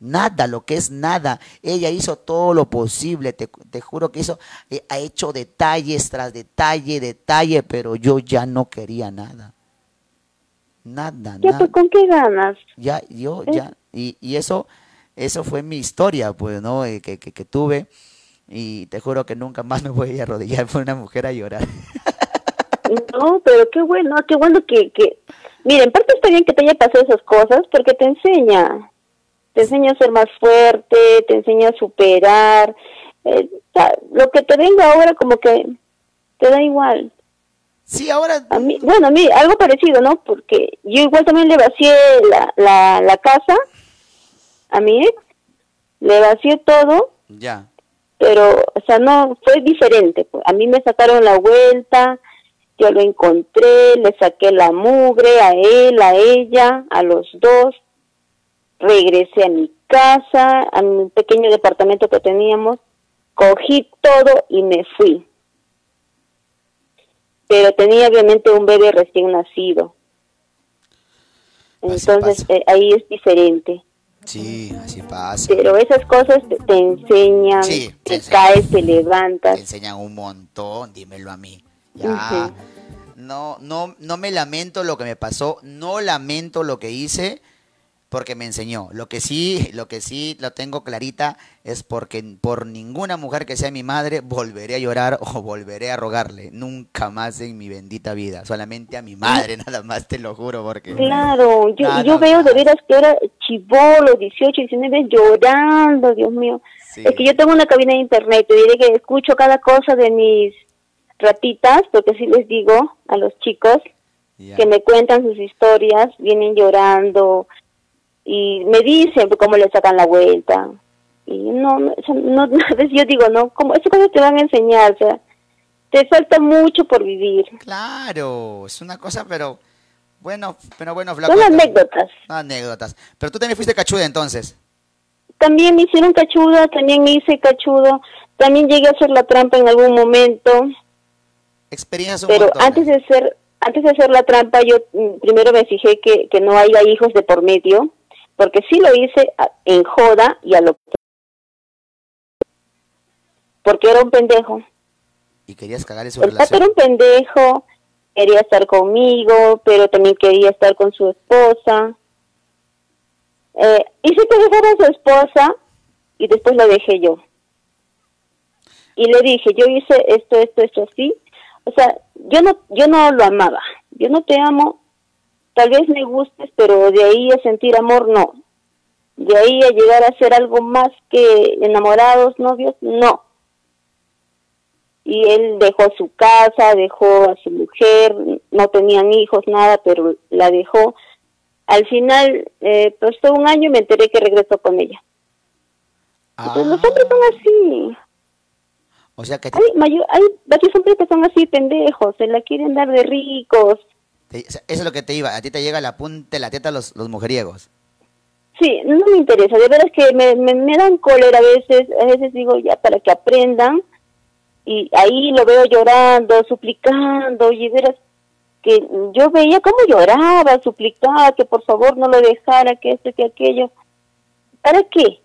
Nada, lo que es nada. Ella hizo todo lo posible, te, te juro que hizo, eh, ha hecho detalles tras detalle, detalle, pero yo ya no quería nada. Nada, ya, nada. pues, ¿con qué ganas? Ya, yo, Eh. ya, y, y eso, eso fue mi historia, pues, ¿no? Eh, que, que, que tuve, y te juro que nunca más me voy a arrodillar por una mujer a llorar. No, pero qué bueno, qué bueno que, que... Mira, en parte está bien que te haya pasado esas cosas porque te enseña. Te enseña a ser más fuerte, te enseña a superar. eh, lo que te venga ahora como que te da igual. Sí, ahora... A mí, bueno, a mí algo parecido, ¿no? Porque yo igual también le vacié la, la, la casa a mi ex, le vacié todo, Ya. pero, o sea, no, fue diferente. pues. A mí me sacaron la vuelta, yo lo encontré, le saqué la mugre a él, a ella, a los dos. Regresé a mi casa, a mi pequeño departamento que teníamos, cogí todo y me fui. Pero tenía obviamente un bebé recién nacido. Entonces eh, ahí es diferente. Sí, así pasa. Pero esas cosas te, te enseñan, Sí, te te enseñan. caes, te levantas. Te enseñan un montón, dímelo a mí. Ya. No, no, no me lamento lo que me pasó, no lamento lo que hice porque me enseñó. Lo que sí, lo que sí lo tengo clarita es porque por ninguna mujer que sea mi madre volveré a llorar o volveré a rogarle. Nunca más en mi bendita vida. Solamente a mi madre, nada más, te lo juro, porque. Claro, yo, veo de veras que ahora chivolo, 18, 19, llorando, Dios mío. Es que yo tengo una cabina de internet, te diré que escucho cada cosa de mis ratitas, porque sí les digo a los chicos que me cuentan sus historias, vienen llorando y me dicen cómo le sacan la vuelta. Y no, no, no, *laughs* a veces yo digo, no, como esas cosas te van a enseñar, o sea, te falta mucho por vivir. Claro, es una cosa, pero. Bueno, pero bueno, Son anécdotas. Anécdotas. Pero tú también fuiste cachuda entonces. También me hicieron cachuda, también me hice cachudo, también llegué a hacer la trampa en algún momento, Experiencias un pero montón. antes de hacer antes de hacer la trampa yo mm, primero me fijé que, que no haya hijos de por medio, porque sí lo hice en joda y a lo porque era un pendejo. Y querías cagarle su El relación. era un pendejo, quería estar conmigo, pero también quería estar con su esposa. Eh, hice que dejara a su esposa y después lo dejé yo. Y le dije, yo hice esto, esto, esto así. O sea, yo no, yo no lo amaba. Yo no te amo. Tal vez me gustes, pero de ahí a sentir amor, no. De ahí a llegar a ser algo más que enamorados, novios, no y él dejó su casa, dejó a su mujer, no tenían hijos, nada, pero la dejó. Al final, eh, pasó un año y me enteré que regresó con ella. Entonces, los hombres son así. O sea que te- Hay, mayor, hay varios hombres que son así pendejos, se la quieren dar de ricos. Te- o sea, eso es lo que te iba. A ti te llega la punta de la teta los, los mujeriegos. Sí, no me interesa, de verdad es que me, me, me dan cólera a veces, a veces digo ya para que aprendan y ahí lo veo llorando, suplicando y verás que yo veía cómo lloraba, suplicaba que por favor no lo dejara, que esto, que aquello. ¿Para qué?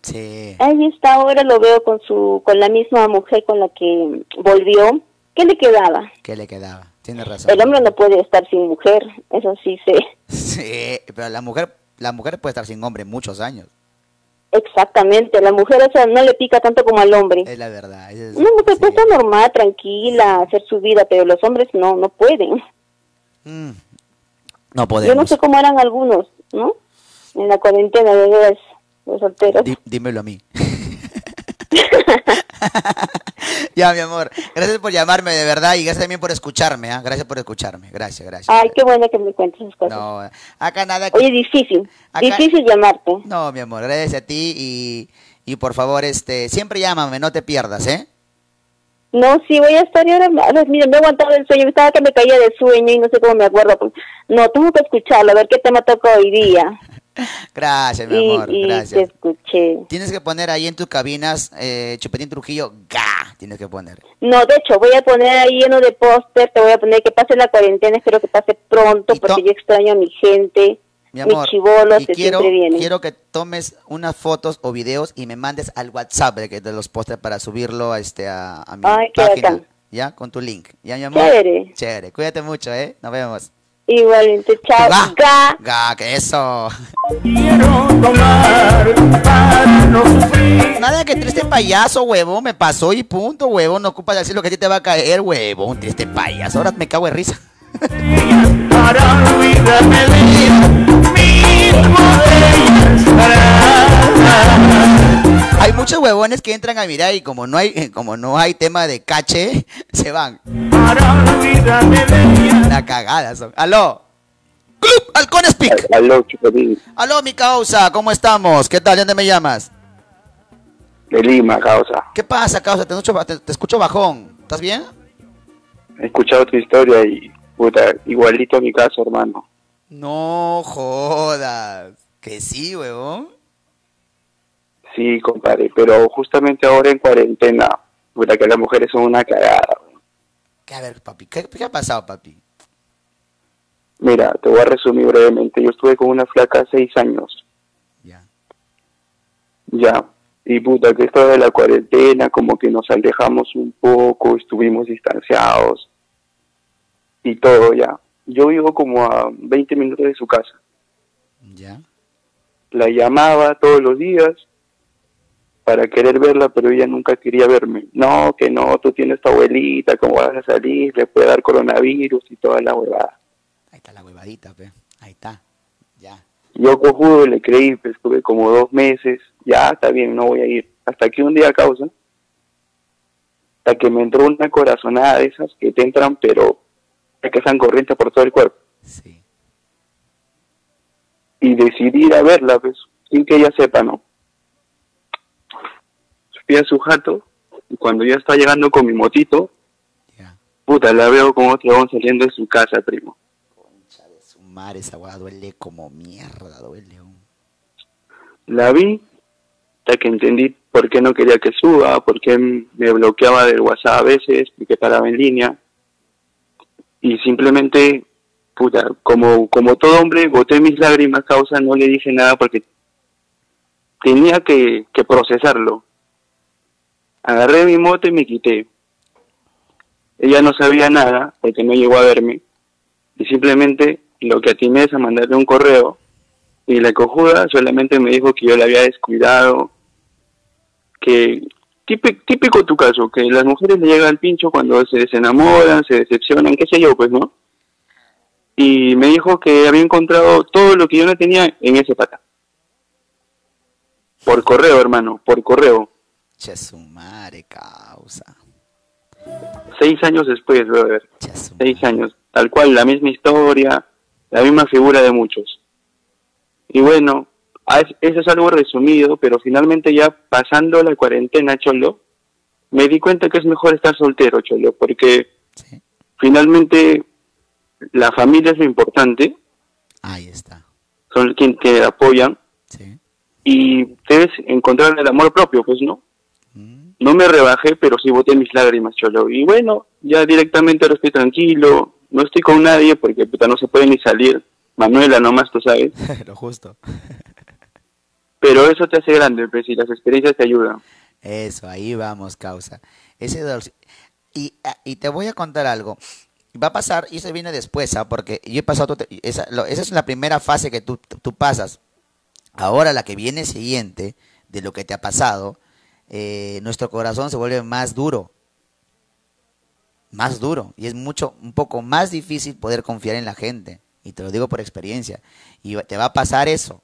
Sí. Ahí está, ahora lo veo con su con la misma mujer con la que volvió. ¿Qué le quedaba? ¿Qué le quedaba? Tienes razón. El hombre no puede estar sin mujer, eso sí sé. *laughs* Sí, pero la mujer, la mujer puede estar sin hombre muchos años. Exactamente, la mujer o sea, no le pica tanto como al hombre. Es la verdad. es- Una mujer puede estar normal, tranquila, hacer su vida, pero los hombres no, no pueden. Mm, no Yo no podemos. sé cómo eran algunos, ¿no? En la cuarentena, de veras, los solteros. Dímelo a mí. *laughs* *laughs* *laughs* ya, mi amor. Gracias por llamarme, de verdad, y gracias también por escucharme. ¿ah? Gracias por escucharme. Gracias, gracias. Ay, qué bueno que me cuentes esas cosas. No, acá nada. Oye, difícil, Acá- difícil llamarte. No, mi amor, gracias a ti y, y por favor, este, siempre llámame, no te pierdas, ¿eh? No, sí, voy a estar ahora, mira, me he aguantado el sueño, estaba que me caía de sueño y no sé cómo me acuerdo. pues. No, tengo que escucharlo, a ver qué tema toca hoy día. *laughs* Gracias, mi amor, y te gracias. escuché. Tienes que poner ahí en tus cabinas, eh, Chupetín Trujillo, ga, tienes que poner. No, de hecho, voy a poner ahí lleno de póster, te voy a poner que pase la cuarentena, espero que pase pronto, porque yo extraño a mi gente, Mi amor, mis chivolos, y quiero, quiero que tomes unas fotos o videos y me mandes al WhatsApp de, los pósters para subirlo a, este, a, a mi Ay, página. ¿ya? Con tu link, ¿ya, mi amor? Chévere. Chévere, cuídate mucho, ¿eh? Nos vemos. Igualmente, chao. Ga. Ga, que eso. Nada que triste payaso, huevón, me pasó y punto, huevón, no ocupas decir lo que a ti te va a caer, huevón, triste payaso, ahora me cago en risa. Hay muchos huevones que entran a mirar y como no hay, *laughs* como no hay tema de cache, *laughs* se van. La cagada son. Aló. Club Halcón Speak. Aló, Chupetín. Aló, mi causa, ¿cómo estamos? ¿Qué tal? ¿De dónde me llamas? De Lima, causa. ¿Qué pasa, causa? Te escucho, te, te escucho bajón. ¿Estás bien? He escuchado tu historia y, puta, igualito a mi caso, hermano. No jodas. Que sí, huevón. Sí, compadre, pero justamente ahora en cuarentena, puta, que las mujeres son una cagada. ¿Qué, a ver, papi, ¿qué, qué ha pasado, papi? Mira, te voy a resumir brevemente. Yo estuve con una flaca seis años. Ya. Ya. Y puta, que esto de la cuarentena, como que nos alejamos un poco, estuvimos distanciados y todo ya. Yo vivo como a 20 minutos de su casa. Ya. La llamaba todos los días para querer verla, pero ella nunca quería verme. No, que no, tú tienes tu abuelita, ¿cómo vas a salir? Le puede dar coronavirus y toda la huevada. Ahí está la huevadita, pe. Ahí está. Yo cojudo le creí, pues estuve como dos meses, ya está bien, no voy a ir. Hasta que un día causa, hasta que me entró una corazonada de esas que te entran, pero que están corrientes por todo el cuerpo. Y decidí ir a verla, pues, sin que ella sepa, ¿no? Fui a su jato, y cuando ya estaba llegando con mi motito, puta, la veo con otro hombre saliendo de su casa, primo. Su madre, esa hueá duele como mierda, duele. La vi, hasta que entendí por qué no quería que suba, por qué me bloqueaba del WhatsApp a veces, porque paraba en línea. Y simplemente, puta, como, como todo hombre, boté mis lágrimas, causa, no le dije nada porque tenía que, que procesarlo. Agarré mi moto y me quité. Ella no sabía nada porque no llegó a verme. Y simplemente lo que atiné es a mandarle un correo y la cojuda solamente me dijo que yo la había descuidado, que típico, típico tu caso, que las mujeres le llegan al pincho cuando se desenamoran, se decepcionan, qué sé yo, pues, ¿no? Y me dijo que había encontrado todo lo que yo no tenía en ese pata. Por correo, hermano, por correo. Che, su madre, causa. Seis años después, brother. Seis años. Tal cual, la misma historia, la misma figura de muchos. Y bueno, eso es algo resumido, pero finalmente ya pasando la cuarentena, Cholo, me di cuenta que es mejor estar soltero, Cholo, porque finalmente la familia es lo importante. Ahí está. Son quienes te apoyan. Y debes encontrar el amor propio, pues, ¿no? No me rebajé, pero sí boté mis lágrimas, cholo. Y bueno, ya directamente ahora estoy tranquilo. No estoy con nadie porque puta, no se puede ni salir. Manuela nomás, tú sabes. *laughs* Lo justo. *laughs* Pero eso te hace grande, pues, y las experiencias te ayudan. Eso, ahí vamos, causa. Ese dolor. Y, y te voy a contar algo. Va a pasar, y eso viene después, ¿ah? porque yo he pasado, esa, lo- esa es la primera fase que tú, tú pasas. Ahora la que viene siguiente, de lo que te ha pasado, eh, nuestro corazón se vuelve más duro. Más duro. Y es mucho, un poco más difícil poder confiar en la gente. Y te lo digo por experiencia. Y te va a pasar eso.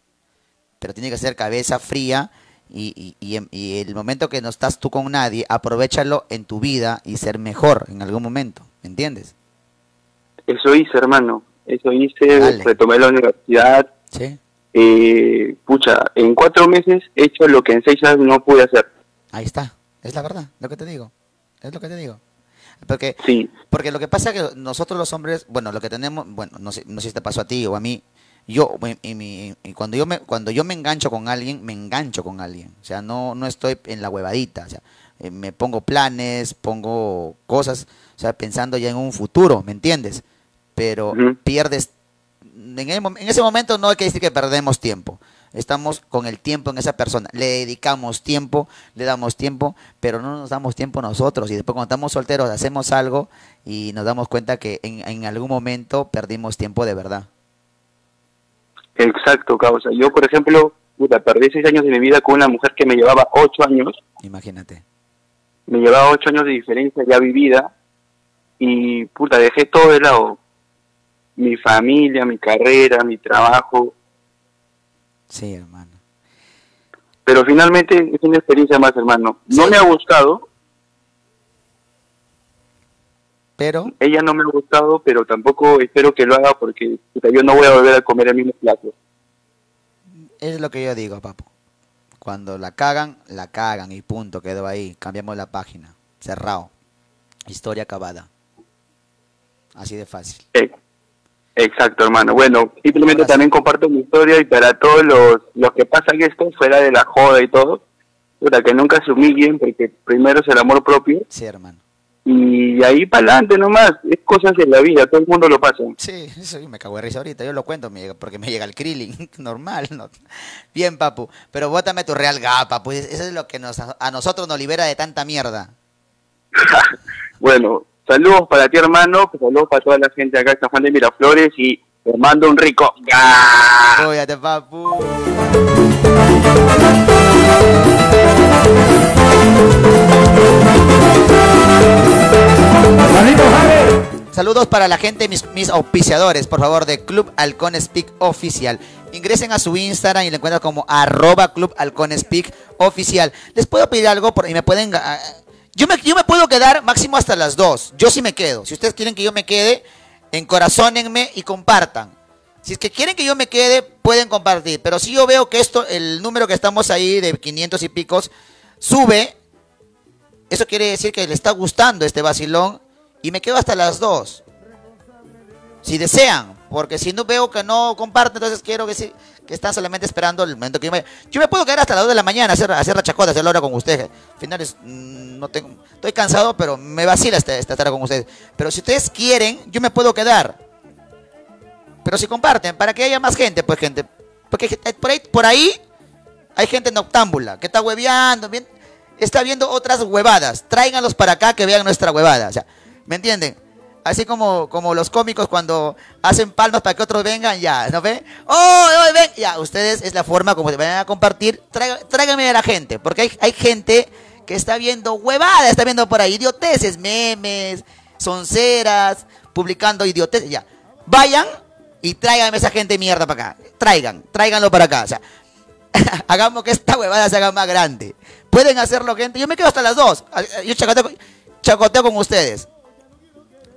Pero tiene que ser cabeza fría y, y- y en- y el momento que no estás tú con nadie, aprovechalo en tu vida y ser mejor en algún momento. ¿Me entiendes? Eso hice, hermano. Eso hice, Dale. retomé la universidad. Sí. Eh, pucha, en cuatro meses he hecho lo que en seis años no pude hacer. Ahí está. Es la verdad, lo que te digo. Es lo que te digo. Porque, Sí. porque lo que pasa es que nosotros los hombres, bueno, lo que tenemos, bueno, no sé, no sé si te pasó a ti o a mí, yo, y, mi- y cuando yo me, cuando yo me engancho con alguien, me engancho con alguien. O sea, no, no estoy en la huevadita. O sea, eh, me pongo planes, pongo cosas, o sea, pensando ya en un futuro, ¿me entiendes? Pero pierdes, en, el en ese momento no hay que decir que perdemos tiempo. Estamos con el tiempo en esa persona. Le dedicamos tiempo, le damos tiempo, pero no nos damos tiempo nosotros. Y después cuando estamos solteros hacemos algo y nos damos cuenta que en, en algún momento perdimos tiempo de verdad. Exacto, causa. Yo, por ejemplo, puta, perdí seis años de mi vida con una mujer que me llevaba ocho años. Imagínate. Me llevaba ocho años de diferencia ya vivida. Y, puta, dejé todo de lado. Mi familia, mi carrera, mi trabajo. Sí, hermano. Pero finalmente es una experiencia más, hermano. No me ha gustado. Pero. Ella no me ha gustado, pero tampoco espero que lo haga porque yo no voy a volver a comer el mismo plato. Es lo que yo digo, papo. Cuando la cagan, la cagan y punto, quedó ahí. Cambiamos la página. Cerrado. Historia acabada. Así de fácil. Eh, Exacto, hermano. Bueno, simplemente también comparto mi historia y para todos los, los que pasan esto, fuera de la joda y todo, puta, que nunca se humillen porque primero es el amor propio Sí, hermano. Y ahí para adelante nomás, es cosas de la vida, todo el mundo lo pasa. Sí, eso me cago de risa ahorita. Yo lo cuento porque me llega el Krillin. *laughs* Normal, ¿no? Bien, papu. Pero bótame tu real gapa, pues eso es lo que nos, a nosotros nos libera de tanta mierda. *laughs* Bueno, saludos para ti, hermano, saludos para toda la gente acá en San Juan de Miraflores y te mando un rico. ¡Ga! Cuídate, papu. Saludos para la gente, mis, mis auspiciadores, por favor, de Club Halcón Speak Oficial. Ingresen a su Instagram y le encuentran como arroba Club Halcón Speak Oficial. Les puedo pedir algo por, y me pueden... ah, yo, me, yo me puedo quedar máximo hasta las 2. Yo sí me quedo. Si ustedes quieren que yo me quede, encorazónenme y compartan. Si es que quieren que yo me quede, pueden compartir. Pero si yo veo que esto, el número que estamos ahí de 500 y picos, sube, eso quiere decir que le está gustando este vacilón y me quedo hasta las 2. Si desean, porque si no veo que no comparten, entonces quiero que, sí, que están solamente esperando el momento que yo me... Yo me puedo quedar hasta las 2 de la mañana, hacer, hacer la chacota, hacer la hora con ustedes. Al final es, mm, no tengo, estoy cansado, pero me vacila esta, esta tarde con ustedes. Pero si ustedes quieren, yo me puedo quedar. Pero si comparten, para que haya más gente, pues gente. Porque por ahí, por ahí hay gente noctámbula que está hueveando, bien, está viendo otras huevadas. Tráiganlos para acá que vean nuestra huevada. O sea, ¿me entienden? Así como, como los cómicos cuando hacen palmas para que otros vengan, ya, ¿no ven? ¡Oh, oh, ven! Ya, ustedes es la forma como se vayan a compartir. A la gente, porque hay, hay gente que está viendo huevadas, está viendo por ahí idioteces, memes, sonceras, publicando idioteces, ya. Vayan y tráiganme esa gente mierda para acá. Traigan, tráiganlo para acá. O sea, *laughs* hagamos que esta huevada se haga más grande. Pueden hacerlo, gente. Yo me quedo hasta las dos. Yo chacoteo, chacoteo con ustedes.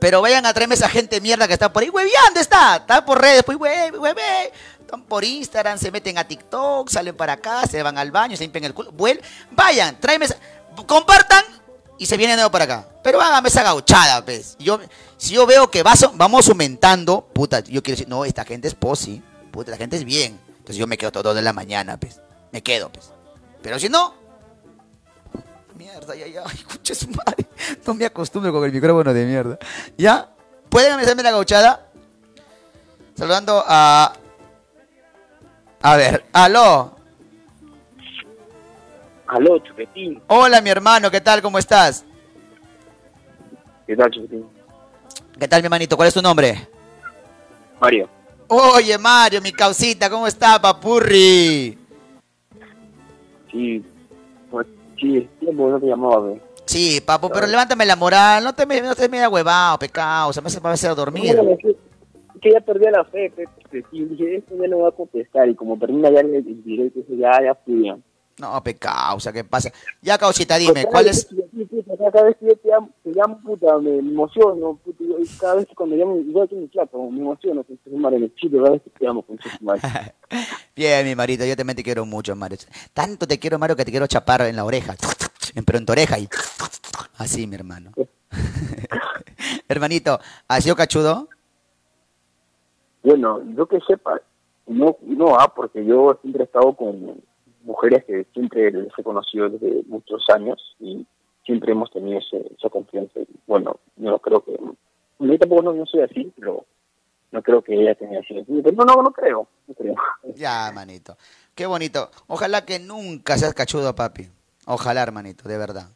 Pero vayan a traerme esa gente mierda que está por ahí. Hueveando está. Está por redes. Pues hueve, hueve. Están por Instagram, se meten a TikTok, salen para acá, se van al baño, se limpian el culo. Vuel- vayan, tráeme esa- Compartan y se viene de nuevo para acá. Pero hágame esa gauchada, pues. Yo, si yo veo que vamos aumentando, puta, yo quiero decir, no, esta gente es posi, puta, la gente es bien. Entonces yo me quedo todo de la mañana, pues. Me quedo, pues. Pero si no, mierda, ya, ya, ay, escucha su madre. *laughs* No me acostumbro con el micrófono de mierda. ¿Ya? ¿Pueden hacerme la gauchada? Saludando a... A ver, aló. Aló, Chupetín. Hola, mi hermano, ¿qué tal? ¿Cómo estás? ¿Qué tal, Chupetín? ¿Qué tal, mi hermanito? ¿Cuál es tu nombre? Mario. Oye, Mario, mi causita, ¿cómo está, papurri? Sí, sí, tiempo no te llamaba, güey. Sí, papu, pero levántame la moral, no te me, no te me huevado, pecado, o sea, me hace, me hace a dormir. No, que, ya perdí la fe, pe, Chupetín. Dije, esto ya no va a contestar. Y como termina ya el el directo, ya, ya fui. ya. No, pecado, o sea, ¿qué pasa? Ya, causita, dime, ¿cuál es? Cada vez que yo te llamo, te llamo, puta, me emociono, puta, yo- cada vez que cuando llamo, igual que mi flaco, me emociono, con su madre, me chido cada vez que te llamo con su madre. *laughs* Bien, mi marito, yo también te quiero mucho, Mario. Tanto te quiero, Mario, que te quiero chapar en la oreja, en, pero en tu oreja y así, mi hermano. *laughs* Hermanito, ¿has sido cachudo? Bueno, yo que sepa, no, no, ah, porque yo siempre he estado con mujeres que siempre les he conocido desde muchos años y siempre hemos tenido ese, esa confianza. Y, bueno, no creo que, yo tampoco no, no soy así, pero no creo que ella tenga así. Pero no, no, no creo, no creo. Ya, manito. Qué bonito. Ojalá que nunca seas cachudo, papi. Ojalá, hermanito, de verdad.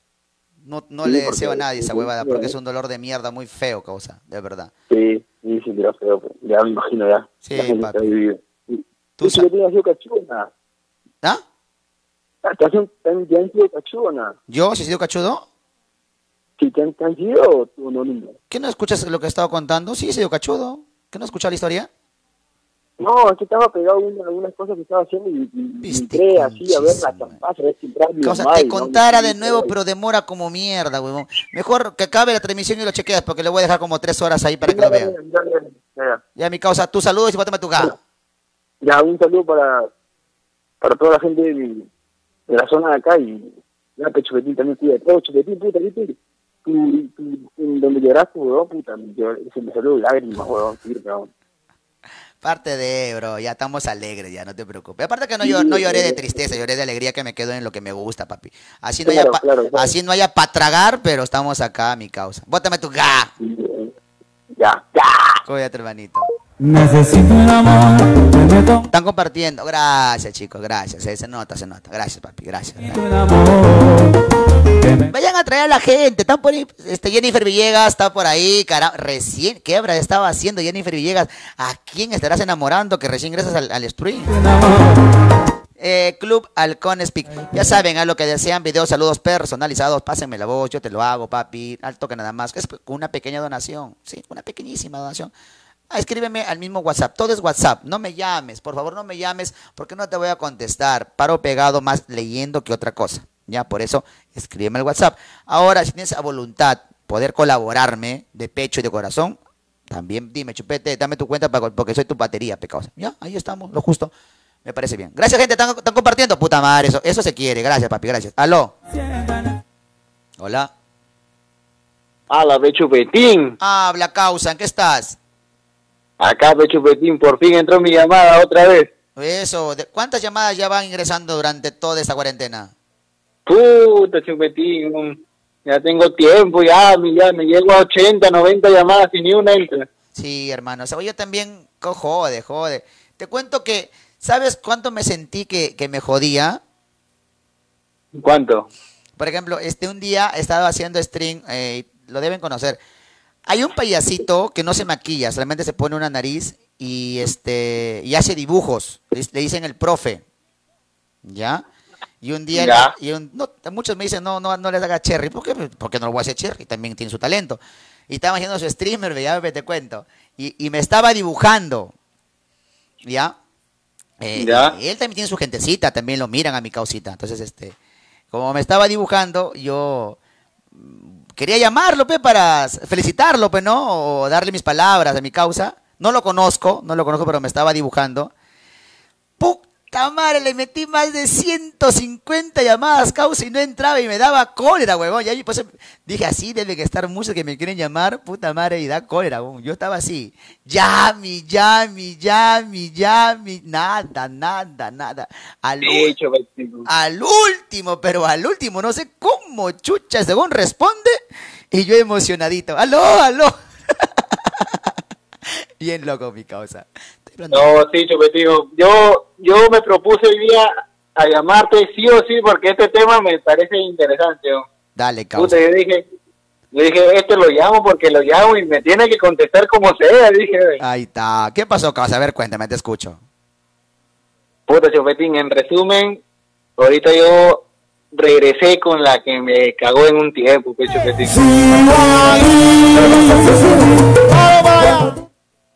No, no Sí, le deseo a nadie esa huevada, sí, porque es un dolor de mierda muy feo, causa, de verdad. Sí, sí, sí, pero feo, ya me imagino ya. Sí, la papi. vivido. Y- ¿Tú sí que te has sido cachona? ¿Ah? ¿Te han, sido cachona? ¿Yo, si he sido cachudo? ¿Sí te han, te han sido o no, no? ¿Qué no escuchas lo que he estado contando? Sí, he sido cachudo. ¿Qué no escuchas la historia? No, es que estaba pegado a una- algunas cosas que estaba haciendo y, y- entré así a ver la champaza, a ver si mi te contara no, de nuevo, pero demora como mierda, huevón. Mejor que acabe la transmisión y lo chequeas, porque le voy a dejar como tres horas ahí para que lo vean. Ya, ya, ya. Ya, mi causa, tu saludos y bótame tu ga. Ya, un saludo para, para toda la gente de, mi- de la zona de acá y ya, pe, Chupetín también cuida. Oh, Chupetín, puta, ¿viste? Tú, tú, donde lloraste, huevón, puta, yo, se me salió lágrimas, sí, huevón. Parte de, bro, ya estamos alegres, ya no te preocupes. Aparte que no, llor- no lloré de tristeza, lloré de alegría que me quedo en lo que me gusta, papi. Así no, haya, Claro, claro. así no haya para tragar, pero estamos acá, mi causa. Bótame tu ga. Ya, ya. Cuídate, hermanito. Necesito un amor, Están compartiendo. Gracias, chicos, gracias. Se, se nota, se nota. Gracias, papi, gracias. Vayan a traer a la gente. Están por ahí. Este, Jennifer Villegas está por ahí. Cara, recién, ¿qué habrá estado haciendo Jennifer Villegas? ¿A quién estarás enamorando que recién ingresas al, al stream? Eh, Club Halcón Speak. Ya saben, a lo que desean, videos, saludos personalizados, pásenme la voz, yo te lo hago, papi. Al toque nada más. Es una pequeña donación. Sí, una pequeñísima donación. Ah, escríbeme al mismo WhatsApp. Todo es WhatsApp. No me llames. Por favor, no me llames porque no te voy a contestar. Paro pegado más leyendo que otra cosa. Ya, por eso, escríbeme al WhatsApp. Ahora, si tienes a voluntad poder colaborarme de pecho y de corazón, también dime, chupete, dame tu cuenta para, porque soy tu batería, pecados. Ya, ahí estamos, lo justo. Me parece bien. Gracias, gente. Están, están compartiendo. Puta madre, eso, eso se quiere. Gracias, papi, gracias. Aló. Hola. Habla, ve Chupetín. Habla, causa. ¿En qué estás? Acá, ve Chupetín, por fin entró mi llamada otra vez. Eso. ¿de- ¿Cuántas llamadas ya van ingresando durante toda esta cuarentena? Puta, Chupetín, ya tengo tiempo, ya, ya me llego a 80, 90 llamadas y ni una entra. Sí, hermano. O sea, yo también, jode, jode. Te cuento que, ¿sabes cuánto me sentí que, que me jodía? ¿Cuánto? Por ejemplo, este un día he estado haciendo stream, eh, lo deben conocer. Hay un payasito que no se maquilla, solamente se pone una nariz y este y hace dibujos. Le, dicen el profe. ¿Ya? Y un día Ya. y un- no, muchos me dicen, "No, no no les haga Cherry." ¿Por qué? Porque no lo voy a hacer Cherry, también tiene su talento. Y estaba haciendo su streamer, ya te cuento. Y, y me estaba dibujando. ¿Ya? Eh, Ya. y él también tiene su gentecita, también lo miran a mi causita. Entonces, este, como me estaba dibujando, yo quería llamarlo, pe, para felicitarlo, pe, ¿no? O darle mis palabras a mi causa. No lo conozco, no lo conozco, pero me estaba dibujando. Puta madre, le metí más de 150 llamadas, causa, y no entraba y me daba cólera, huevón. Y ahí pues dije, así deben que estar muchos que me quieren llamar, puta madre, y da cólera, huevón. Yo estaba así, llami, llami, llami, llami, nada, nada, nada. Al, Chupetito. al último, pero al último, no sé cómo chucha, según responde, y yo emocionadito, aló, aló. *laughs* Bien loco mi causa. No, sí, Chupetito. Yo, yo me propuse hoy día a llamarte sí o sí porque este tema me parece interesante. ¿no? Dale, causa. Yo dije, yo dije, este lo llamo porque lo llamo y me tiene que contestar como sea. Dije, Ahí está. ¿Qué pasó, causa? A ver, cuéntame, te escucho. puta, Chupetín, en resumen, ahorita yo regresé con la que me cagó en un tiempo, pues, Chupetín.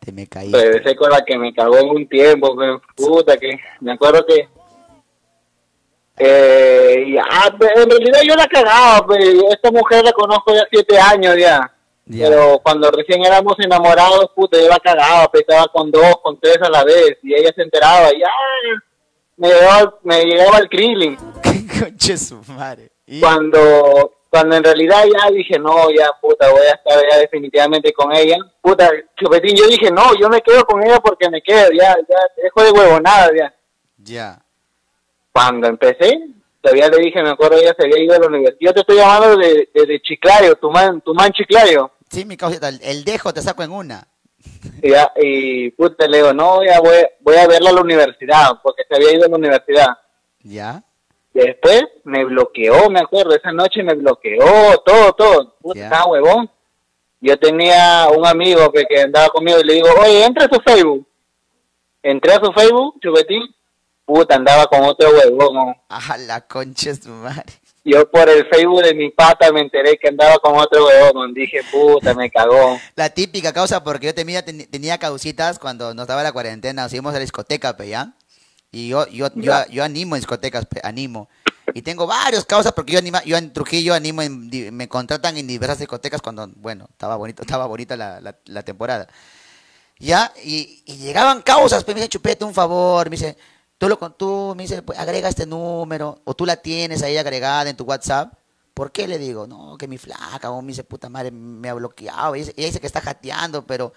Te me caí. Regresé con la que me cagó en un tiempo, pues, puta, que me acuerdo que eh, y, ah, en realidad yo la cagaba, pues, esta mujer la conozco ya siete años ya. Pero cuando recién éramos enamorados, puta, yo la cagaba, pues, estaba con dos, con tres a la vez, y ella se enteraba, y ah, me llegaba, me llegaba el krillin. *laughs* Conche su madre. Cuando, cuando en realidad ya dije, no, ya, puta, voy a estar ya definitivamente con ella. Puta, Chupetín, yo dije, no, yo me quedo con ella porque me quedo, ya, ya, dejo de huevonada, ya. Ya. Cuando empecé, todavía le dije, me acuerdo, ella se había ido a la universidad. Yo te estoy llamando de, de, de Chiclayo, tu man, tu man Chiclayo. Sí, mi causa, el, el dejo te saco en una. Ya, y puta, le digo, no, ya voy, voy a verla a la universidad, porque se había ido a la universidad. ¿Ya? Después me bloqueó, me acuerdo, esa noche me bloqueó, todo, todo. Puta, estaba huevón. Yo tenía un amigo que, que andaba conmigo y le digo, oye, entra a su Facebook. Entré a su Facebook, chupetín, puta, andaba con otro huevón. ¿no? Ah, la concha es tu madre. Yo por el Facebook de mi pata me enteré que andaba con otro huevón. Dije, puta, me cagó. La típica causa, porque yo tenía, ten- tenía causitas cuando no estaba la cuarentena, nos íbamos a la discoteca, pe, ¿ya? Y yo, yo, yo, yo animo en discotecas, animo. Y tengo varios causas porque yo anima, yo en Trujillo animo, en me contratan en diversas discotecas cuando, bueno, estaba bonito, estaba bonita la, la, la temporada. ¿Ya? Y, y llegaban causas, pues me dice, chupete, un favor, me dice, tú, lo, tú me dice, pues, agrega este número, o tú la tienes ahí agregada en tu WhatsApp. ¿Por qué le digo? No, que mi flaca, o me dice, puta madre, me ha bloqueado. Ella dice, ella dice que está jateando, pero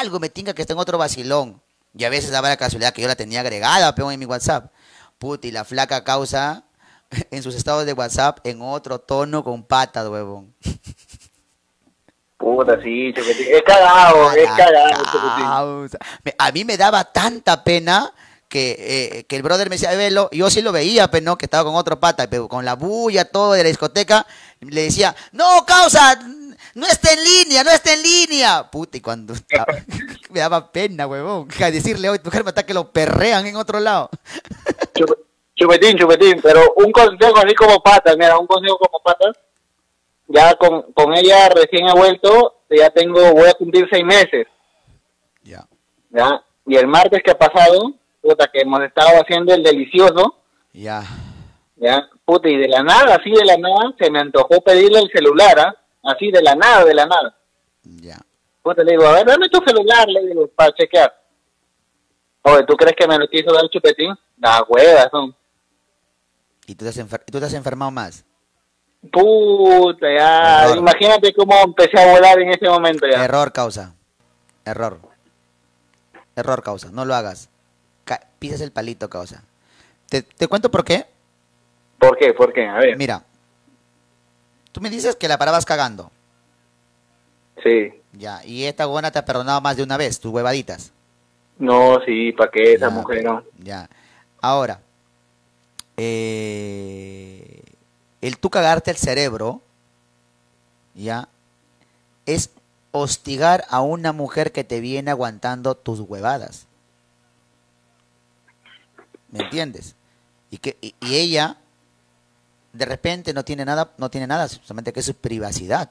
algo me tinga que está en otro vacilón. Y a veces daba la casualidad que yo la tenía agregada, peón, en mi WhatsApp. Puta, y la flaca causa *laughs* en sus estados de WhatsApp en otro tono con patas, huevón. Puta, sí, chupetín. Es cagado, es cagado, A mí me daba tanta pena que, eh, que el brother me decía, velo, yo sí lo veía, pero no, que estaba con otro pata, pero con la bulla, todo de la discoteca, le decía, no, causa, no está en línea, no está en línea. Puta, y cuando estaba- *laughs* me daba pena, huevón, *laughs* a decirle, hoy tu mujer me está que lo perrean en otro lado. *laughs* Chupetín, chupetín, pero un consejo así como patas, mira, un consejo como patas. Ya con, con ella recién he vuelto, ya tengo, voy a cumplir seis meses. Ya. Ya, y el martes que ha pasado, puta, que hemos estado haciendo el delicioso, Ya. ya, puta, y de la nada, así de la nada, se me antojó pedirle el celular, ¿ah? Así de la nada, de la nada. Ya. Puta, le digo, a ver, dame tu celular, le digo, para chequear. Oye, ¿tú crees que me lo quiso dar chupetín? Las huevas son. ¿Y tú te has, enfer- tú te has enfermado más? Puta, ya. Error. Imagínate cómo empecé a volar en ese momento ya. Error causa. Error. Error causa. No lo hagas. Ca- pisas el palito causa. ¿Te, te cuento por qué? ¿Por qué? ¿Por qué? A ver. Mira. Tú me dices que la parabas cagando. Sí. Ya. Y esta buena te ha perdonado más de una vez, tus huevaditas. No, sí, ¿para qué esa Ya, mujer no? Ya. Ahora. eh, el tú cagarte el cerebro. Ya. Es hostigar a una mujer que te viene aguantando tus huevadas. ¿Me entiendes? Y que y, y ella de repente no tiene nada, no tiene nada, solamente que es su privacidad.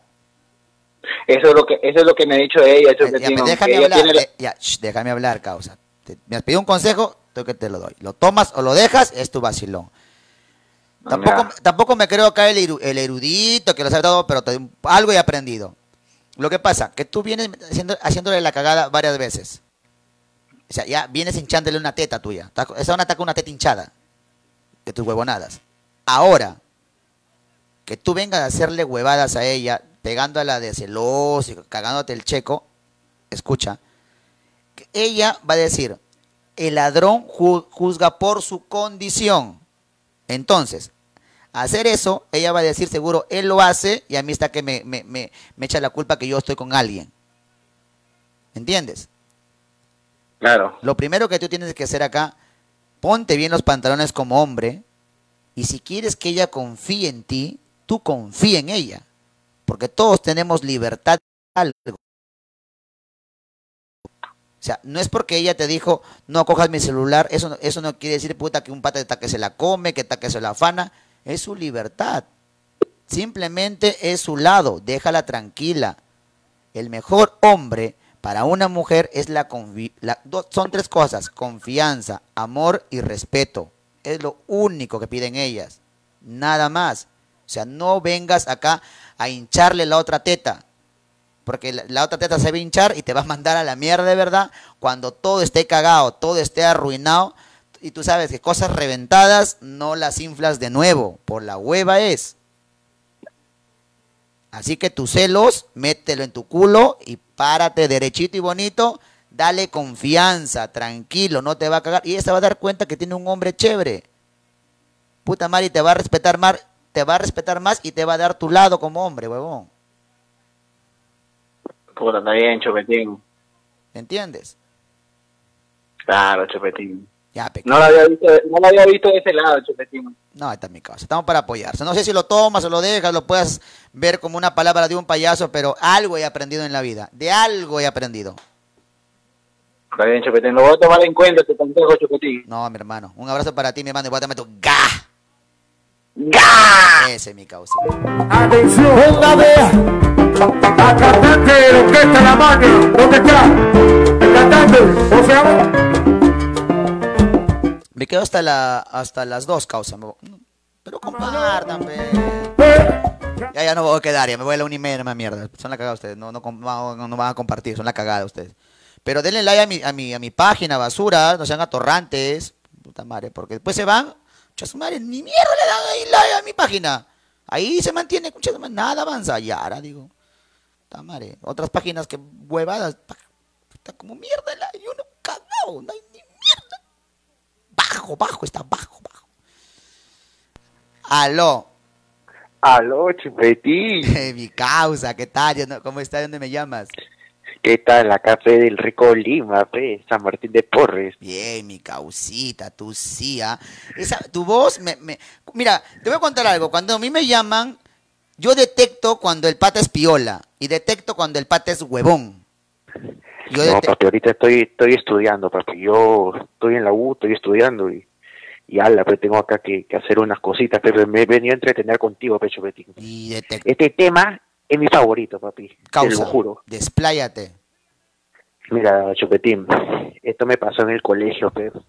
Eso es lo que, eso es lo que me ha dicho ella, Ya, me- déjame hablar, tiene eh, ya, shh, déjame hablar, causa. Te- me has pedido un consejo, tengo que te lo doy. Lo tomas o lo dejas, es tu vacilón. Tampoco, tampoco me creo acá el, eru- el erudito que lo sabe todo, pero te- algo he aprendido. Lo que pasa, que tú vienes haciendo, haciéndole la cagada varias veces. O sea, ya vienes hinchándole una teta tuya. Esa una ataca una teta hinchada de tus huevonadas. Ahora, que tú vengas a hacerle huevadas a ella, pegándola de celoso y cagándote el checo, escucha, ella va a decir, el ladrón ju- juzga por su condición. Entonces, hacer eso, ella va a decir seguro, él lo hace y a mí está que me, me, me, me echa la culpa que yo estoy con alguien. ¿Entiendes? Claro. Lo primero que tú tienes que hacer acá, ponte bien los pantalones como hombre y si quieres que ella confíe en ti, tú confía en ella. Porque todos tenemos libertad de algo. O sea, no es porque ella te dijo, no cojas mi celular, eso, no- eso no quiere decir, puta, que un pata que se la come, que está que se la afana. Es su libertad. Simplemente es su lado, déjala tranquila. El mejor hombre para una mujer es la, la- son tres cosas, confianza, amor y respeto. Es lo único que piden ellas. Nada más. O sea, no vengas acá a hincharle la otra teta. Porque la, otra teta se va a hinchar y te va a mandar a la mierda de verdad cuando todo esté cagado, todo esté arruinado. Y tú sabes que cosas reventadas no las inflas de nuevo. Por la hueva es. Así que tus celos, mételo en tu culo y párate derechito y bonito. Dale confianza, tranquilo, no te va a cagar. Y ella se va a dar cuenta que tiene un hombre chévere. Puta madre, y te va a respetar más, te va a respetar más y te va a dar tu lado como hombre, huevón. Puta, está bien, Chupetín. ¿Entiendes? Claro, Chupetín. Ya, No lo había visto, no lo había visto de ese lado, Chupetín. No, esta es mi casa. Estamos para apoyarse. No sé si lo tomas o lo dejas, lo puedas ver como una palabra de un payaso, pero algo he aprendido en la vida. De algo he aprendido. Está bien, Chupetín. Lo voy a tomar en cuenta tu consejo, Chupetín. No, mi hermano. Un abrazo para ti, mi hermano. Y bótame tu ga. Ese es mi causa. Atención, una vez. La cantante de la orquesta La Maña, ¿dónde está? El cantante, o sea, Me quedo hasta la hasta las dos causas. me Pero compartan. Ya, ya no voy a quedar, ya me voy a la una y media, más mierda. Son la cagada ustedes, no, no, no, no van a compartir, son la cagada ustedes. Pero denle like a mi, a mi, a mi página, basura, no sean atorrantes. Puta madre, porque después se van. Muchas madre, ni mierda le dan ahí like a mi página. Ahí se mantiene, muchas madre, nada avanza. Y ahora digo, puta madre, otras páginas que huevadas, puta, como mierda, la- y uno cagado, no hay ni mierda. Bajo, bajo, está bajo, bajo. Aló. Aló, Chupetín. *laughs* Mi causa, ¿qué tal? ¿Cómo estás? ¿Dónde me llamas? ¿Qué tal? La café del Rico Lima. San Martín de Porres. Bien, mi causita, tú sí, ¿ah? Esa, tu voz me, me- Mira, te voy a contar algo. Cuando a mí me llaman, yo detecto cuando el pata es piola y detecto cuando el pata es huevón. Yo No, papi, ahorita estoy, estoy estudiando, papi. Yo estoy en la U, estoy estudiando y, y ala, pero tengo acá que, que hacer unas cositas, pero me he venido a entretener contigo, Pecho Betín. Y detec- Este tema es mi favorito, papi. Te Causa, lo juro. despláyate. Mira, Chupetín, esto me pasó en el colegio, pero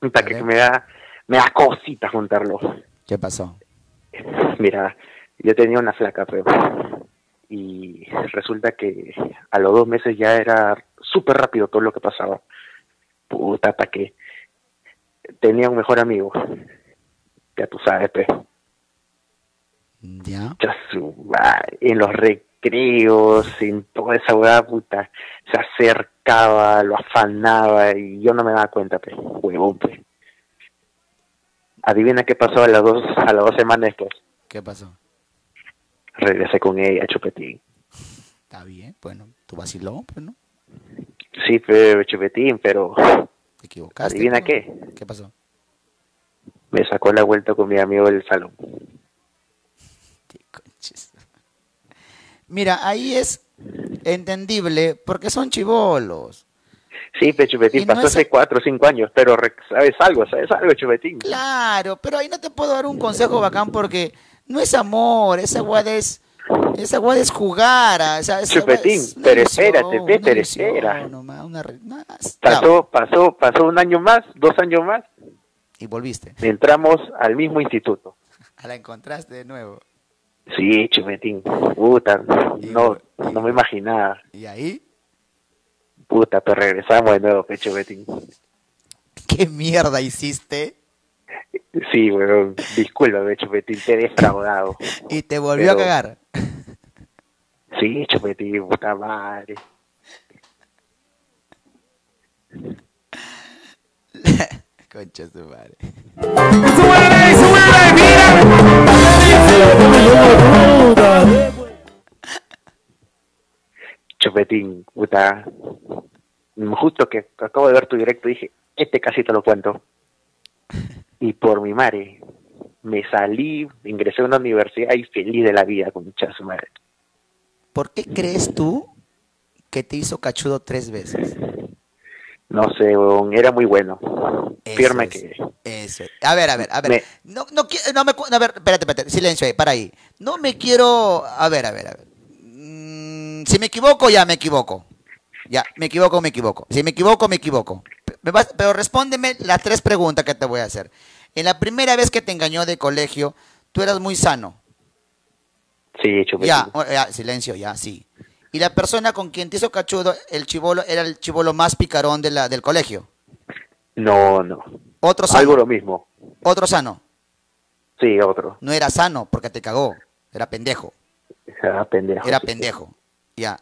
puta, que me da, me da cosita juntarlo. ¿Qué pasó? Mira, yo tenía una flaca, pero y resulta que a los dos meses ya era súper rápido todo lo que pasaba. Puta, hasta que tenía un mejor amigo. Ya tú sabes, pe. Ya. En los recreos, en toda esa hueá, puta, se acercaba, lo afanaba y yo no me daba cuenta, pe. Huevón, pe. Adivina qué pasó a las dos, a las dos semanas después. ¿Qué pasó? Regresé con ella, Chupetín. Está bien, bueno, tú vaciló, pues, ¿no? Sí, pero Chupetín, pero Te equivocaste. adivina ¿no? qué, ¿Qué pasó? me sacó la vuelta con mi amigo del salón. Mira, ahí es entendible porque son chivolos. Sí, pero Chupetín, no pasó es- hace cuatro o cinco años, pero sabes algo, sabes algo, Chupetín. Claro, pero ahí no te puedo dar un consejo bacán porque no es amor, esa guada es, esa guada es jugar. ah, o sea, Chupetín, es una pero ilusión, espérate, pe, una pero espera. nomás, una más. Pasó, pasó, pasó un año más, dos años más, Y volviste. entramos al mismo instituto. *laughs* La encontraste de nuevo. Sí, Chupetín, puta, no, no me imaginaba. ¿Y ahí? Puta, pero regresamos de nuevo, pecho Betín. *laughs* ¿Qué mierda hiciste? Sí, weón. Disculpa, pecho Betín, te he defraudado. *laughs* Y te volvió a cagar. Sí, Chupetín, puta madre. *laughs* Concha su madre. *laughs* Chupetín, puta. Justo que acabo de ver tu directo dije, este casi te lo cuento. *laughs* Y por mi madre, me salí, ingresé a una universidad y feliz de la vida, concha su madre. ¿Por qué crees tú que te hizo cachudo tres veces? No sé, era muy bueno. Firme es. que... Eso. es. A ver, a ver, a ver. Me- No, no, no me... A ver, espérate, espérate. Silencio ahí, para ahí. No me quiero... A ver, a ver, a ver. Mm, si me equivoco, ya me equivoco. Ya, me equivoco, me equivoco. Si me equivoco, me equivoco. Me vas- pero respóndeme las tres preguntas que te voy a hacer. En la primera vez que te engañó de colegio, tú eras muy sano. Sí, Chupetín. Ya, ya, silencio, ya, sí. Y la persona con quien te hizo cachudo, el chivolo, era el chivolo más picarón de la, del colegio. No, no. Otro sano. Algo lo mismo. Otro sano. Sí, otro. No era sano porque te cagó. Era pendejo. Era pendejo. Era pendejo. Ya.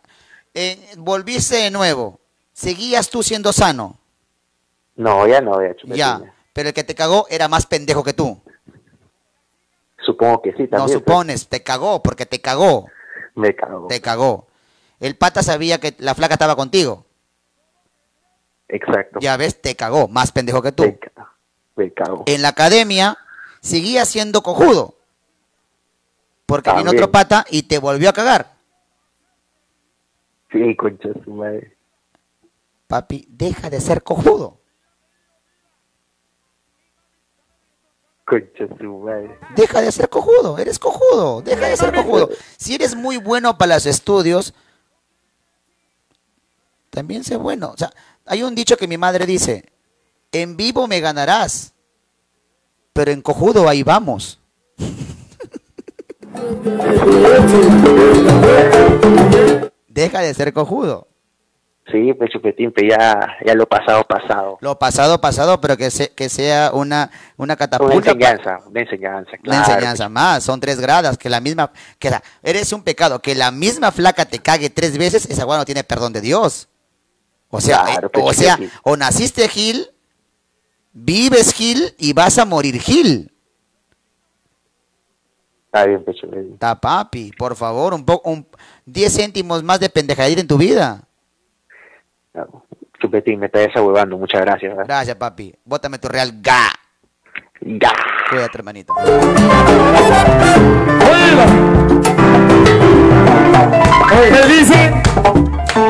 Eh, volviste de nuevo. ¿Seguías tú siendo sano? No, ya no, ya. Ya. Pero el que te cagó era más pendejo que tú. Supongo que sí, también. No supones, te cagó porque te cagó. Me cago. Te cagó. El pata sabía que la flaca estaba contigo. Exacto. Ya ves, te cagó, más pendejo que tú. Me cago. En la academia seguía siendo cojudo. Porque vino También. otro pata y te volvió a cagar. Sí, concha su madre. Papi, deja de ser cojudo. Concha su madre. Deja de ser cojudo, eres cojudo, deja de ser cojudo. Si eres muy bueno para los estudios, también sé bueno. O sea, hay un dicho que mi madre dice, en vivo me ganarás, pero en cojudo ahí vamos. *laughs* Deja de ser cojudo. Sí, pues Chupetín, pero ya, ya lo pasado, pasado. Lo pasado, pasado, pero que, se- que sea una, una Una catapulta. enseñanza, una enseñanza, Una claro. enseñanza más, son tres gradas, que la misma, que la- eres un pecado, que la misma flaca te cague tres veces, esa guay no tiene perdón de Dios. O sea, Claro, eh, o sea, o naciste Gil, vives Gil y vas a morir Gil. Está bien, Chupetín. Está papi, por favor, un poco, un 10 céntimos más de pendejadita en tu vida. Chupetín, me estás huevando, muchas gracias. ¿verdad? Gracias, papi. Bótame tu real ga. Ga. Cuídate, hermanito. ¿Qué dicen? ¿Qué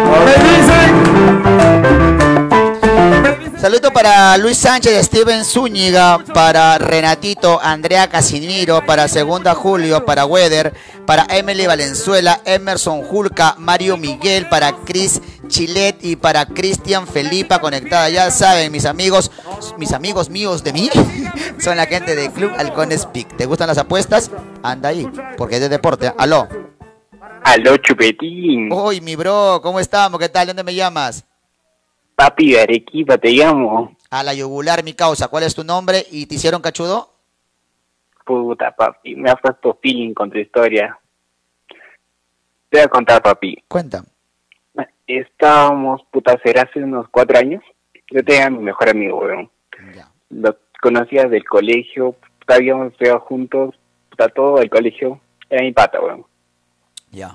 Saludo para Luis Sánchez, Steven Zúñiga, para Renatito, Andrea Casimiro, para Segunda Julio, para Weather, para Emily Valenzuela, Emerson Julca, Mario Miguel, para Chris Chilet y para Cristian Felipa conectada. Ya saben, mis amigos, mis amigos míos de mí, *laughs* son la gente de Club Halcones Peak. ¿Te gustan las apuestas? Anda ahí, porque es de deporte. Aló. Aló, Chupetín. Uy, mi bro, ¿cómo estamos? ¿Qué tal? ¿De ¿Dónde me llamas? Papi de Arequipa, te llamo. A la yugular, mi causa. ¿Cuál es tu nombre y te hicieron cachudo? Puta, papi, me ha puesto feeling con tu historia. Te voy a contar, papi. Cuenta. Estábamos, puta, será hace unos cuatro años. Yo tenía a mi mejor amigo, weón. Lo conocía del colegio, puta, habíamos estudiado juntos, puta, todo el colegio. Era mi pata, weón. Ya.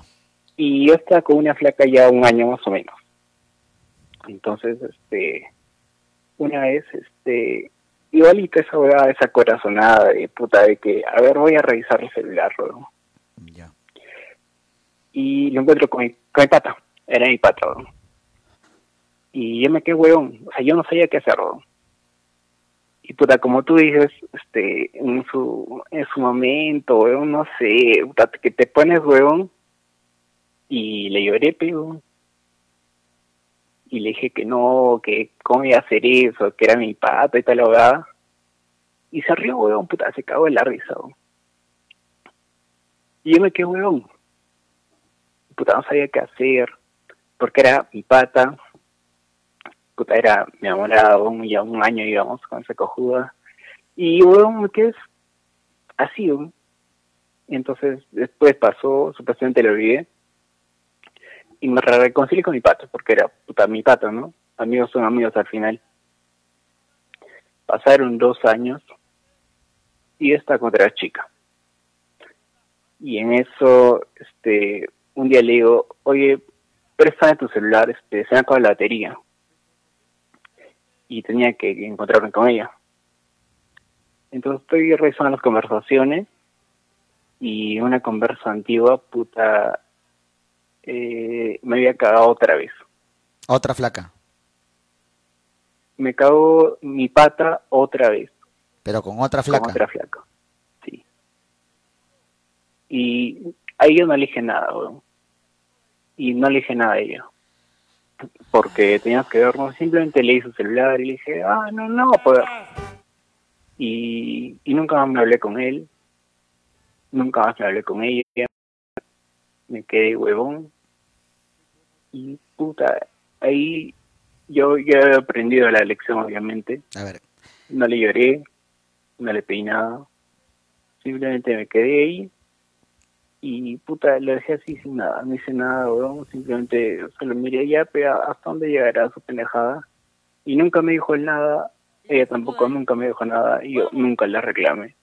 Y yo estaba con una flaca ya un año más o menos. Entonces, este, una vez, este, igualita esa weá, esa corazonada de puta de que, a ver, voy a revisar el celular, weón. Y lo encuentro con mi, con mi pata, era mi pata, weón. Y yo me quedé weón, o sea, yo no sabía qué hacer, weón. Y puta, como tú dices, este, en su, en su momento, weón, no sé, puta, que te pones weón, y le lloré, pero y le dije que no, que cómo iba a hacer eso, que era mi pata y tal abogada. Y se rió, weón, puta, se cagó de la risa, weón. Y yo me quedé, weón. Puta, no sabía qué hacer, porque era mi pata, puta, era mi enamorado, ya un año íbamos con esa cojuda. Y, weón, me quedé así, weón. Entonces, después pasó, supuestamente lo olvidé. Y me reconcilié con mi pato, porque era, puta, mi pato, ¿no? Amigos son amigos al final. Pasaron dos años y esta contra la chica. Y en eso, este, un día le digo, oye, préstame tu celular, este, se me acaba la batería. Y tenía que encontrarme con ella. Entonces estoy revisando las conversaciones y una conversa antigua, puta, eh, me había cagado otra vez. Otra flaca. Me cagó mi pata otra vez. Pero con otra flaca. Con otra flaca, sí. Y ahí yo no le dije nada, weón. Y no le dije nada a ella. Porque teníamos que vernos, simplemente le hice su celular y le dije, ah, no, no, pues. Y, y nunca más me hablé con él. Nunca más me hablé con ella. Me quedé huevón. Y puta, ahí yo ya he aprendido la lección, obviamente. A ver. No le lloré, no le pedí nada. Simplemente me quedé ahí y puta, lo dejé así sin nada. No hice nada, weón. Simplemente solo miré ya, pero hasta dónde llegará su pendejada. Y nunca me dijo nada. Ella tampoco nunca me dijo nada y yo nunca la reclamé.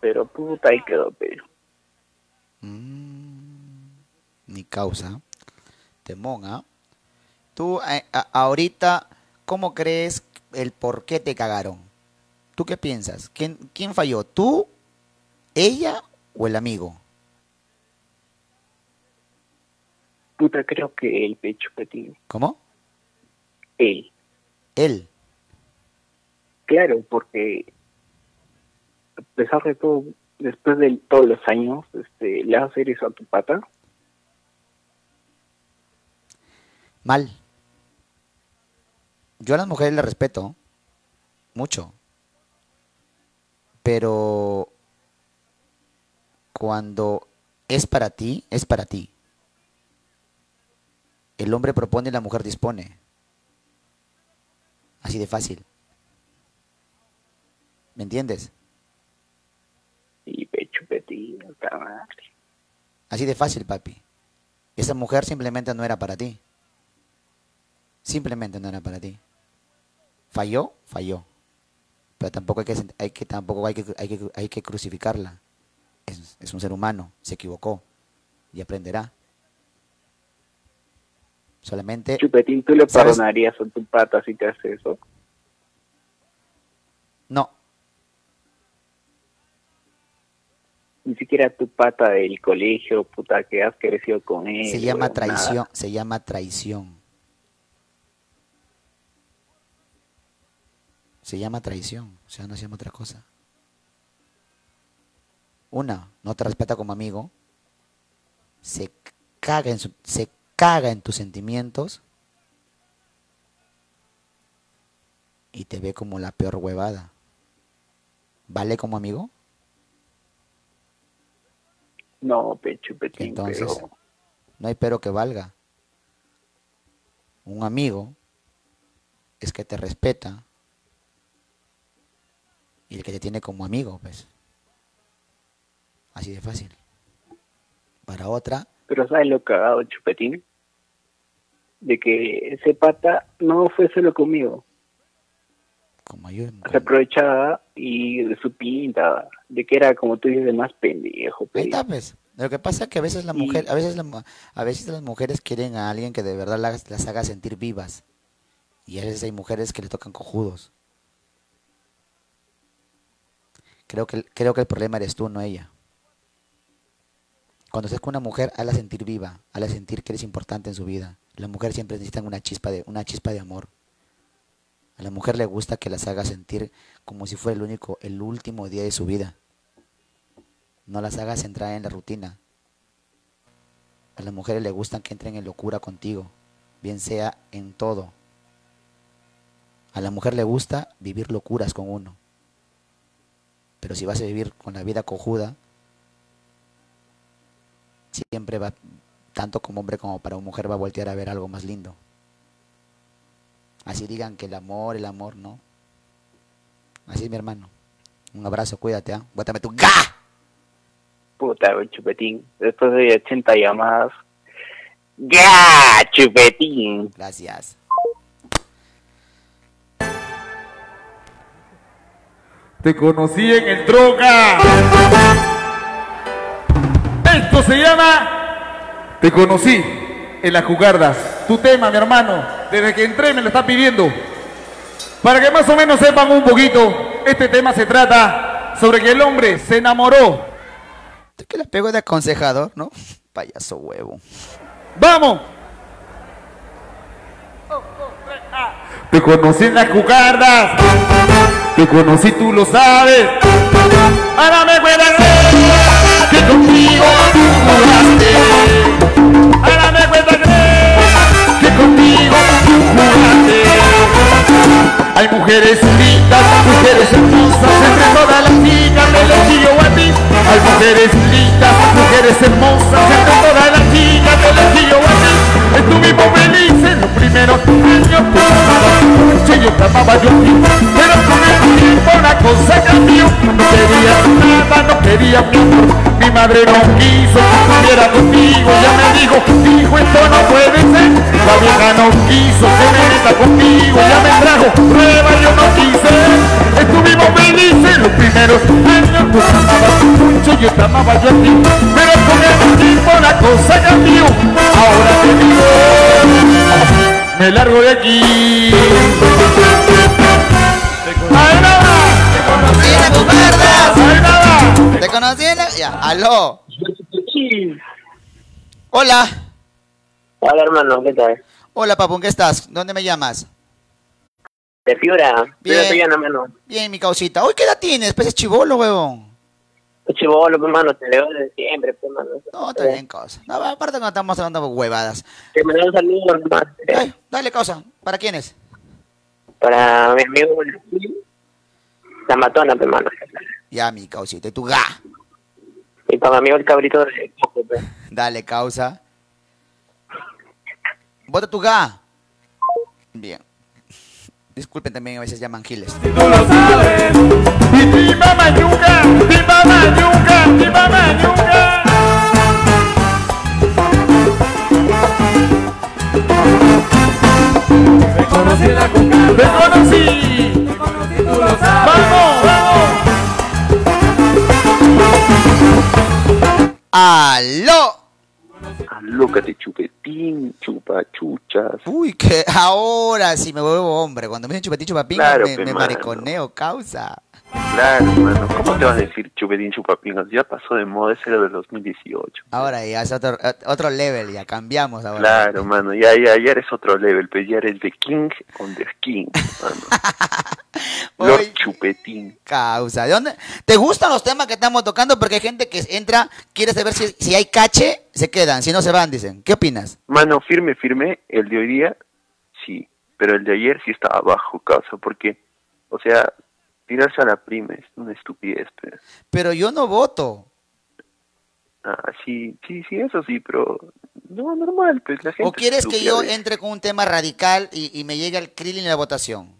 Pero puta, ahí quedó, pero. Ni causa. Temón, ¿ah? Tú, eh, a- ahorita, ¿cómo crees el por qué te cagaron? ¿Tú qué piensas? ¿Quién, quién falló? ¿Tú, ella o el amigo? Puta, creo que el pecho petín. ¿Cómo? Él. Él. Claro, porque a pesar de todo, después de todos los años, este, le vas a hacer eso a tu pata. Mal. Yo a las mujeres les respeto mucho. Pero cuando es para ti, es para ti. El hombre propone y la mujer dispone. Así de fácil. ¿Me entiendes? Y pecho petín, puta madre. Así de fácil, papi. Esa mujer simplemente no era para ti. Simplemente no era para ti. Falló, falló. Pero tampoco hay que, hay que tampoco hay que, hay que, hay que crucificarla. Es, es un ser humano, se equivocó y aprenderá. Solamente Chupetín, ¿tú le perdonarías a tu pata si te hace eso? Ni siquiera tu pata del colegio, puta, que has crecido con él. se llama traición, nada. se llama traición. Se llama traición, o sea, no se llama otra cosa. Una, no te respeta como amigo, se caga en, su- se caga en tus sentimientos y te ve como la peor huevada. ¿Vale como amigo? No, pecho petín, Entonces, pero... no hay pero que valga. Un amigo es que te respeta y el que te tiene como amigo, pues. Así de fácil. Para otra, Pero ¿sabes lo cagado, Chupetín? De que ese pata no fue solo conmigo. Como yo, Se aprovechaba y de su pinta, de que era como tú dices, más pendejo. Ahí pe. está, pues. Lo que pasa es que a veces la mujer, a veces la a veces las mujeres quieren a alguien que de verdad las, las haga sentir vivas. Y a veces hay mujeres que le tocan cojudos. Creo que, creo que el problema eres tú, no ella. Cuando estés con una mujer, hazla sentir viva, hazla sentir que eres importante en su vida. Las mujeres siempre necesitan una chispa de, una chispa de amor. A la mujer le gusta que las haga sentir como si fuera el único, el último día de su vida. No las hagas entrar en la rutina. A las mujeres le gustan que entren en locura contigo, bien sea en todo. A la mujer le gusta vivir locuras con uno. Pero si vas a vivir con la vida cojuda, siempre va, tanto como hombre como para mujer, va a voltear a ver algo más lindo. Así digan que el amor, el amor, no. Así es mi hermano. Un abrazo, cuídate, ¿ah? Bótame tu ga. Puta, chupetín. Después de 80 llamadas. ¡Ya, chupetín! Gracias. Te conocí en el droga. Esto se llama Te conocí en las jugardas. Tu tema, mi hermano, desde que entré me lo está pidiendo. Para que más o menos sepan un poquito, este tema se trata sobre que el hombre se enamoró. que le pego de aconsejador, no? Payaso huevo. ¡Vamos! Te conocí en las jugardas. Te conocí, tú lo sabes. Ahora me cuenta que conmigo tú jugaste. Ahora me Hay mujeres lindas, mujeres hermosas, entre todas las chicas me elegí a ti. Hay mujeres lindas, mujeres hermosas, entre todas las chicas me elegí a ti. Estuvimos felices los primeros años, tú amabas yo te amaba yo. Pero con el tiempo la cosa cambió, no quería nada, no quería mi amor. Mi madre no quiso que estuviera contigo, ya me dijo, hijo, esto no puede ser. La vieja no quiso que me meta contigo, ya me trajo prueba, yo no quise. Estuvimos felices los primeros años, tú amabas mucho, yo te amaba yo a ti. Pero con el tiempo la cosa cambió, ahora te digo, me largo de aquí. ¡Ay, nada! ¡Te conocí en las jugardas! ¿Te conocí en la... Ya, aló. Hola. Hola, hermano, ¿qué tal? Hola, papu, ¿en qué estás? ¿Dónde me llamas? De Piura. Bien. Piura, hermano. Bien, mi causita. Uy, ¿qué edad tienes? Pues es chivolo, huevón. Chivolo, hermano, te leo desde siempre, pues, hermano. No, está bien, causa. No, aparte no estamos hablando huevadas. Te mandé un saludo, hermano. Ay, dale, causa. ¿Para quién es? Para mi amigo la matona, pues, hermano. Ya, mi causita. ¿Y tu ga? Y para mi amigo el cabrito de Coco, pues. Dale, causa. Vota tu ga. Bien. Disculpen también, a veces llaman giles. ¡Viva Mayuca! ¡Viva Mayuca! ¡Viva Mayuca! Te conocí en la jugarda. Te conocí. Te conocí, tú lo sabes. ¡Vamos, vamos! ¡Aló! Alócate, chupetín, chupa chuchas. Uy, que ahora sí me vuelvo hombre. Cuando me dicen chupetín, chupapín, Claro, me, mariconeo, causa. Claro, hermano. ¿Cómo te vas a decir chupetín, chupapingas? Ya pasó de moda, ese era del 2018. Ahora ya es otro, otro level, ya cambiamos ahora. Claro, mano. Ya, ya, ya eres otro level, pero ya eres de King on the King, mano. *laughs* Lord Chupetín. Causa. ¿De dónde? ¿Te gustan los temas que estamos tocando? Porque hay gente que entra, quiere saber si, si hay cache, se quedan, si no se van, dicen. ¿Qué opinas? Mano, firme, firme. El de hoy día, sí. Pero el de ayer sí estaba bajo, causa. Porque, o sea, tirarse a la prima es una estupidez, pero... Pero yo no voto. Ah, sí, sí, sí, eso sí, pero... No, normal, pues la gente... ¿O quieres es que yo ¿ves? entre con un tema radical y, y me llegue al krill en la votación?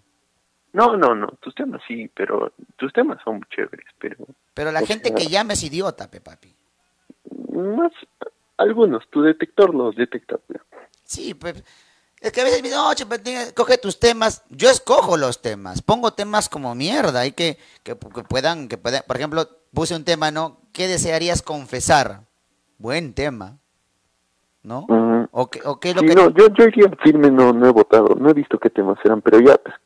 No, no, no, tus temas sí, pero... Tus temas son chéveres, pero... Pero la gente sea, que llama es idiota, pe papi. Más... Algunos, tu detector los detecta. Sí, pues. Es que a veces me dicen, no, Chupetín, coge tus temas. Yo escojo los temas. Pongo temas como mierda. Hay que, que, que puedan, que puedan. Por ejemplo, puse un tema, ¿no? ¿Qué desearías confesar? Buen tema. ¿No? Ujú. ¿O qué, o qué es lo Sí, que.? no, yo, yo iría firme, no, no he votado, no he visto qué temas eran, pero ya, pues,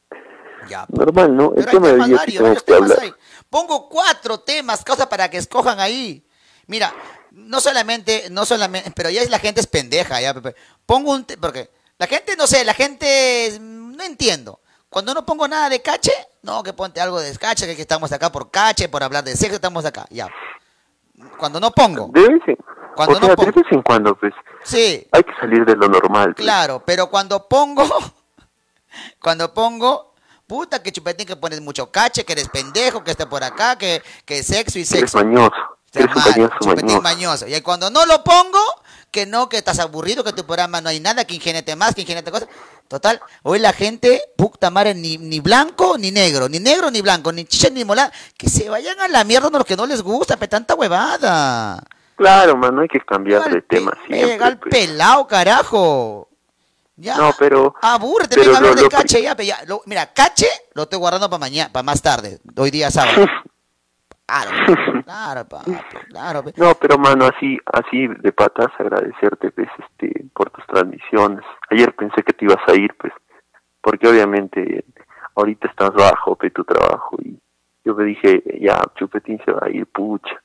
normal, ¿no? El tema de varios, que hablar. hay. Pongo cuatro temas, cosa para que escojan ahí. Mira, no solamente, no solamente, pero ya la gente es pendeja, ya, Pepe. Pongo un, porque la gente, no sé, la gente, no entiendo. Cuando no pongo nada de cache, no, que ponte algo de cache, que que estamos acá por cache, por hablar de sexo, estamos acá, ya. Cuando no pongo, De vez en, Cuando o no pongo- de vez en cuando, pues, sí, hay que salir de lo normal. pues. Claro, pero cuando pongo, *laughs* cuando pongo, puta que chupetín que pones mucho cache, que eres pendejo, que esté por acá, que, que sexo y Eres sexo. mañoso, mal, mañoso, chupetín mañoso. mañoso. Y cuando no lo pongo, que no, que estás aburrido, que tu programa no hay nada, que ingeniate más, que ingeniate cosas. Total, hoy la gente, puta madre, ni, ni blanco ni negro, ni negro ni blanco, ni chicha ni mola, que se vayan a la mierda de los que no les gusta, pe tanta huevada. Claro, mano, hay que cambiar de tema siempre. Pega al pelado, carajo. Ya. No, pero... Abúrrete, venga a hablar de cache ya, pe, ya. Lo- mira, cache lo estoy guardando para mañana, para más tarde, hoy día sábado. *laughs* Claro, claro, papi, claro. pe. No, pero mano, así, así de patas, agradecerte, pues, este, por tus transmisiones. Ayer pensé que te ibas a ir, pues, porque obviamente ahorita estás bajo, pe, tu trabajo, y yo me dije, ya, Chupetín se va a ir, pucha,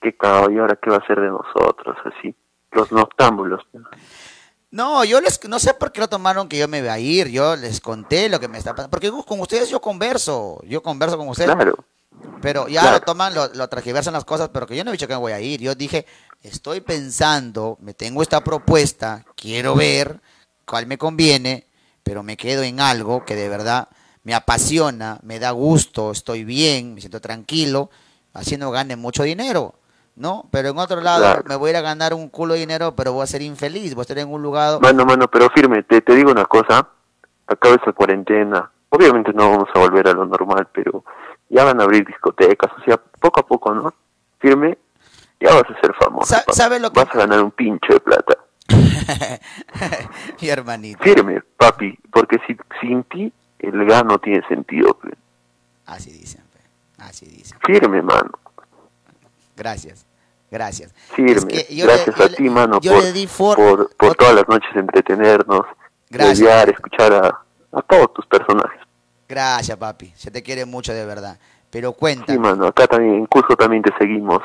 qué cago, y ahora qué va a hacer de nosotros, así, los noctámbulos. ¿no? No, yo les, no sé por qué lo tomaron que yo me iba a ir, yo les conté lo que me está pasando, porque con ustedes yo converso, yo converso con ustedes. Claro. Pero ya Claro. lo toman, lo, lo transgiversan las cosas, pero que yo no he dicho que me voy a ir. Yo dije, estoy pensando, me tengo esta propuesta, quiero ver cuál me conviene, pero me quedo en algo que de verdad me apasiona, me da gusto, estoy bien, me siento tranquilo, haciendo gane mucho dinero, ¿no? Pero en otro lado Claro. me voy a ir a ganar un culo de dinero, pero voy a ser infeliz, voy a estar en un lugar... Mano, mano, pero firme, te, te digo una cosa, acaba esa cuarentena, obviamente no vamos a volver a lo normal, pero ya van a abrir discotecas, o sea, poco a poco, ¿no? Firme, ya vas a ser famoso. ¿Sabe lo que...? Vas a ganar un pinche de plata. *laughs* Mi hermanito. Firme, papi, porque si, sin ti el gas no tiene sentido. pe. Así dicen, pe, así dicen. Firme, mano. Gracias, gracias. Firme. Es que yo le- Gracias yo a le- ti, mano, yo por, le di for- por, por todas las noches entretenernos, Gracias. mediar, escuchar a, a todos tus personajes. Gracias, papi. Se te quiere mucho de verdad. Pero cuenta. Sí, mano, acá también, en Cusco también te seguimos.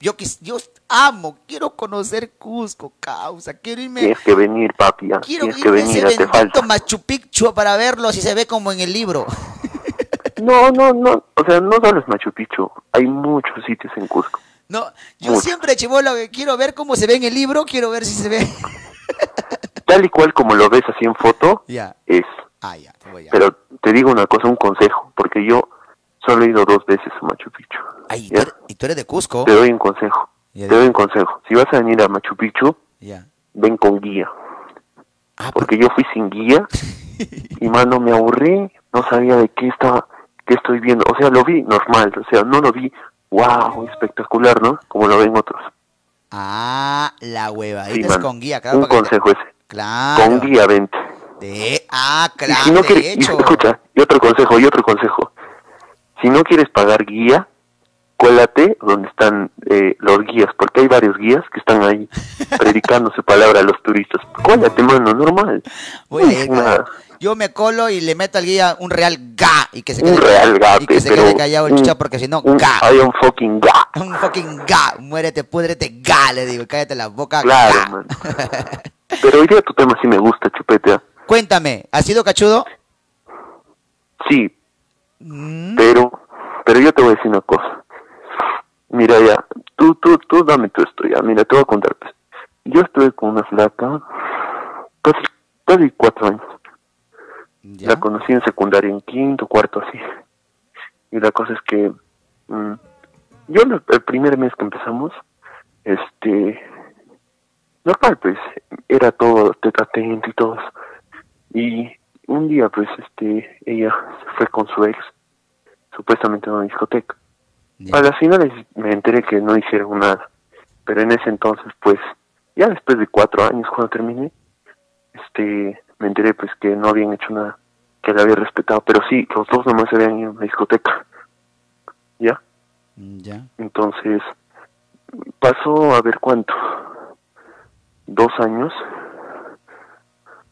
Yo, yo amo, quiero conocer Cusco, causa. Quiero irme. Tienes que venir, papi, ya. Quiero tienes que irme a ese venir, bendito Machu Picchu para verlo si se ve como en el libro. *laughs* No, no, no, o sea, no solo es Machu Picchu, hay muchos sitios en Cusco. No, yo siempre, chivolo, quiero ver cómo se ve en el libro, quiero ver si se ve. Tal y cual como lo ves así en foto, es. Ah, ya, te voy a. Pero te digo una cosa, un consejo, porque yo solo he ido dos veces a Machu Picchu. Ay. ¿y tú eres de Cusco? Te doy un consejo, Ya, te doy un consejo. Si vas a venir a Machu Picchu, Ya. ven con guía. Ah, porque yo fui sin guía y *laughs* mano me aburrí, no sabía de qué estaba, qué estoy viendo. O sea, lo vi normal, o sea, no lo vi, wow, espectacular, ¿no? Como lo ven otros. Ah, la huevadita Sí, es con guía, claro. un porque te- consejo ese. Claro. Con guía, vente. De... Ah, Y claro, si no quieres, hecho. escucha, y otro consejo, y otro consejo. Si no quieres pagar guía, cuélate donde están eh, los guías, porque hay varios guías que están ahí *laughs* predicando su palabra a los turistas. Cuélate, mano, normal. No. Yo me colo y le meto al guía un real ga y que se quede, Un real y que se quede callado el chucha porque si no, ga. Hay un fucking ga. *laughs* Un fucking ga. Muérete, púdrete, ga, le digo. Cállate la boca, Claro, ga. man. *laughs* Pero hoy día tu tema sí me gusta, chupete. Cuéntame, ¿has sido cachudo? Sí, Mm. pero, pero yo te voy a decir una cosa. Mira ya, tú, tú, tú dame tu esto ya. Mira, te voy a contar. Pues. Yo estuve con una flaca casi, casi cuatro años. La conocí en secundaria, en quinto, cuarto, así. Y la cosa es que mm, yo el, el primer mes que empezamos, este, normal, pues, era todo tete a tete y todo. Y un día, pues, este, ella se fue con su ex, supuestamente a una discoteca. A las finales me enteré que no hicieron nada, pero en ese entonces, pues, ya después de cuatro años, cuando terminé, este, me enteré, pues, que no habían hecho nada, que la había respetado, pero sí, los dos nomás se habían ido a una discoteca, ¿ya? Ya. Entonces, pasó a ver cuánto, dos años,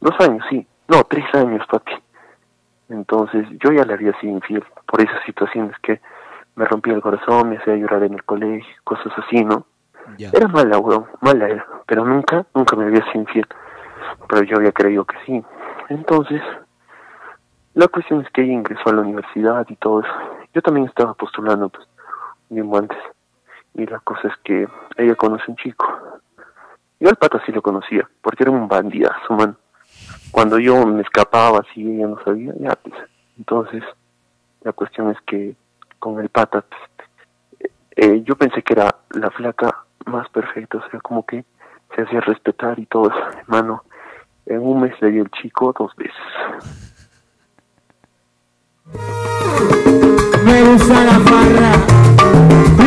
dos años, sí, no, tres años, papi. Entonces, yo ya le había sido infiel por esas situaciones que me rompía el corazón, me hacía llorar en el colegio, cosas así, ¿no? Era mala, weón, mala era, pero nunca, nunca me había sido infiel. Pero yo había creído que sí. Entonces, la cuestión es que ella ingresó a la universidad y todo eso. Yo también estaba postulando, pues, un tiempo antes. Y la cosa es que ella conoce un chico. Yo al pata sí lo conocía, porque era un bandidazo, man. Cuando yo me escapaba así, ella no sabía, ya, pues. Entonces, la cuestión es que con el pata, pues, eh, yo pensé que era la flaca más perfecta, o sea, como que se hacía respetar y todo eso, hermano. En un mes le dio el chico dos veces. Me gusta la farra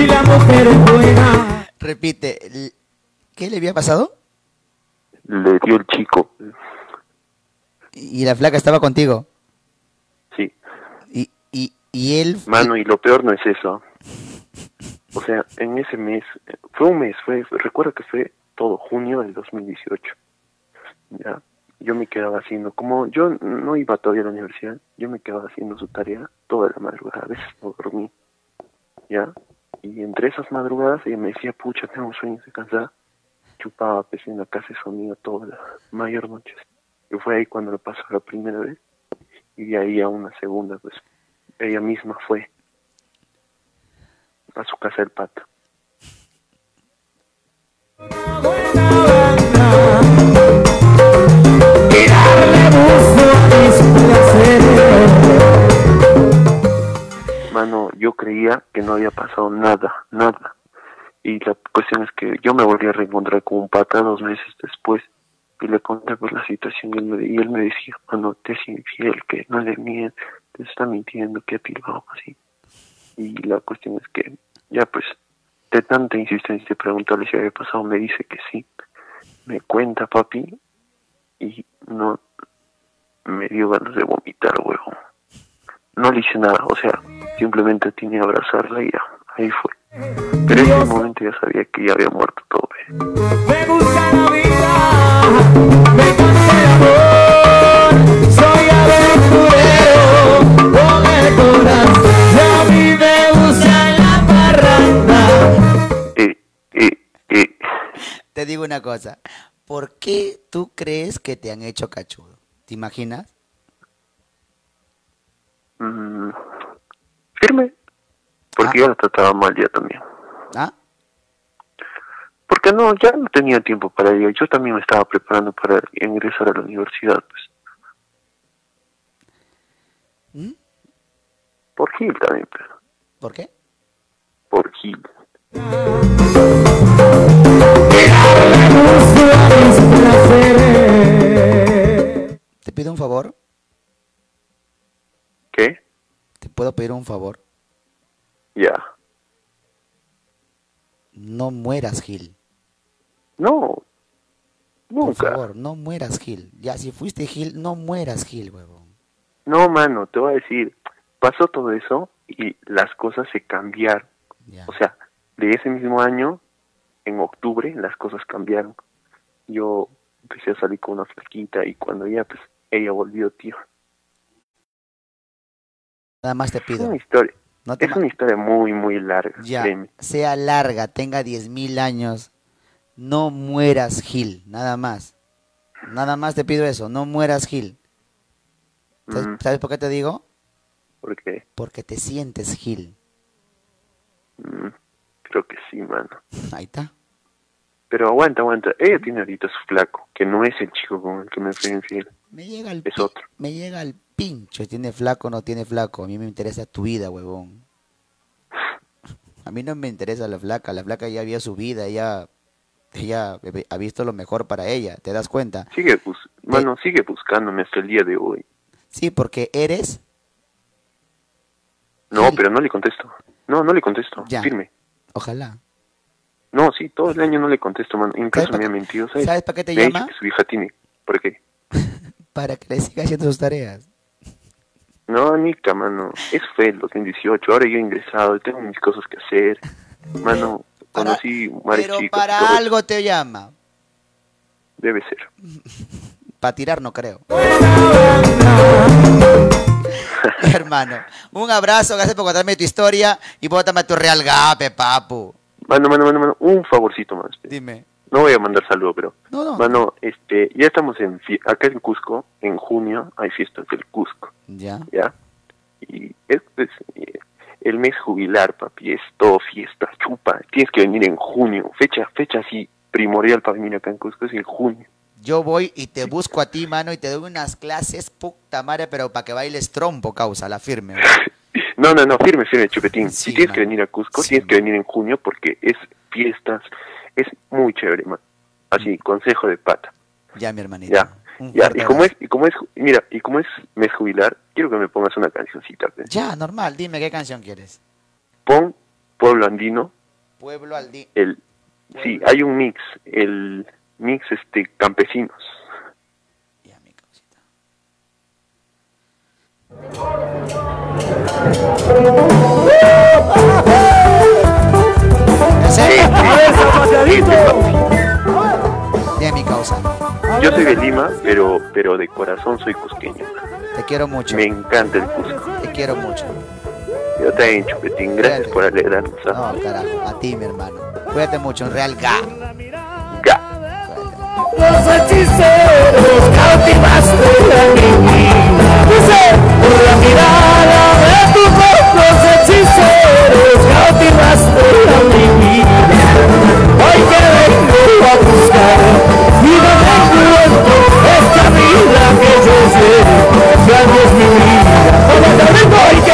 y la mujer es buena. Repite, ¿qué le había pasado? Le dio el chico. Y la flaca estaba contigo. Sí. Y, y, y él... Mano, y lo peor no es eso. O sea, en ese mes, fue un mes, fue, recuerdo que fue todo junio del 2018. Ya, yo me quedaba haciendo, como yo no iba todavía a la universidad, yo me quedaba haciendo su tarea toda la madrugada, a veces no dormí. Ya, y entre esas madrugadas ella me decía, pucha, tengo sueño, estoy cansada. Chupaba pues en la casa de su toda la mayor noche. Y fue ahí cuando lo pasó la primera vez. Y de ahí a una segunda, pues ella misma fue a su casa del pato. Mano, yo creía que no había pasado nada, nada. Y la cuestión es que yo me volví a reencontrar con un pata dos meses después y le conté pues la situación y él me, y él me decía, mano, te es infiel, que no le miente, te está mintiendo, que ha tirado así. Y la cuestión es que ya pues de tanta insistencia de preguntarle si había pasado, me dice que sí. Me cuenta papi y no me dio ganas de vomitar, huevo. No le hice nada, o sea, simplemente tenía que abrazarla y ya, ahí fue. Pero en ese momento ya sabía que ya había muerto todo. ¿eh? Te digo una cosa. ¿Por qué tú crees que te han hecho cachudo? ¿Te imaginas? Mm, firme. Porque yo la trataba mal ya también. Porque no, ya no tenía tiempo para ello. Yo también me estaba preparando para ingresar a la universidad, pues. ¿Mm? Por Gil también, pero. ¿Por qué? Por Gil. ¿Te pido un favor? ¿Qué? ¿Te puedo pedir un favor? Ya. No mueras, Gil. No. Por Nunca. favor, no mueras, Gil. Ya, si fuiste Gil, no mueras, Gil, huevón. No, mano, te voy a decir. Pasó todo eso y las cosas se cambiaron. O sea, de ese mismo año, en octubre, las cosas cambiaron. Yo empecé a salir con una flaquita y cuando ya, pues, ella volvió, tío. Nada más te Es pido. una historia. No te es una historia muy, muy larga. Ya, créeme. sea larga, tenga 10.000 años, no mueras, Gil. Nada más. Nada más te pido eso, no mueras, Gil. ¿Sabes, Mm. sabes por qué te digo? ¿Por qué? Porque te sientes Gil. Mm, creo que sí, mano. *laughs* Ahí está. Pero aguanta, aguanta. Ella tiene ahorita su flaco, que no es el chico con el que me fui infiel. Me llega el Es otro. Me llega el pincho, tiene flaco o no tiene flaco. A mí me interesa tu vida, huevón. A mí no me interesa la flaca. La flaca ya había su vida, ya ella ha visto lo mejor para ella. ¿Te das cuenta? Sigue, bus sigue buscándome hasta el día de hoy. Sí, porque eres No, pero no le contesto. No, no le contesto. Ya. Firme. Ojalá. No, sí, todo el año no le contesto, mano. Incluso me ha mentido, ¿sabes? ¿Sabes para qué te llama? que su hija tiene. ¿Por qué? *laughs* para que le siga haciendo sus tareas. No, Nica, mano. Eso fue el 2018. Ahora yo he ingresado, tengo mis cosas que hacer. Mano, conocí varios Pero chicos. para algo te llama. Debe ser. *laughs* Para tirar no creo. *laughs* Hermano, un abrazo, gracias por contarme tu historia y bótame tu real gape, papu. Mano, mano, mano, mano, un favorcito más. Dime. No voy a mandar saludo, pero... No, no. Mano, este, ya estamos en... Acá en Cusco, en junio, hay fiestas del Cusco, Ya. ¿ya? Y es, pues, eh, el mes jubilar, papi, es todo fiesta, chupa. Tienes que venir en junio. Fecha, fecha así primordial para venir acá en Cusco es en junio. Yo voy y te busco a ti, mano, y te doy unas clases, puta madre, pero para que bailes trompo, causa, la firme. *laughs* No, no, no, firme, firme, chupetín. Sí, si tienes que venir a Cusco, tienes que venir en junio porque es fiestas, es muy chévere, man. Así, consejo de pata. Ya, mi hermanito. Ya. Ya, y como es, y como es, mira, y como es mes jubilar, quiero que me pongas una cancioncita. Ya, normal. Dime qué canción quieres. Pon Pueblo Andino, Pueblo día. el, sí, hay un mix, el mix este campesinos. *laughs* De mi causa. Yo soy de Lima, pero, pero de corazón soy cusqueño. Te quiero mucho. Me encanta el Cusco. Te quiero mucho. Yo también, Chupetín. Gracias por alegrarnos. No, carajo. A ti, mi hermano. Cuídate mucho. En real, ga. Los hechiceros cautivaste a mi vida. Dice, por la mirada de tus ojos hechiceros cautivaste a. Hoy que vengo a buscar y no me encuentro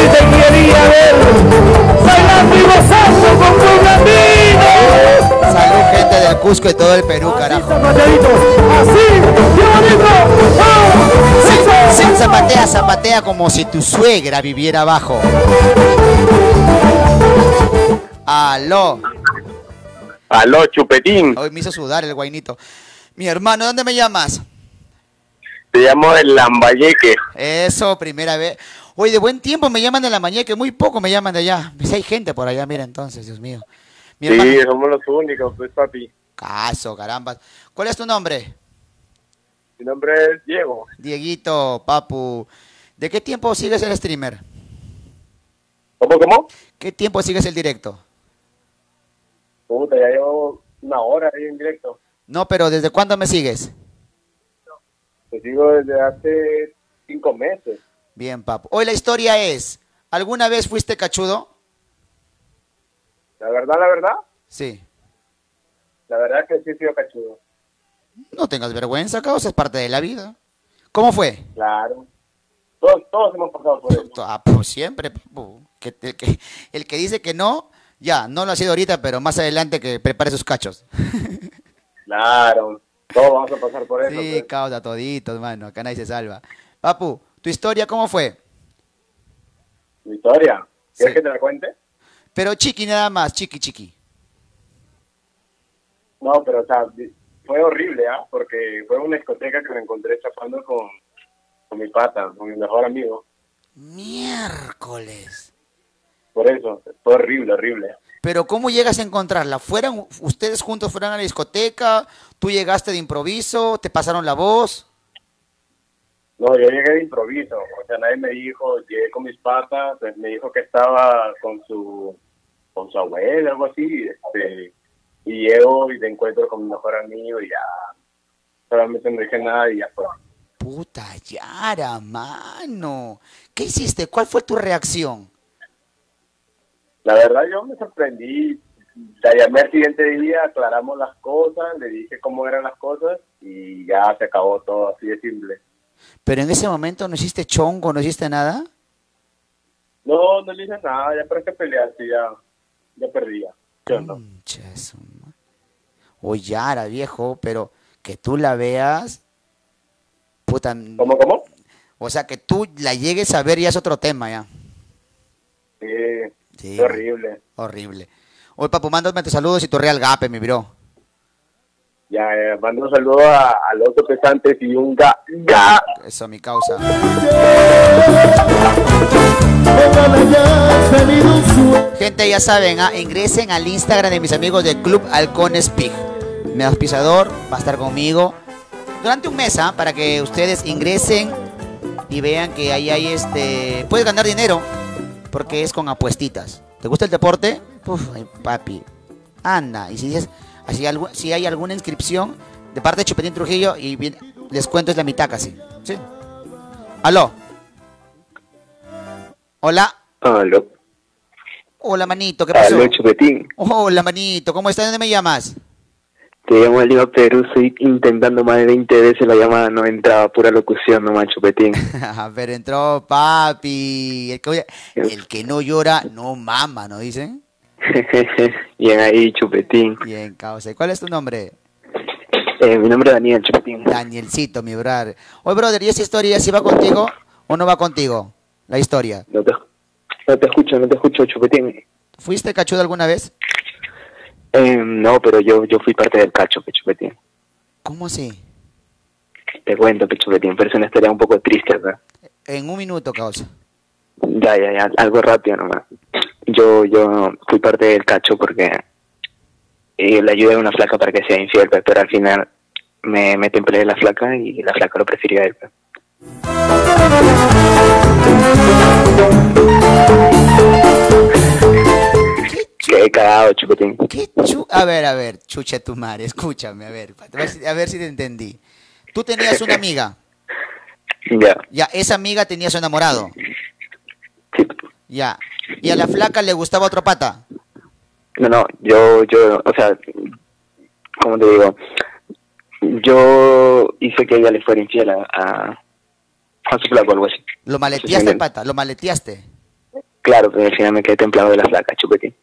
así te quería ver, bailando y gozando con tu. Salud, gente del Cusco y todo el Perú, carajo. Así, qué bonito. Sí, sí, zapatea, zapatea como si tu suegra viviera abajo. Aló. Aló, Chupetín. Hoy me hizo sudar el guainito. Mi hermano, ¿dónde me llamas? Te llamo el Lambayeque. Eso, primera vez. Oye, de buen tiempo me llaman de la mañana, que muy poco me llaman de allá. Si hay gente por allá, mira entonces, Dios mío. Mi Sí, hermano. somos los únicos, pues, papi. Caso, caramba. ¿Cuál es tu nombre? Mi nombre es Diego. Dieguito, papu. ¿De qué tiempo sigues el streamer? ¿Cómo, cómo? ¿Qué tiempo sigues el directo? Puta, ya llevo una hora ahí en directo. No, pero ¿desde cuándo me sigues? Te sigo desde hace cinco meses. Bien, papu. Hoy la historia es, ¿alguna vez fuiste cachudo? La verdad, la verdad, Sí. la verdad es que sí he sido cachudo. No tengas vergüenza, causa, es parte de la vida. ¿Cómo fue? Claro. Todos, todos hemos pasado por eso. Ah, pues siempre. Que, el, que, el que dice que no, ya, no lo ha sido ahorita, pero más adelante que prepare sus cachos. *laughs* Claro. Todos vamos a pasar por eso. Sí, pues. causa toditos, mano. Acá nadie se salva. Papu, ¿tu historia cómo fue? Mi historia. ¿Quieres que te la cuente? Pero chiqui nada más, chiqui, chiqui. No, pero o sea, fue horrible, ¿ah? Porque fue una discoteca que me encontré chapando con, con mi pata, con mi mejor amigo. Miércoles. Por eso, fue horrible, horrible. Pero ¿cómo llegas a encontrarla? ¿Fueron ustedes juntos fueron a la discoteca? ¿Tú llegaste de improviso? ¿Te pasaron la voz? No, yo llegué de improviso, o sea, nadie me dijo, llegué con mis patas, me dijo que estaba con su con su abuela, algo así, este, y llego y te encuentro con mi mejor amigo y ya, solamente no dije nada y ya fue. Puta Yara, mano. ¿Qué hiciste? ¿Cuál fue tu reacción? La verdad yo me sorprendí, la llamé al siguiente día, aclaramos las cosas, le dije cómo eran las cosas y ya se acabó todo así de simple. Pero en ese momento no hiciste chongo, no hiciste nada. No, no le dije nada, ya para que peleaste, ya, ya perdía. ¿Sí o no? O Yara, viejo, pero que tú la veas. Puta. ¿Cómo, cómo? O sea, que tú la llegues a ver ya es otro tema, ya. Sí, horrible. Horrible. Oye, papu, mándame tus saludos y tu real gape, mi bro. Ya, eh, mando un saludo a, a los pesantes y un ga, ga. Eso, mi causa. Gente, ya saben, ah, ingresen al Instagram de mis amigos de Club Halcones Pig. mi auspiciador, va a estar conmigo durante un mes, ¿ah? para que ustedes ingresen y vean que ahí hay este. Puedes ganar dinero porque es con apuestitas. ¿Te gusta el deporte? Uf, papi. Anda. Y si, dices, si, hay alguna inscripción de parte de Chupetín Trujillo y bien- les cuento es la mitad casi. ¿Sí? Aló. Hola. Aló. Hola, manito. ¿Qué pasó? Aló, Chupetín. Hola, manito. ¿Cómo estás? ¿De dónde me llamas? Te llamo Lima, Perú. Estoy intentando más de 20 veces la llamada. No entraba pura locución nomás, Chupetín. *laughs* Pero entró papi. El que, el que no llora, no mama, ¿no dicen? *laughs* Bien ahí, Chupetín. Bien, causa. ¿Y ¿Cuál es tu nombre? Eh, mi nombre es Daniel, Chupetín. Danielcito, mi brother. Oye, brother, ¿y esa historia si va contigo o no va contigo? La historia. No te, no te escucho, no te escucho, Chupetín. ¿Fuiste cachudo alguna vez? Eh, no, pero yo, yo fui parte del cacho, pe, Chupetín. ¿Cómo así? Te cuento, pe, Chupetín, pero es una historia un poco triste, ¿verdad? En un minuto, causa. Ya, ya, ya, algo rápido nomás. Yo, yo fui parte del cacho porque eh, le ayudé a una flaca para que sea infiel, pe, pero al final me, me templé la flaca y la flaca lo prefirió a él. Qué cagado, Chupetín. Chu- a ver, a ver, chucha tu madre, escúchame, a ver, a ver, si, a ver si te entendí. Tú tenías una amiga, Ya, ya, esa amiga tenía su enamorado. Ya, y a la flaca le gustaba otro pata. no, no, yo, yo, o sea, ¿cómo te digo? Yo hice que ella le fuera infiel a, a, a su flaco o algo así. Lo maleteaste al pata, lo maleteaste. Claro, pero al final me quedé templado de la flaca, chupetín.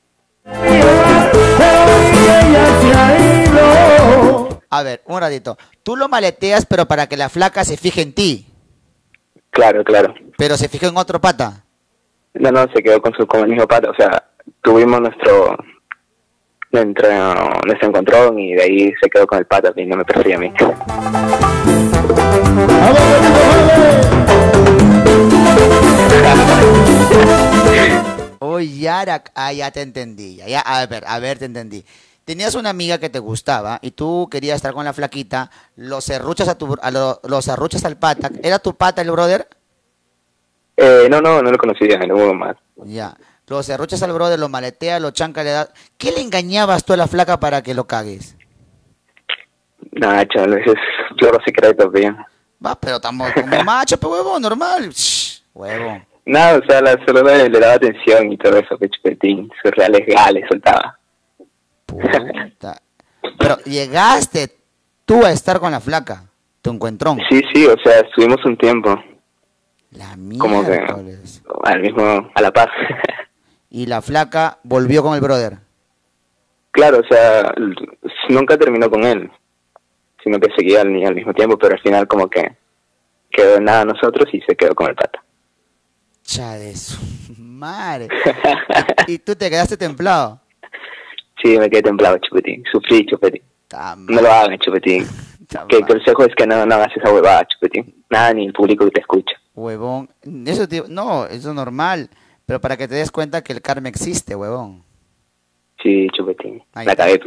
A ver, un ratito. Tú lo maleteas, pero para que la flaca se fije en ti. Claro, claro. Pero se fijó en otro pata. No, no, se quedó con su mismo pato, o sea, tuvimos nuestro nuestro, nuestro encontrón y de ahí se quedó con el pato y no me prefería a mí. Oye, Yara, ah, ya te entendí. Ya, a ver, a ver, te entendí. Tenías una amiga que te gustaba y tú querías estar con la flaquita, lo serruchas a tu, a lo, lo serruchas al pata. ¿Era tu pata el brother? Eh, no, no, no lo conocía, no hubo más. Ya. Lo serruchas al brother, lo maletea, lo chanca, le da. ¿Qué le engañabas tú a la flaca para que lo cagues? Nada, chaval, ese es floro secreto, tío. Va, pero estamos como macho, pero huevo, normal. Shh, huevo. Nada, o sea, la, solo le, le daba atención y todo eso, que chupetín, sus reales gales soltaba. Puta. Pero llegaste tú a estar con la flaca, tu encuentrón. Sí, sí, o sea, estuvimos un tiempo. Como que al mismo, a la paz. *laughs* Y la flaca volvió con el brother. claro, o sea, nunca terminó con él, sino que seguía al, al mismo tiempo, pero al final como que quedó en nada a nosotros y se quedó con el pata. Cha de su *laughs* madre. *laughs* y tú te quedaste templado. Sí, me quedé templado, chupetín, sufrí, chupetín. No lo hagan, chupetín. Que el consejo es que no, no hagas esa huevada, chupetín. Nada, ni el público que te escucha. Huevón. Eso te- no, eso es normal. Pero para que te des cuenta que el karma existe, huevón. Sí, chupetín. Ahí la cagué.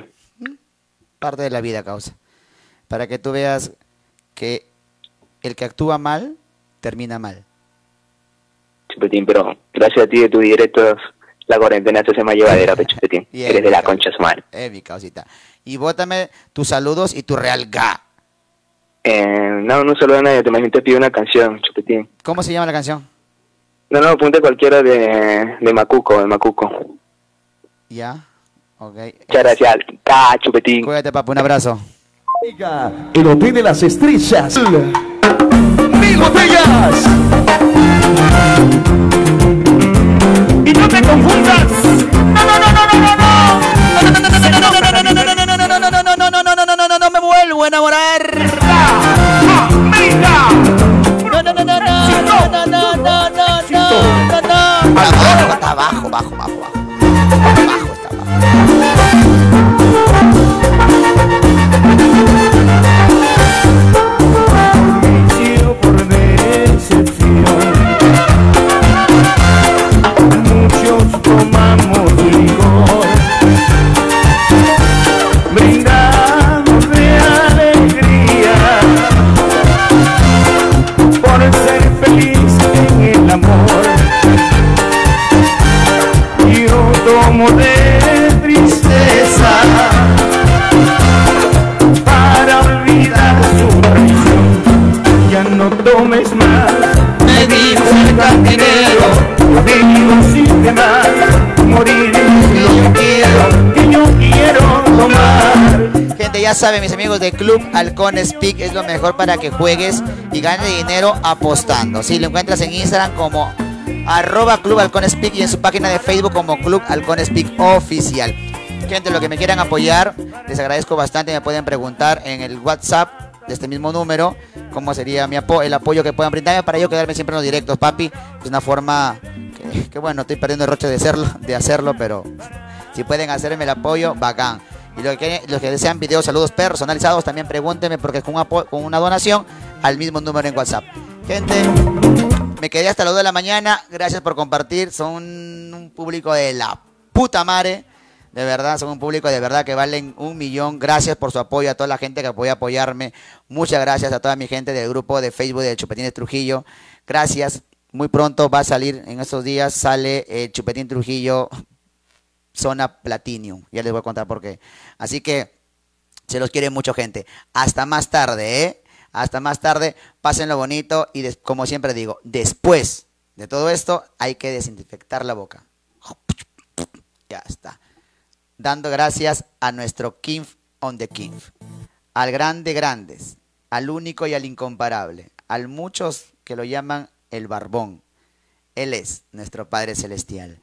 Parte de la vida, causa. Para que tú veas que el que actúa mal, termina mal. Chupetín, pero gracias a ti de tus directos, la cuarentena se más llevadera, pe, *laughs* chupetín. Eres de la concha su madre. Eh, mi causita. Y bótame tus saludos y tu real ga. Eh, no, no solo de nadie, te imagino te pido una canción, chupetín. ¿Cómo se llama la canción? No, no, ponte cualquiera de, de Macuco, de Macuco. Ya. Ok. Muchas gracias. Ca, chupetín. Cuídate, papu. Un abrazo. El Hotel de las Estrellas. ¡Mil botellas! Y no te confundas. No, no, no, no, no, no, no. No me vuelvo a enamorar. No, no, no, no, no, no, no, no, no, no, no, no. Está abajo, bajo, bajo, bajo. Inicio por decepción. Muchos tomamos licor, ya saben, mis amigos de Club Halcón Speak es lo mejor para que juegues y ganes dinero apostando. Si lo encuentras en Instagram como arroba Club Halcón Speak y en su página de Facebook como Club Halcón Speak Oficial. Gente, lo que me quieran apoyar, les agradezco bastante. Me pueden preguntar en el WhatsApp de este mismo número cómo sería mi apo el apoyo que puedan brindarme para yo quedarme siempre en los directos, papi. Es una forma que, que, bueno, estoy perdiendo el roche de hacerlo, de hacerlo, pero si pueden hacerme el apoyo, bacán. Y los que, los que desean videos, saludos personalizados, también pregúntenme porque con, apo- con una donación al mismo número en WhatsApp. Gente, me quedé hasta las 2 de la mañana. Gracias por compartir. Son un público de la puta madre. De verdad, son un público de verdad que valen un millón. Gracias por su apoyo a toda la gente que puede apoyarme. Muchas gracias a toda mi gente del grupo de Facebook de Chupetines Trujillo. Gracias. Muy pronto va a salir, en estos días sale eh, Chupetín Trujillo Zona Platinum. Ya les voy a contar por qué. Así que se los quiere mucho, gente. Hasta más tarde, ¿eh? Hasta más tarde. Pásenlo bonito y como siempre digo, después de todo esto hay que desinfectar la boca. Ya está. Dando gracias a nuestro King on the King. Al grande grandes, al único y al incomparable, al muchos que lo llaman el barbón. Él es nuestro Padre Celestial.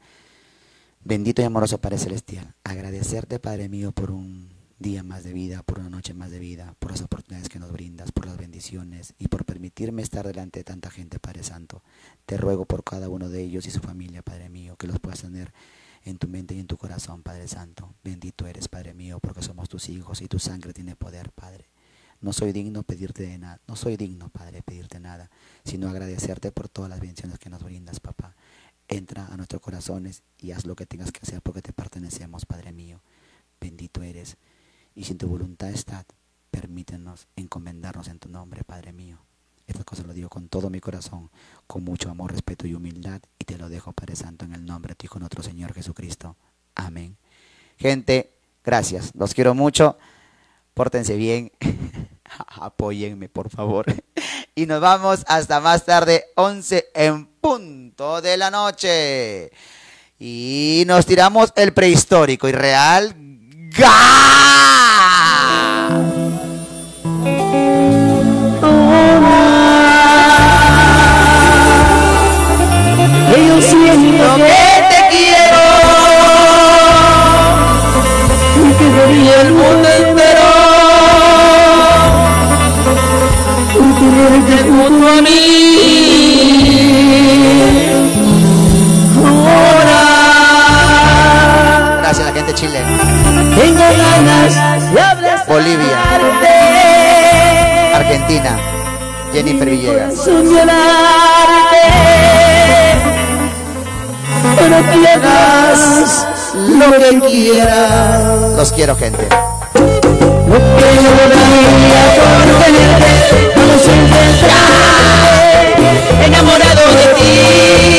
Bendito y amoroso Padre Celestial, agradecerte, Padre mío, por un día más de vida, por una noche más de vida, por las oportunidades que nos brindas, por las bendiciones y por permitirme estar delante de tanta gente, Padre Santo. Te ruego por cada uno de ellos y su familia, Padre mío, que los puedas tener en tu mente y en tu corazón, Padre Santo. Bendito eres, Padre mío, porque somos tus hijos y tu sangre tiene poder, Padre. No soy digno pedirte de nada, no soy digno, Padre, pedirte nada, sino agradecerte por todas las bendiciones que nos brindas, papá. Entra a nuestros corazones y haz lo que tengas que hacer porque te pertenecemos, Padre mío. Bendito eres. Y si tu voluntad está, permítenos encomendarnos en tu nombre, Padre mío. Estas cosas lo digo con todo mi corazón, con mucho amor, respeto y humildad, y te lo dejo, Padre Santo, en el nombre de tu Hijo, nuestro Señor Jesucristo. Amén. Gente, gracias. Los quiero mucho. Pórtense bien. *laughs* *laughs* Apóyenme, por favor. *laughs* Y nos vamos hasta más tarde, 11 en punto de la noche. Y nos tiramos el prehistórico y real. Que junto a mí. Ahora Gracias a la gente de Chile. tengo ganas de hablar Bolivia. Argentina. Jennifer Villegas. lo que quieras. Los quiero, gente. Lo que yo daría por tenerte, vamos a encontrar enamorado de ti.